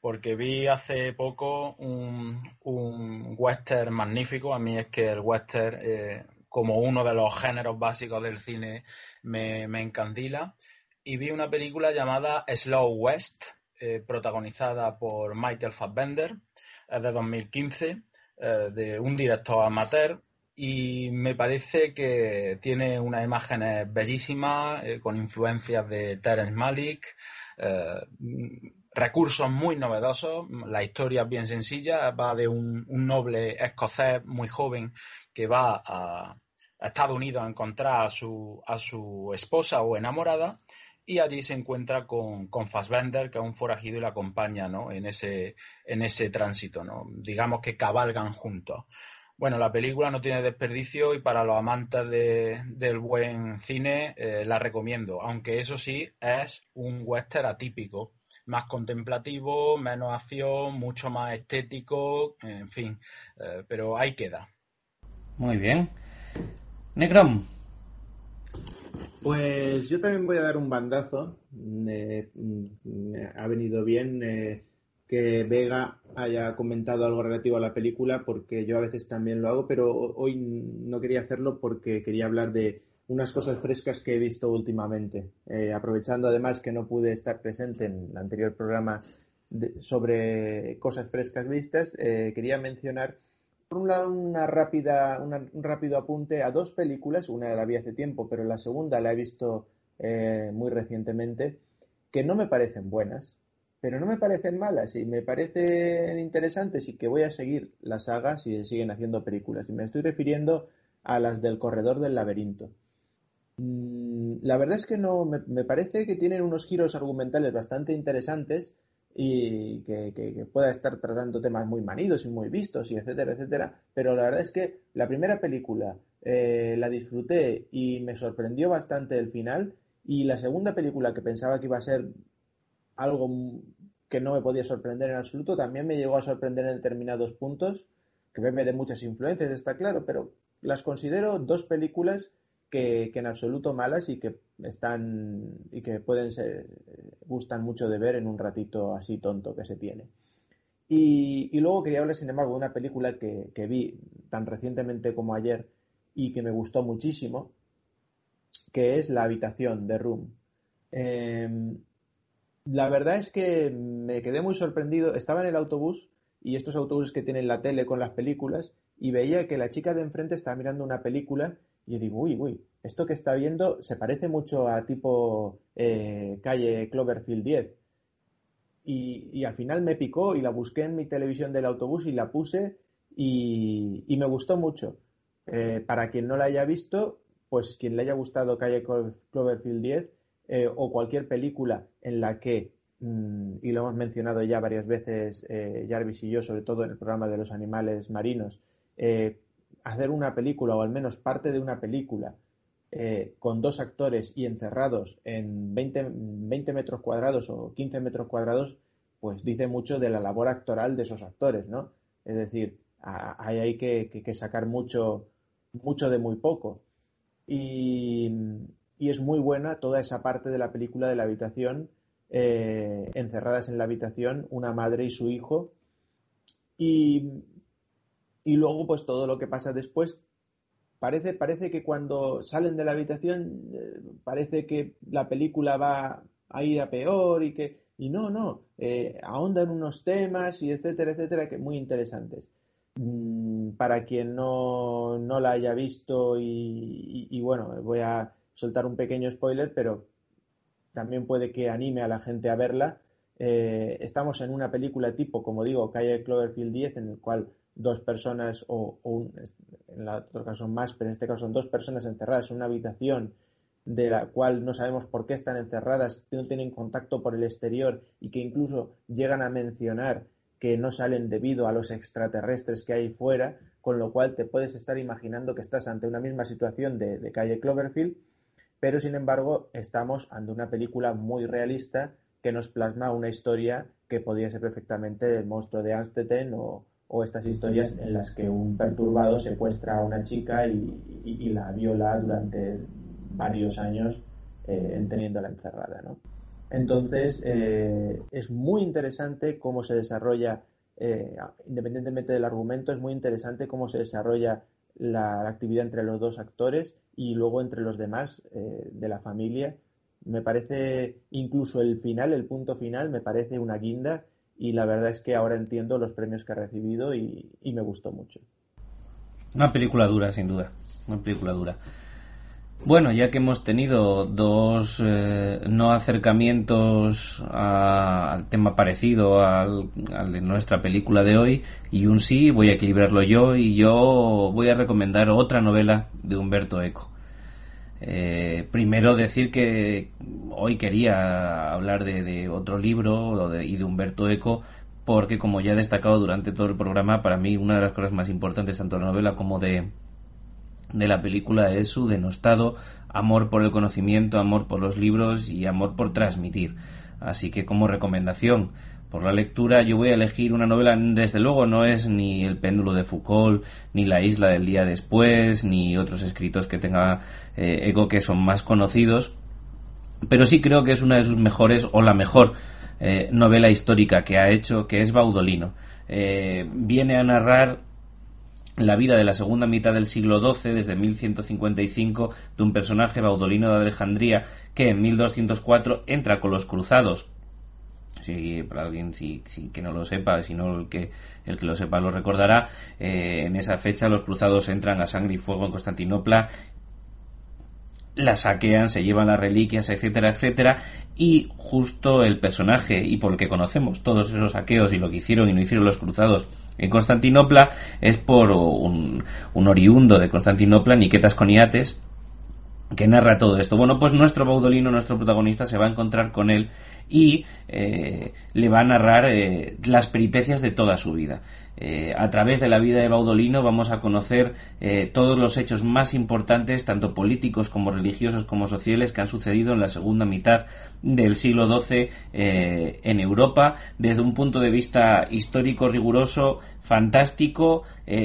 Speaker 2: Porque vi hace poco un, un western magnífico. A mí es que el western, eh, como uno de los géneros básicos del cine, me, me encandila y vi una película llamada Slow West, eh, protagonizada por Michael Fassbender, de 2015, eh, de un director amateur, y me parece que tiene unas imágenes bellísimas, eh, con influencias de Terence Malick, recursos muy novedosos, la historia es bien sencilla, va de un, noble escocés muy joven que va a, Estados Unidos a encontrar a su, a su esposa o enamorada y allí se encuentra con, con Fassbender, que es un forajido y le acompaña ¿no? en, ese, en ese tránsito. ¿no? Digamos que cabalgan juntos. Bueno, la película no tiene desperdicio y para los amantes del buen cine eh, la recomiendo, aunque eso sí es un western atípico, más contemplativo, menos acción, mucho más estético, en fin, eh, pero ahí queda.
Speaker 1: Muy bien. Necrom.
Speaker 4: Pues yo también voy a dar un bandazo. ha venido bien eh, que Vega haya comentado algo relativo a la película porque yo a veces también lo hago, pero hoy no quería hacerlo porque quería hablar de unas cosas frescas que he visto últimamente. Eh, aprovechando además que no pude estar presente en el anterior programa sobre cosas frescas vistas, eh, quería mencionar por un una rápida, un rápido apunte a dos películas, una la vi hace tiempo, pero la segunda la he visto eh, muy recientemente, que no me parecen buenas, pero no me parecen malas y me parecen interesantes y que voy a seguir la saga si siguen haciendo películas. Y me estoy refiriendo a las del Corredor del Laberinto. Mm, la verdad es que no, me, parece que tienen unos giros argumentales bastante interesantes y que, pueda estar tratando temas muy manidos y muy vistos y etcétera, etcétera. Pero la verdad es que la primera película eh, la disfruté y me sorprendió bastante el final y la segunda película que pensaba que iba a ser algo que no me podía sorprender en absoluto, también me llegó a sorprender en determinados puntos, que me de muchas influencias, está claro, pero las considero dos películas que, en absoluto malas y que están y que pueden ser gustan mucho de ver en un ratito así tonto que se tiene. Y, luego quería hablar, sin embargo, de una película que, vi tan recientemente como ayer y que me gustó muchísimo, que es La habitación de Room. Em, la verdad es que me quedé muy sorprendido. Estaba en el autobús y estos autobuses que tienen la tele con las películas y veía que la chica de enfrente estaba mirando una película y yo digo, uy, uy, esto que está viendo se parece mucho a tipo eh, calle Cloverfield 10. Y, al final me picó y la busqué en mi televisión del autobús y la puse y, me gustó mucho. Eh, para quien no la haya visto, pues quien le haya gustado Calle Cloverfield 10 eh, o cualquier película en la que, mm, y lo hemos mencionado ya varias veces Jarvis y yo, sobre todo en el programa de los animales marinos, hacer una película o al menos parte de una película eh, con dos actores y encerrados en 20, 20, metros cuadrados o 15 metros cuadrados, pues dice mucho de la labor actoral de esos actores, ¿no? Es decir, ahí hay que, sacar mucho, mucho de muy poco. Y, es muy buena toda esa parte de la película de la habitación, eh, encerradas en la habitación, una madre y su hijo. Y y luego pues todo lo que pasa después. Parece parece que cuando salen de la habitación eh, parece que la película va a ir a peor y que y no no eh, ahondan unos temas y etcétera etcétera que muy interesantes. Mm, para quien no, no la haya visto y, bueno voy a soltar un pequeño spoiler pero también puede que anime a la gente a verla. Eh, estamos en una película tipo como digo Calle Cloverfield 10 en el cual dos personas o, en el otro caso más, pero en este caso son dos personas encerradas en una habitación de la cual no sabemos por qué están encerradas, no tienen contacto por el exterior y que incluso llegan a mencionar que no salen debido a los extraterrestres que hay fuera, con lo cual te puedes estar imaginando que estás ante una misma situación de, de calle Cloverfield, pero sin embargo estamos ante una película muy realista que nos plasma una historia que podría ser perfectamente el monstruo de Amstetten o, o estas historias en las que un perturbado secuestra a una chica y, la viola durante varios años eh, teniéndola encerrada. ¿no? Entonces, eh, es muy interesante cómo se desarrolla, eh, independientemente del argumento, es muy interesante cómo se desarrolla la, la actividad entre los dos actores y luego entre los demás eh, de la familia. Me parece, incluso el final, el punto final, me parece una guinda y la verdad es que ahora entiendo los premios que ha recibido y, me gustó mucho.
Speaker 1: Una película dura, sin duda. Una película dura. Bueno, ya que hemos tenido dos eh, no acercamientos al tema parecido al, al, de nuestra película de hoy y un sí, voy a equilibrarlo yo y yo voy a recomendar otra novela de Humberto Eco. Eh, primero decir que hoy quería hablar de, otro libro y de Humberto Eco porque como ya he destacado durante todo el programa para mí una de las cosas más importantes tanto de la novela como de, de la película es su denostado amor por el conocimiento, amor por los libros y amor por transmitir. Así que como recomendación por la lectura, yo voy a elegir una novela, desde luego no es ni El péndulo de Foucault, ni La isla del día después, ni otros escritos que tenga eh, Ego que son más conocidos, pero sí creo que es una de sus mejores o la mejor eh, novela histórica que ha hecho, que es Baudolino. Eh, viene a narrar la vida de la segunda mitad del siglo XII, desde 1155, de un personaje, Baudolino de Alejandría, que en 1204 entra con los cruzados si para alguien si, que no lo sepa, si no el que, el que lo sepa lo recordará, eh, en esa fecha los cruzados entran a sangre y fuego en Constantinopla, la saquean, se llevan las reliquias, etcétera, etcétera, y justo el personaje, y por el que conocemos todos esos saqueos y lo que hicieron y no hicieron los cruzados en Constantinopla, es por un, un oriundo de Constantinopla, Niquetas Coniates, que narra todo esto. Bueno, pues nuestro Baudolino, nuestro protagonista, se va a encontrar con él y eh, le va a narrar eh, las peripecias de toda su vida. Eh, a través de la vida de Baudolino vamos a conocer todos los hechos más importantes, tanto políticos como religiosos como sociales, que han sucedido en la segunda mitad del siglo XII en Europa, desde un punto de vista histórico riguroso, fantástico,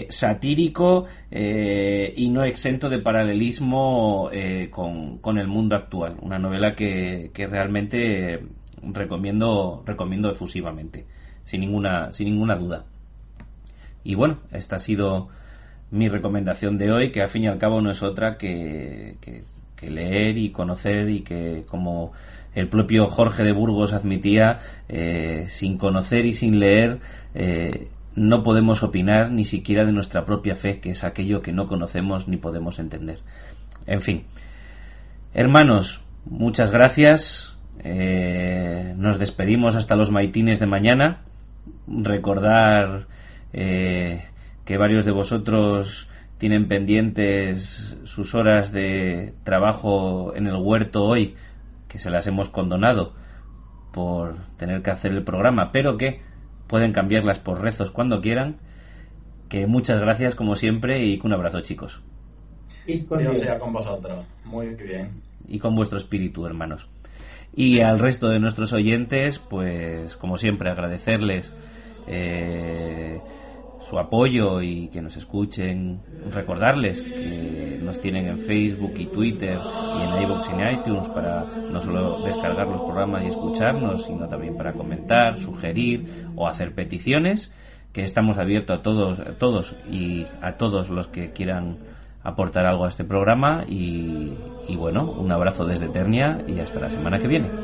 Speaker 1: satírico y no exento de paralelismo con, el mundo actual. Una novela que realmente recomiendo, recomiendo efusivamente, sin ninguna, sin ninguna duda. Y bueno, esta ha sido mi recomendación de hoy, que al fin y al cabo no es otra que, que, leer y conocer y que, como el propio Jorge de Burgos admitía, eh, sin conocer y sin leer, eh, no podemos opinar ni siquiera de nuestra propia fe, que es aquello que no conocemos ni podemos entender. En fin, hermanos, muchas gracias. Eh, nos despedimos hasta los maitines de mañana. Recordar eh, que varios de vosotros tienen pendientes sus horas de trabajo en el huerto hoy, que se las hemos condonado por tener que hacer el programa, pero que pueden cambiarlas por rezos cuando quieran. Que muchas gracias como siempre y un abrazo chicos.
Speaker 2: Y con sea con vosotros. Muy bien.
Speaker 1: Y con vuestro espíritu, hermanos. Y al resto de nuestros oyentes, pues como siempre, agradecerles eh, su apoyo y que nos escuchen. Recordarles que nos tienen en Facebook y Twitter y en iVoox y en iTunes para no solo descargar los programas y escucharnos, sino también para comentar, sugerir o hacer peticiones. Que estamos abiertos a todos, a todos y a todos los que quieran aportar algo a este programa y, y bueno, un abrazo desde Eternia y hasta la semana que viene.